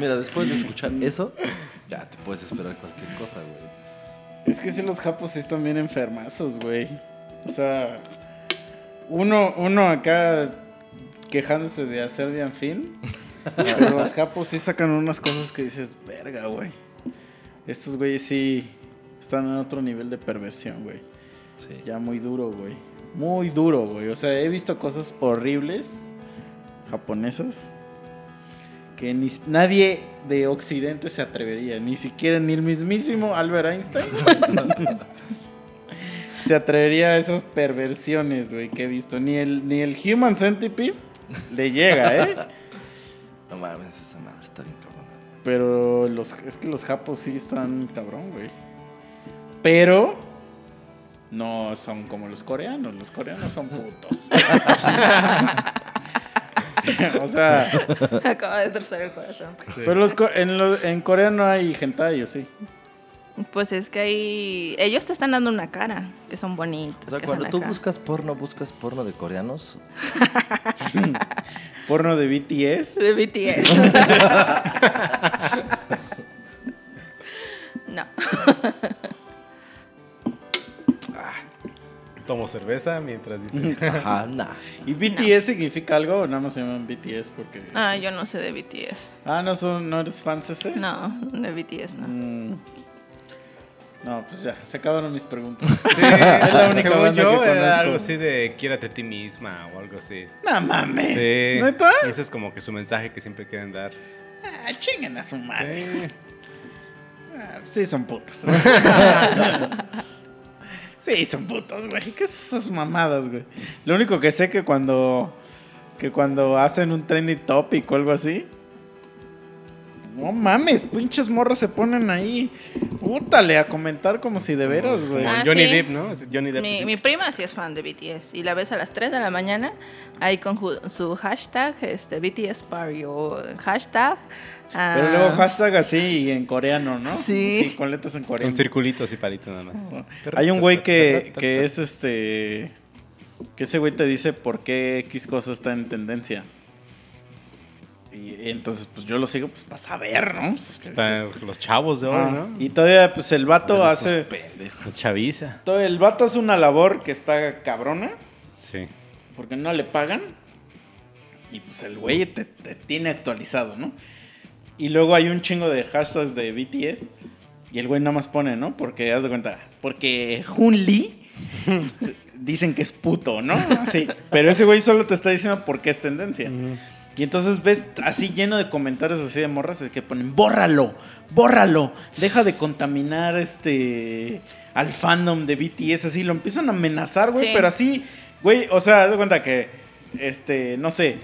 [SPEAKER 2] Mira, después de escuchar eso, ya te puedes esperar cualquier cosa, güey.
[SPEAKER 4] Es que sí, los japos sí están bien enfermazos, güey. O sea, uno, uno acá quejándose de hacer bien film. [laughs] Pero los japos sí sacan unas cosas que dices, verga, güey. Estos güeyes sí están en otro nivel de perversión, güey.
[SPEAKER 2] Sí.
[SPEAKER 4] Ya muy duro, güey. Muy duro, güey. O sea, he visto cosas horribles japonesas que ni, nadie de Occidente se atrevería. Ni siquiera ni el mismísimo Albert Einstein [laughs] se atrevería a esas perversiones, güey, que he visto. Ni el, ni el Human Centipede le llega, ¿eh? [laughs]
[SPEAKER 2] No mames,
[SPEAKER 4] Pero los, es que los japos sí están cabrón, güey. Pero no son como los coreanos. Los coreanos son putos. [laughs] o sea,
[SPEAKER 1] Acaba de destrozar el corazón.
[SPEAKER 3] Sí.
[SPEAKER 4] pero los, co- en, lo- en Corea no hay hentai, ¿o sí?
[SPEAKER 1] Pues es que ahí. Ellos te están dando una cara, que son bonitos.
[SPEAKER 2] O sea, cuando tú
[SPEAKER 1] acá.
[SPEAKER 2] buscas porno, buscas porno de coreanos. [laughs]
[SPEAKER 4] Porno de BTS.
[SPEAKER 1] De BTS. [laughs] no.
[SPEAKER 3] Tomo cerveza mientras dice.
[SPEAKER 2] Ajá, [laughs] nah.
[SPEAKER 4] ¿Y BTS significa algo o nada más se llaman BTS porque...
[SPEAKER 1] Ah, yo no sé de BTS.
[SPEAKER 4] Ah, ¿no, son, ¿no eres fans ese?
[SPEAKER 1] No, de BTS no.
[SPEAKER 4] Mm. No, pues ya, se acabaron mis preguntas.
[SPEAKER 3] Sí, [laughs]
[SPEAKER 4] Es la única
[SPEAKER 3] según
[SPEAKER 4] banda
[SPEAKER 3] yo
[SPEAKER 4] que
[SPEAKER 3] era
[SPEAKER 4] conozco.
[SPEAKER 3] algo así de quiérate a ti misma o algo así.
[SPEAKER 4] No mames.
[SPEAKER 3] Sí.
[SPEAKER 4] ¿Neta?
[SPEAKER 3] Ese es como que su mensaje que siempre quieren dar.
[SPEAKER 4] Ah, chinguen a su madre.
[SPEAKER 3] Sí.
[SPEAKER 4] Ah, sí, son putos. [laughs] sí, son putos, güey. ¿Qué es esas mamadas, güey? Lo único que sé que cuando. Que cuando hacen un trending topic o algo así. No mames, pinches morras se ponen ahí. Pútale a comentar como si de veras, güey.
[SPEAKER 1] Ah,
[SPEAKER 3] Johnny
[SPEAKER 1] sí.
[SPEAKER 3] Depp, ¿no? Johnny Depp.
[SPEAKER 1] Mi,
[SPEAKER 3] sí.
[SPEAKER 1] mi prima sí es fan de BTS y la ves a las 3 de la mañana ahí con su hashtag este, BTS Party o hashtag. ah,
[SPEAKER 4] Pero luego hashtag así en coreano, ¿no?
[SPEAKER 1] Sí.
[SPEAKER 4] con letras en coreano.
[SPEAKER 3] Con circulitos y palitos nada más.
[SPEAKER 4] Hay un güey que, que es este. Que ese güey te dice por qué X cosa está en tendencia. Y entonces, pues yo lo sigo pues para saber, ¿no? Pues,
[SPEAKER 3] Están los chavos de hoy,
[SPEAKER 4] Ah,
[SPEAKER 3] ¿no?
[SPEAKER 4] Y todavía, pues el vato
[SPEAKER 2] Pero
[SPEAKER 4] hace.
[SPEAKER 2] pendejos.
[SPEAKER 3] Chaviza.
[SPEAKER 4] todo- el vato hace una labor que está cabrona.
[SPEAKER 3] Sí.
[SPEAKER 4] Porque no le pagan. Y pues el güey te, te tiene actualizado, ¿no? Y luego hay un chingo de hashtags de BTS. Y el güey nada más pone, ¿no? Porque, haz de cuenta, porque Jun Lee [laughs] dicen que es puto, ¿no? Sí. Pero ese güey solo te está diciendo por qué es tendencia. Y entonces ves así lleno de comentarios así de morras que ponen, bórralo, bórralo, deja de contaminar este al fandom de BTS, así lo empiezan a amenazar, güey,
[SPEAKER 1] Sí.
[SPEAKER 4] pero así, güey, o sea, haz de cuenta que, este, no sé,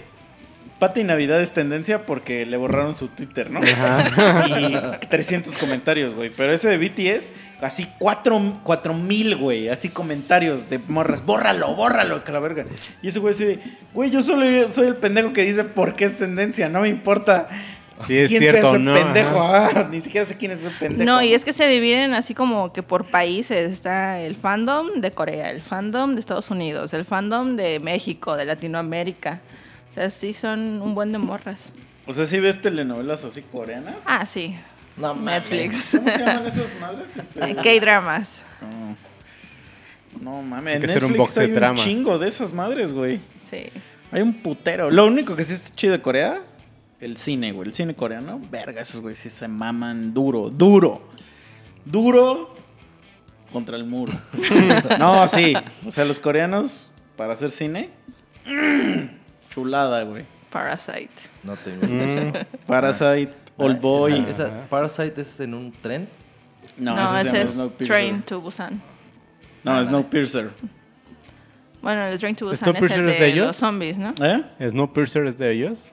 [SPEAKER 4] Pati Navidad es tendencia porque le borraron su Twitter, ¿no? [laughs] Y 300 comentarios, güey. Pero ese de BTS, así 4 mil, güey. Así comentarios de morras. Bórralo, bórralo, que la verga. Y ese güey dice, güey, yo solo soy el pendejo que dice por qué es tendencia. No me importa
[SPEAKER 3] Sí, es
[SPEAKER 4] quién
[SPEAKER 3] cierto,
[SPEAKER 4] sea ese
[SPEAKER 3] ¿no?
[SPEAKER 4] pendejo. Ah, ni siquiera sé quién es ese pendejo.
[SPEAKER 1] No, y es que se dividen así como que por países. Está el fandom de Corea, el fandom de Estados Unidos, el fandom de México, de Latinoamérica. O sea, sí son un buen de morras.
[SPEAKER 4] O sea, si ves telenovelas así coreanas.
[SPEAKER 1] Ah, sí.
[SPEAKER 2] No mames.
[SPEAKER 1] Netflix.
[SPEAKER 4] ¿Cómo se llaman esas madres? Este,
[SPEAKER 1] K-dramas.
[SPEAKER 4] No, no mames.
[SPEAKER 3] Hay
[SPEAKER 4] En
[SPEAKER 3] que hacer un
[SPEAKER 4] Netflix
[SPEAKER 3] box de
[SPEAKER 4] hay un chingo de esas madres, güey.
[SPEAKER 1] Sí.
[SPEAKER 4] Hay un putero. Lo único que sí está chido de Corea, el cine, güey. El cine coreano, verga, esos güey sí se maman duro, duro. Duro contra el muro. [laughs] no, sí. O sea, los coreanos, para hacer cine, [clears throat] chulada, güey.
[SPEAKER 1] Parasite.
[SPEAKER 2] No tengo.
[SPEAKER 3] Mm.
[SPEAKER 4] Parasite, Old Boy.
[SPEAKER 2] Esa, esa Parasite es en un tren.
[SPEAKER 4] No,
[SPEAKER 1] No,
[SPEAKER 4] ese
[SPEAKER 1] es. Train to Busan.
[SPEAKER 4] No, Snowpiercer.
[SPEAKER 1] Bueno, el Train to Busan es
[SPEAKER 3] ¿Snowpiercer
[SPEAKER 1] el
[SPEAKER 3] es
[SPEAKER 1] de,
[SPEAKER 3] de ellos?
[SPEAKER 1] los zombies, ¿no?
[SPEAKER 4] ¿Eh?
[SPEAKER 3] ¿Snowpiercer es de ellos?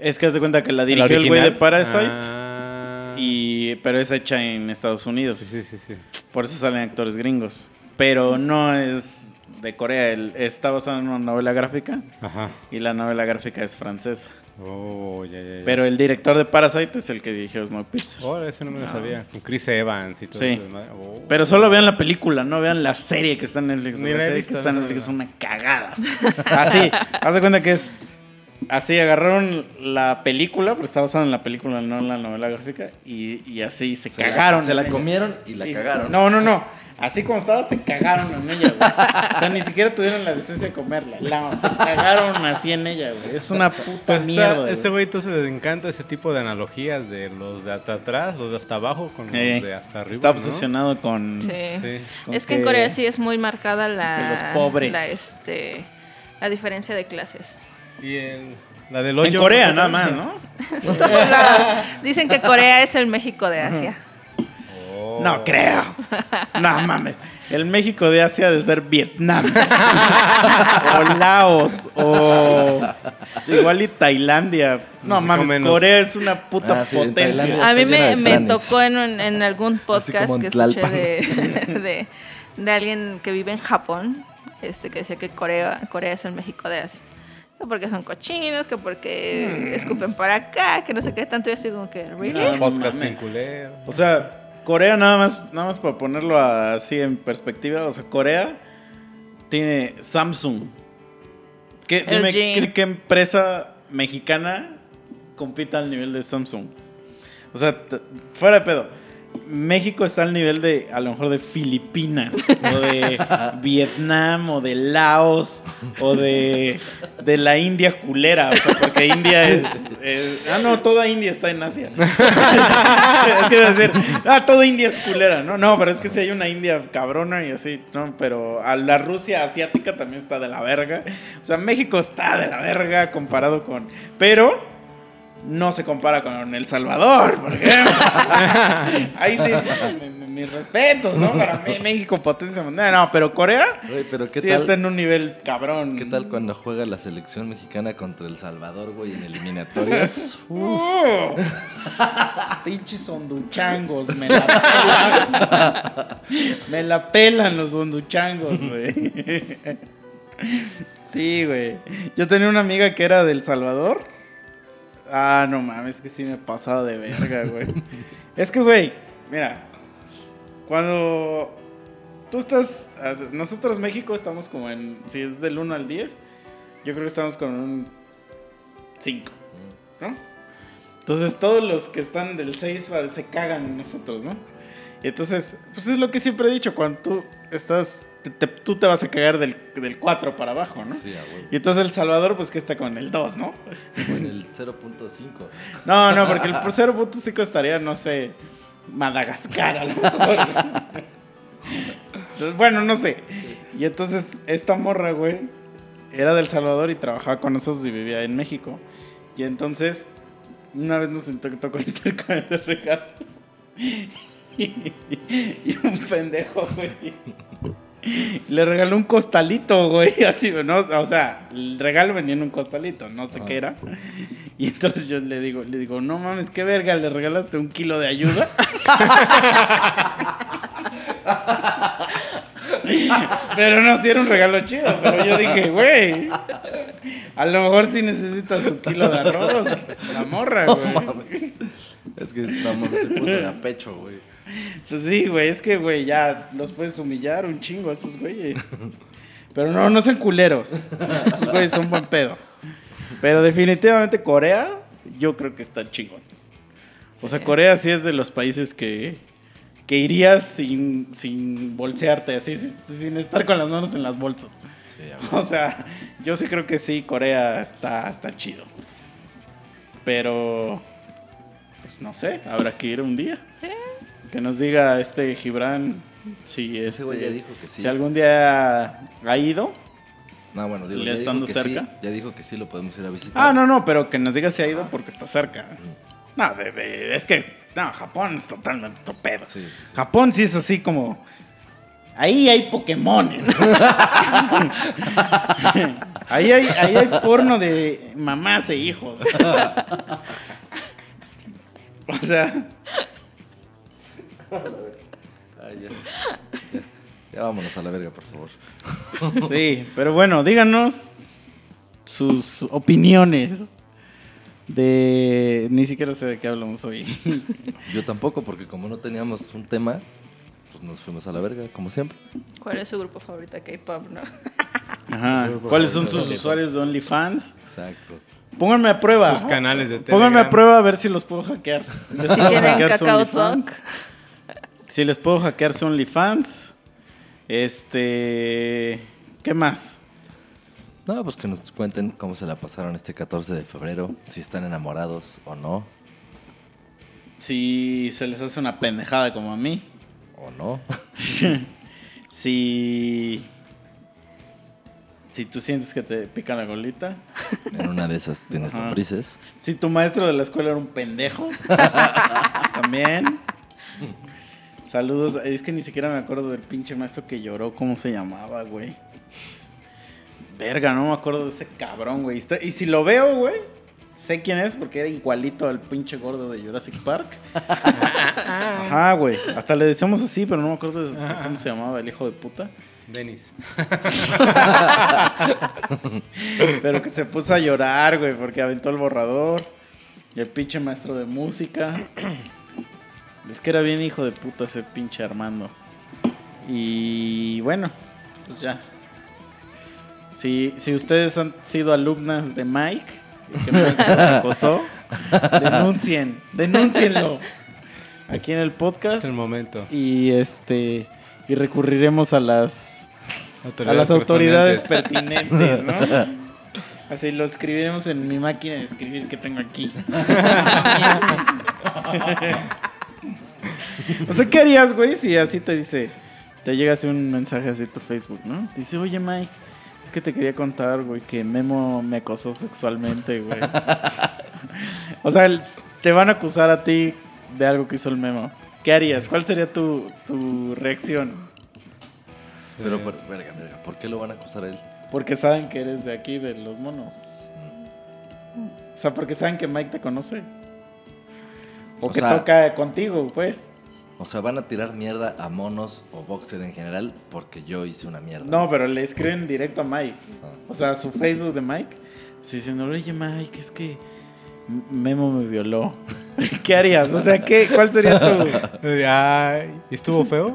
[SPEAKER 4] Es que haz de cuenta que la
[SPEAKER 3] ¿El
[SPEAKER 4] dirigió el güey de? Parasite.
[SPEAKER 3] Ah.
[SPEAKER 4] Y, pero es hecha en Estados Unidos.
[SPEAKER 3] Sí, sí, sí, sí.
[SPEAKER 4] Por eso salen actores gringos. Pero no es de Corea. El- está basado en una novela gráfica.
[SPEAKER 3] Ajá.
[SPEAKER 4] Y la novela gráfica es francesa.
[SPEAKER 3] Oh, ya, ya, ya.
[SPEAKER 4] Pero el director de Parasite es el que dirigió Snowpiercer.
[SPEAKER 3] Oh, ese no me lo sabía. Con Chris Evans y todo
[SPEAKER 4] Sí.
[SPEAKER 3] eso. Oh.
[SPEAKER 4] Pero solo vean la película, no vean la serie que está en Netflix. La
[SPEAKER 3] la
[SPEAKER 4] serie
[SPEAKER 3] visto,
[SPEAKER 4] que está en Netflix es una cagada. Así, haz de cuenta que es. Así agarraron la película, pero está basada en la película, no en la novela gráfica. Y, y así se,
[SPEAKER 2] Se la-
[SPEAKER 4] cagaron.
[SPEAKER 2] se la comieron y la
[SPEAKER 4] Y-
[SPEAKER 2] cagaron.
[SPEAKER 4] No, no, no. Así como estaba, se cagaron en ella, güey. O sea, ni siquiera tuvieron la decencia de comerla. La- se cagaron así en ella, güey. Es una puta
[SPEAKER 3] Pues está-
[SPEAKER 4] mierda. güey.
[SPEAKER 3] ese güey entonces le encanta ese tipo de analogías de los de hasta atrás, los de hasta abajo con
[SPEAKER 4] Eh,
[SPEAKER 3] los de hasta arriba.
[SPEAKER 4] Está
[SPEAKER 3] ¿no?
[SPEAKER 4] obsesionado con.
[SPEAKER 1] Sí.
[SPEAKER 3] Sí.
[SPEAKER 4] con
[SPEAKER 1] Es que en Corea sí es muy marcada la,
[SPEAKER 4] de los pobres.
[SPEAKER 1] la, este, la diferencia de clases.
[SPEAKER 3] Y en la del hoyo.
[SPEAKER 4] En Corea nada más, ¿no? [laughs]
[SPEAKER 1] Dicen que Corea es el México de Asia.
[SPEAKER 4] No creo. No mames. El México de Asia de ser Vietnam. [laughs] o Laos. O igual y Tailandia. No mames,
[SPEAKER 3] menos.
[SPEAKER 4] Corea es una puta
[SPEAKER 2] Ah, sí,
[SPEAKER 4] potencia.
[SPEAKER 1] A mí me, tocó en, un- en algún podcast
[SPEAKER 2] en
[SPEAKER 1] que escuché de, [laughs] de, de alguien que vive en Japón, este que decía que Corea, Corea es el México de Asia. Que porque son cochinos, que porque escupen por acá, que no sé qué tanto. Y así como que, ¿really?
[SPEAKER 3] Podcast
[SPEAKER 4] mames.
[SPEAKER 3] bien culero.
[SPEAKER 4] O sea, Corea nada más, nada más para ponerlo así en perspectiva. O sea, Corea tiene Samsung. ¿Qué, dime. ¿qué, qué empresa mexicana compite al nivel de Samsung? O sea, fuera de pedo. México está al nivel de, a lo mejor, de Filipinas, o de [laughs] Vietnam, o de Laos, o de, de la India culera. O sea, porque India es, es- Ah, no, toda India está en Asia. [laughs] es que decir, ah, toda India es culera. No, no, pero es que si hay una India cabrona y así, no, pero a la Rusia asiática también está de la verga. O sea, México está de la verga comparado con. Pero no se compara con El Salvador, por ejemplo. [laughs] Ahí sí, mi- mi- mis respetos, ¿no? Para mí, México, potencia mundial. No, pero Corea
[SPEAKER 2] Güey, pero ¿qué
[SPEAKER 4] sí
[SPEAKER 2] tal?
[SPEAKER 4] está en un nivel cabrón.
[SPEAKER 2] ¿Qué tal cuando juega la selección mexicana contra El Salvador, güey, en eliminatorias? [laughs]
[SPEAKER 4] ¡Oh! [laughs] Pinches honduchangos, me la pelan. me la pelan los honduchangos, güey. Sí, güey. Yo tenía una amiga que era del Salvador. Ah, no mames, que sí me he pasado de verga, güey. es que, güey, mira, cuando tú estás, nosotros México estamos como en, si es del 1 al 10, yo creo que estamos con un 5, ¿no? Entonces todos los que están del 6 se cagan en nosotros, ¿no? Y entonces, pues es lo que siempre he dicho, cuando tú estás, te- te- tú te vas a cagar del, del 4 para abajo, ¿no?
[SPEAKER 2] Sí.
[SPEAKER 4] Y entonces El Salvador, pues que está con el 2, ¿no?
[SPEAKER 2] En el 0.5. [laughs]
[SPEAKER 4] No, no, porque el 0.5 estaría, no sé, Madagascar a lo mejor. Entonces, bueno, no sé. Y entonces esta morra, güey, era del Salvador y trabajaba con nosotros y vivía en México. Y entonces, una vez nos tocó intercambio de regalos. Y, [laughs] y un pendejo, güey. Le regaló un costalito, güey, [laughs] así, ¿no? O sea, el regalo venía en un costalito, no sé
[SPEAKER 2] Ah.
[SPEAKER 4] qué era. Y entonces yo le digo, le digo, no mames, qué verga, le regalaste un kilo de ayuda. [laughs] pero no, sí era un regalo chido, pero yo dije, güey, a lo mejor sí necesitas un kilo de arroz, la morra, güey.
[SPEAKER 2] Es que esta morra se puso de a pecho, güey.
[SPEAKER 4] Pues sí, güey, es que, güey, ya los puedes humillar un chingo a esos güeyes. Pero no, no sean culeros. Esos güeyes son buen pedo. Pero definitivamente Corea, yo creo que está chingón. O sea, Corea sí es de los países que, que irías sin, sin bolsearte, así, sin, estar con las manos en las bolsas.
[SPEAKER 2] Sí.
[SPEAKER 4] O sea, yo sí creo que sí, Corea está, está chido. Pero, pues no sé, habrá que ir un día. Que nos diga este Gibran si,
[SPEAKER 2] Ese
[SPEAKER 4] este,
[SPEAKER 2] güey ya dijo que sí.
[SPEAKER 4] si algún día ha ido.
[SPEAKER 2] No, bueno, digo,
[SPEAKER 4] ¿Le
[SPEAKER 2] ya dijo
[SPEAKER 4] estando
[SPEAKER 2] que
[SPEAKER 4] cerca?
[SPEAKER 2] sí, ya dijo que sí lo podemos ir a visitar.
[SPEAKER 4] Ah, no, no, pero que nos diga si ha ido porque está cerca. No, de- de- es que, no, Japón es totalmente topedo.
[SPEAKER 2] Sí.
[SPEAKER 4] Japón sí es así como. Ahí hay Pokémones. [laughs] [laughs] ahí, hay, ahí hay porno de mamás e hijos. [laughs] [laughs] o sea,
[SPEAKER 2] Ay, ya. Ya. Ya vámonos a la verga, por favor. [laughs]
[SPEAKER 4] sí, pero bueno, díganos sus opiniones de. Ni siquiera sé de qué hablamos hoy. [laughs]
[SPEAKER 2] Yo tampoco, porque como no teníamos un tema, pues nos fuimos a la verga, como siempre.
[SPEAKER 1] ¿Cuál es su grupo favorito K-pop, no?
[SPEAKER 4] Ajá. ¿Cuáles son sus usuarios de OnlyFans?
[SPEAKER 2] Exacto.
[SPEAKER 4] Pónganme a prueba.
[SPEAKER 3] Sus canales de
[SPEAKER 4] Pónganme a prueba a ver si los puedo hackear. Si [laughs] les puedo
[SPEAKER 1] tienen
[SPEAKER 4] hackear su OnlyFans. Si les puedo hackear su OnlyFans. Este. ¿Qué más?
[SPEAKER 2] No, pues que nos cuenten cómo se la pasaron este 14 de febrero, si están enamorados o no,
[SPEAKER 4] Si se les hace una pendejada como a mí.
[SPEAKER 2] o no. [laughs]
[SPEAKER 4] Si. Si tú sientes que te pica la golita.
[SPEAKER 2] En una de esas tienes
[SPEAKER 4] Ajá.
[SPEAKER 2] lombrices.
[SPEAKER 4] Si tu maestro de la escuela era un pendejo. [laughs] también. Saludos. Es que ni siquiera me acuerdo del pinche maestro que lloró. ¿Cómo se llamaba, güey? Verga, no me acuerdo de ese cabrón, güey. Y si lo veo, güey, sé quién es porque era igualito al pinche gordo de Jurassic Park. [laughs] Ajá, güey. Hasta le decíamos así, pero no me acuerdo de cómo se llamaba el hijo de puta.
[SPEAKER 3] Denis. [laughs]
[SPEAKER 4] Pero que se puso a llorar, güey, porque aventó el borrador. Y el pinche maestro de música. Es que era bien hijo de puta ese pinche Armando. Y bueno, pues ya. Si, si ustedes han sido alumnas de Mike, que Mike los acosó, [laughs] denuncien, denúncienlo. Aquí en el
[SPEAKER 3] Es
[SPEAKER 4] podcast.
[SPEAKER 3] el momento.
[SPEAKER 4] Y este. Y recurriremos a las a
[SPEAKER 3] Autoridades
[SPEAKER 4] las autoridades pertinentes, ¿no? [laughs] Así lo escribiremos en mi máquina de escribir que tengo aquí. [laughs] o sea, ¿qué harías, güey, si así te dice, te llega así un mensaje así a tu Facebook, ¿no? Te dice, oye, Mike, es que te quería contar, güey, que Memo me acosó sexualmente, güey. [laughs] o sea, te van a acusar a ti de algo que hizo el Memo. ¿Qué harías? ¿Cuál sería tu, tu reacción?
[SPEAKER 2] Pero, pero, verga, verga, ¿por qué lo van a acusar a él?
[SPEAKER 4] Porque saben que eres de aquí, de los monos. O sea, porque saben que Mike te conoce. O,
[SPEAKER 2] O
[SPEAKER 4] que
[SPEAKER 2] sea-
[SPEAKER 4] toca contigo, pues.
[SPEAKER 2] O sea, van a tirar mierda a monos o boxer en general porque yo hice una mierda.
[SPEAKER 4] No, pero le escriben directo a Mike.
[SPEAKER 2] Ah.
[SPEAKER 4] O sea, a su Facebook de Mike. Si dicen, oye Mike, es que Memo me violó. [laughs] ¿Qué harías? O sea, ¿qué, ¿cuál sería tu...?
[SPEAKER 3] Ay, ¿y estuvo feo?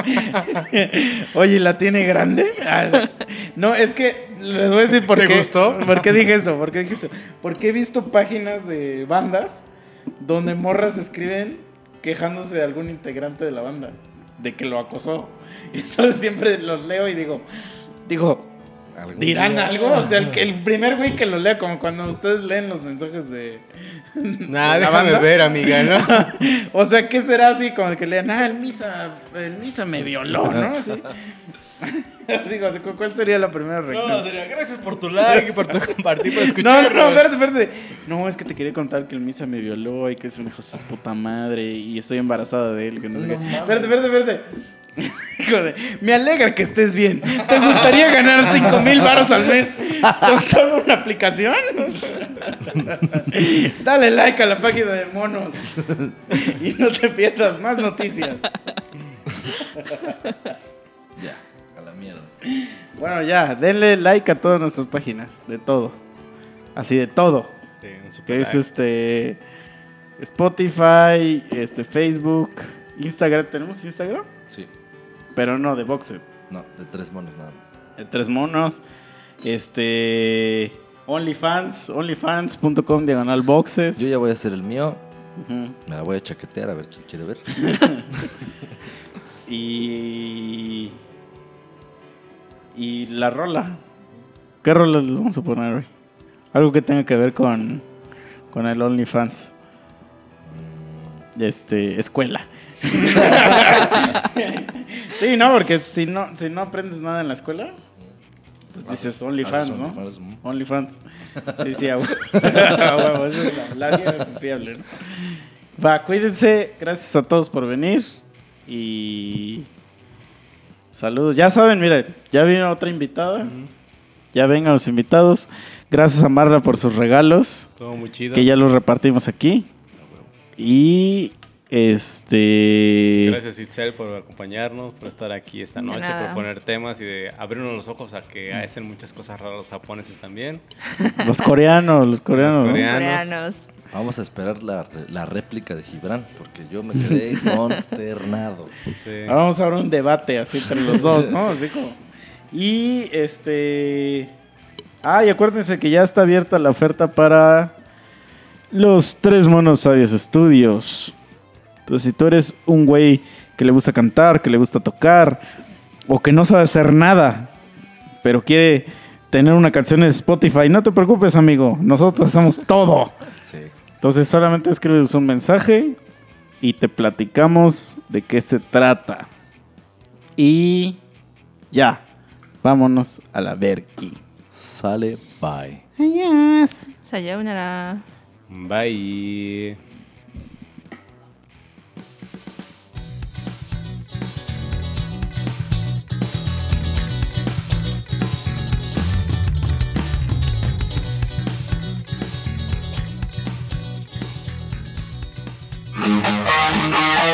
[SPEAKER 3] [laughs]
[SPEAKER 4] Oye, ¿la tiene grande? Ah, No, es que les voy a decir por
[SPEAKER 3] ¿Te
[SPEAKER 4] qué.
[SPEAKER 3] gustó?
[SPEAKER 4] ¿Por qué dije eso? ¿Por qué dije eso? Porque he visto páginas de bandas donde morras escriben quejándose de algún integrante de la banda, de que lo acosó. [laughs] Entonces siempre los leo y digo, digo,
[SPEAKER 2] ¿Algún
[SPEAKER 4] ¿dirán
[SPEAKER 2] día?
[SPEAKER 4] algo? O sea, el, que- el primer güey que lo lea, como cuando ustedes leen los mensajes de...
[SPEAKER 3] Nah,
[SPEAKER 4] ¿De la
[SPEAKER 3] déjame
[SPEAKER 4] banda?
[SPEAKER 3] ver, amiga, ¿no? [laughs]
[SPEAKER 4] O sea, ¿qué será así? Como que lean, ah, el misa, el misa me violó, ¿no? Así. [laughs] Digo, así, ¿cu- ¿cuál sería la primera reacción?
[SPEAKER 3] No, sería gracias por tu like, por tu [laughs] compartir, por
[SPEAKER 4] No,
[SPEAKER 3] escuchar.
[SPEAKER 4] no, espérate, espérate. No, es que te quería contar que el Misa me violó y que es un hijo de su puta madre y estoy embarazada de él. Que no sé
[SPEAKER 2] No
[SPEAKER 4] qué.
[SPEAKER 2] mames.
[SPEAKER 4] Espérate, espérate, espérate. [laughs] Joder, me alegra que estés bien. ¿Te gustaría ganar 5 mil baros al mes con solo una aplicación? [laughs] Dale like a la página de monos y no te pierdas más noticias. [laughs]
[SPEAKER 2] Ya, a la mierda.
[SPEAKER 4] Bueno, ya, denle like a todas nuestras páginas, de todo. Así de todo.
[SPEAKER 3] Sí, un super
[SPEAKER 4] Que es este Spotify, este Facebook, Instagram. ¿Tenemos Instagram?
[SPEAKER 2] Sí,
[SPEAKER 4] Pero no, de Boxer.
[SPEAKER 2] no, de tres monos nada más.
[SPEAKER 4] De tres monos. Este. OnlyFans, onlyfans.com diagonal Boxer.
[SPEAKER 2] Yo ya voy a hacer el mío. Me la voy a chaquetear a ver quién quiere ver. [laughs]
[SPEAKER 4] Y. Y la rola. ¿Qué rola les vamos a poner hoy? Algo que tenga que ver con, con el OnlyFans.
[SPEAKER 2] Mm,
[SPEAKER 4] Este, escuela. [laughs] sí, no, porque si no, si no aprendes nada en la escuela, pues dices OnlyFans,
[SPEAKER 2] haces
[SPEAKER 4] ¿no?
[SPEAKER 2] OnlyFans.
[SPEAKER 4] OnlyFans. [laughs] Sí, sí, a huevo. [laughs] A huevo, esa es la, confiable, ¿no? Va, cuídense. Gracias a todos por venir. Y. Saludos. Ya saben, miren, ya vino otra invitada. Ya vengan los invitados. Gracias a Marla por sus regalos,
[SPEAKER 3] Todo muy chido.
[SPEAKER 4] que ya los repartimos aquí. Y. Este.
[SPEAKER 3] Gracias, Itzel, por acompañarnos, por estar aquí esta noche, por poner temas y de abrirnos los ojos a que hacen muchas cosas raras los japoneses también. [laughs]
[SPEAKER 4] Los coreanos, los coreanos. ¿no?
[SPEAKER 3] coreanos.
[SPEAKER 1] Coreanos.
[SPEAKER 2] Vamos a esperar la, la réplica de Gibran, porque yo me quedé [laughs] consternado.
[SPEAKER 3] Sí.
[SPEAKER 4] Ahora vamos a abrir un debate así entre los dos, ¿no? Así como. Y este. Ah, y acuérdense que ya está abierta la oferta para los Tres Monos Sabios Estudios. Entonces, si tú eres un güey que le gusta cantar, que le gusta tocar, o que no sabe hacer nada, pero quiere tener una canción en Spotify, no te preocupes, amigo. Nosotros hacemos todo.
[SPEAKER 2] Sí.
[SPEAKER 4] Entonces solamente escribes un mensaje y te platicamos de qué se trata. Y ya, vámonos a la Berky.
[SPEAKER 2] Sale, bye.
[SPEAKER 4] Adiós.
[SPEAKER 1] Sayonara.
[SPEAKER 3] Bye. Bye.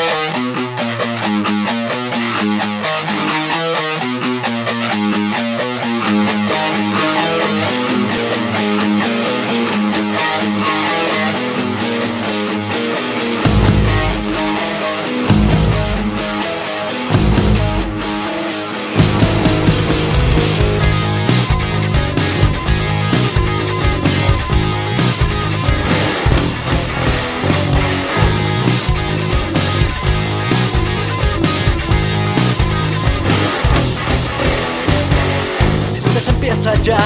[SPEAKER 5] ya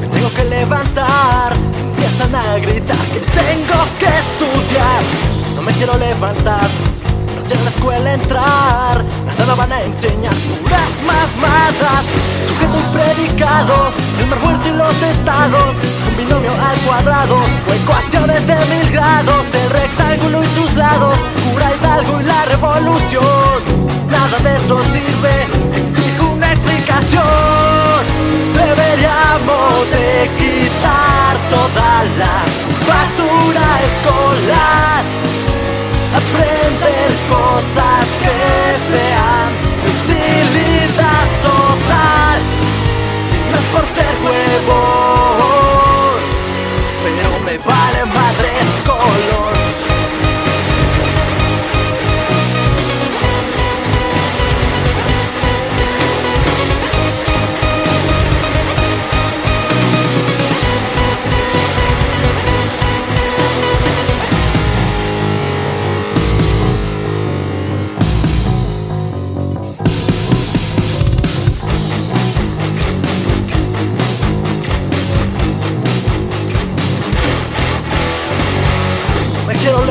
[SPEAKER 5] me tengo que levantar. Empiezan a gritar que tengo que estudiar. No me quiero levantar, no quiero a la escuela entrar. Nada me van a enseñar puras mamadas. Sujeto y predicado, el mar muerto y los estados. Un binomio al cuadrado, o ecuaciones de mil grados. El rectángulo y sus lados, cura Hidalgo y la revolución. Nada de eso sirve explicación. Deberíamos de quitar toda la basura escolar aprender cosas que sean de utilidad total. No por ser huevón,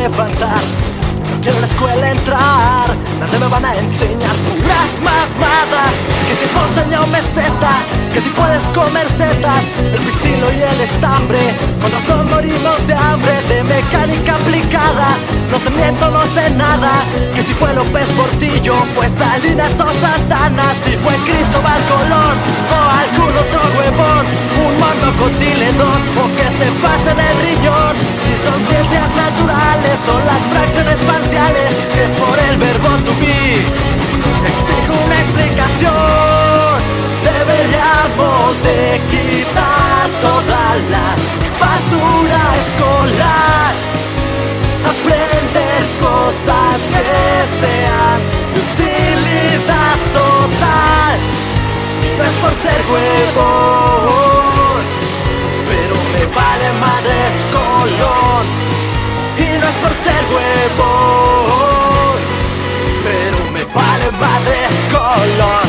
[SPEAKER 5] no quiero a la escuela entrar, nada me van a enseñar puras mamadas, que si es montaña o meseta, que si puedes comer setas, el pistilo y el estambre, con razón morimos de hambre, de mecánica aplicada, no te miento, no sé nada, que si fue López Portillo, fue Salinas o Santana, si fue Cristóbal Colón, o algún otro huevón, un mono cotiledón, o que te pasa en el riñón, son ciencias naturales o las fracciones parciales, que es por el verbo to be. Exijo una explicación, deberíamos de quitar toda la basura escolar, aprender cosas que sean de utilidad total, no es por ser me vale madres Colón Y no es por ser huevón Pero me vale madres Colón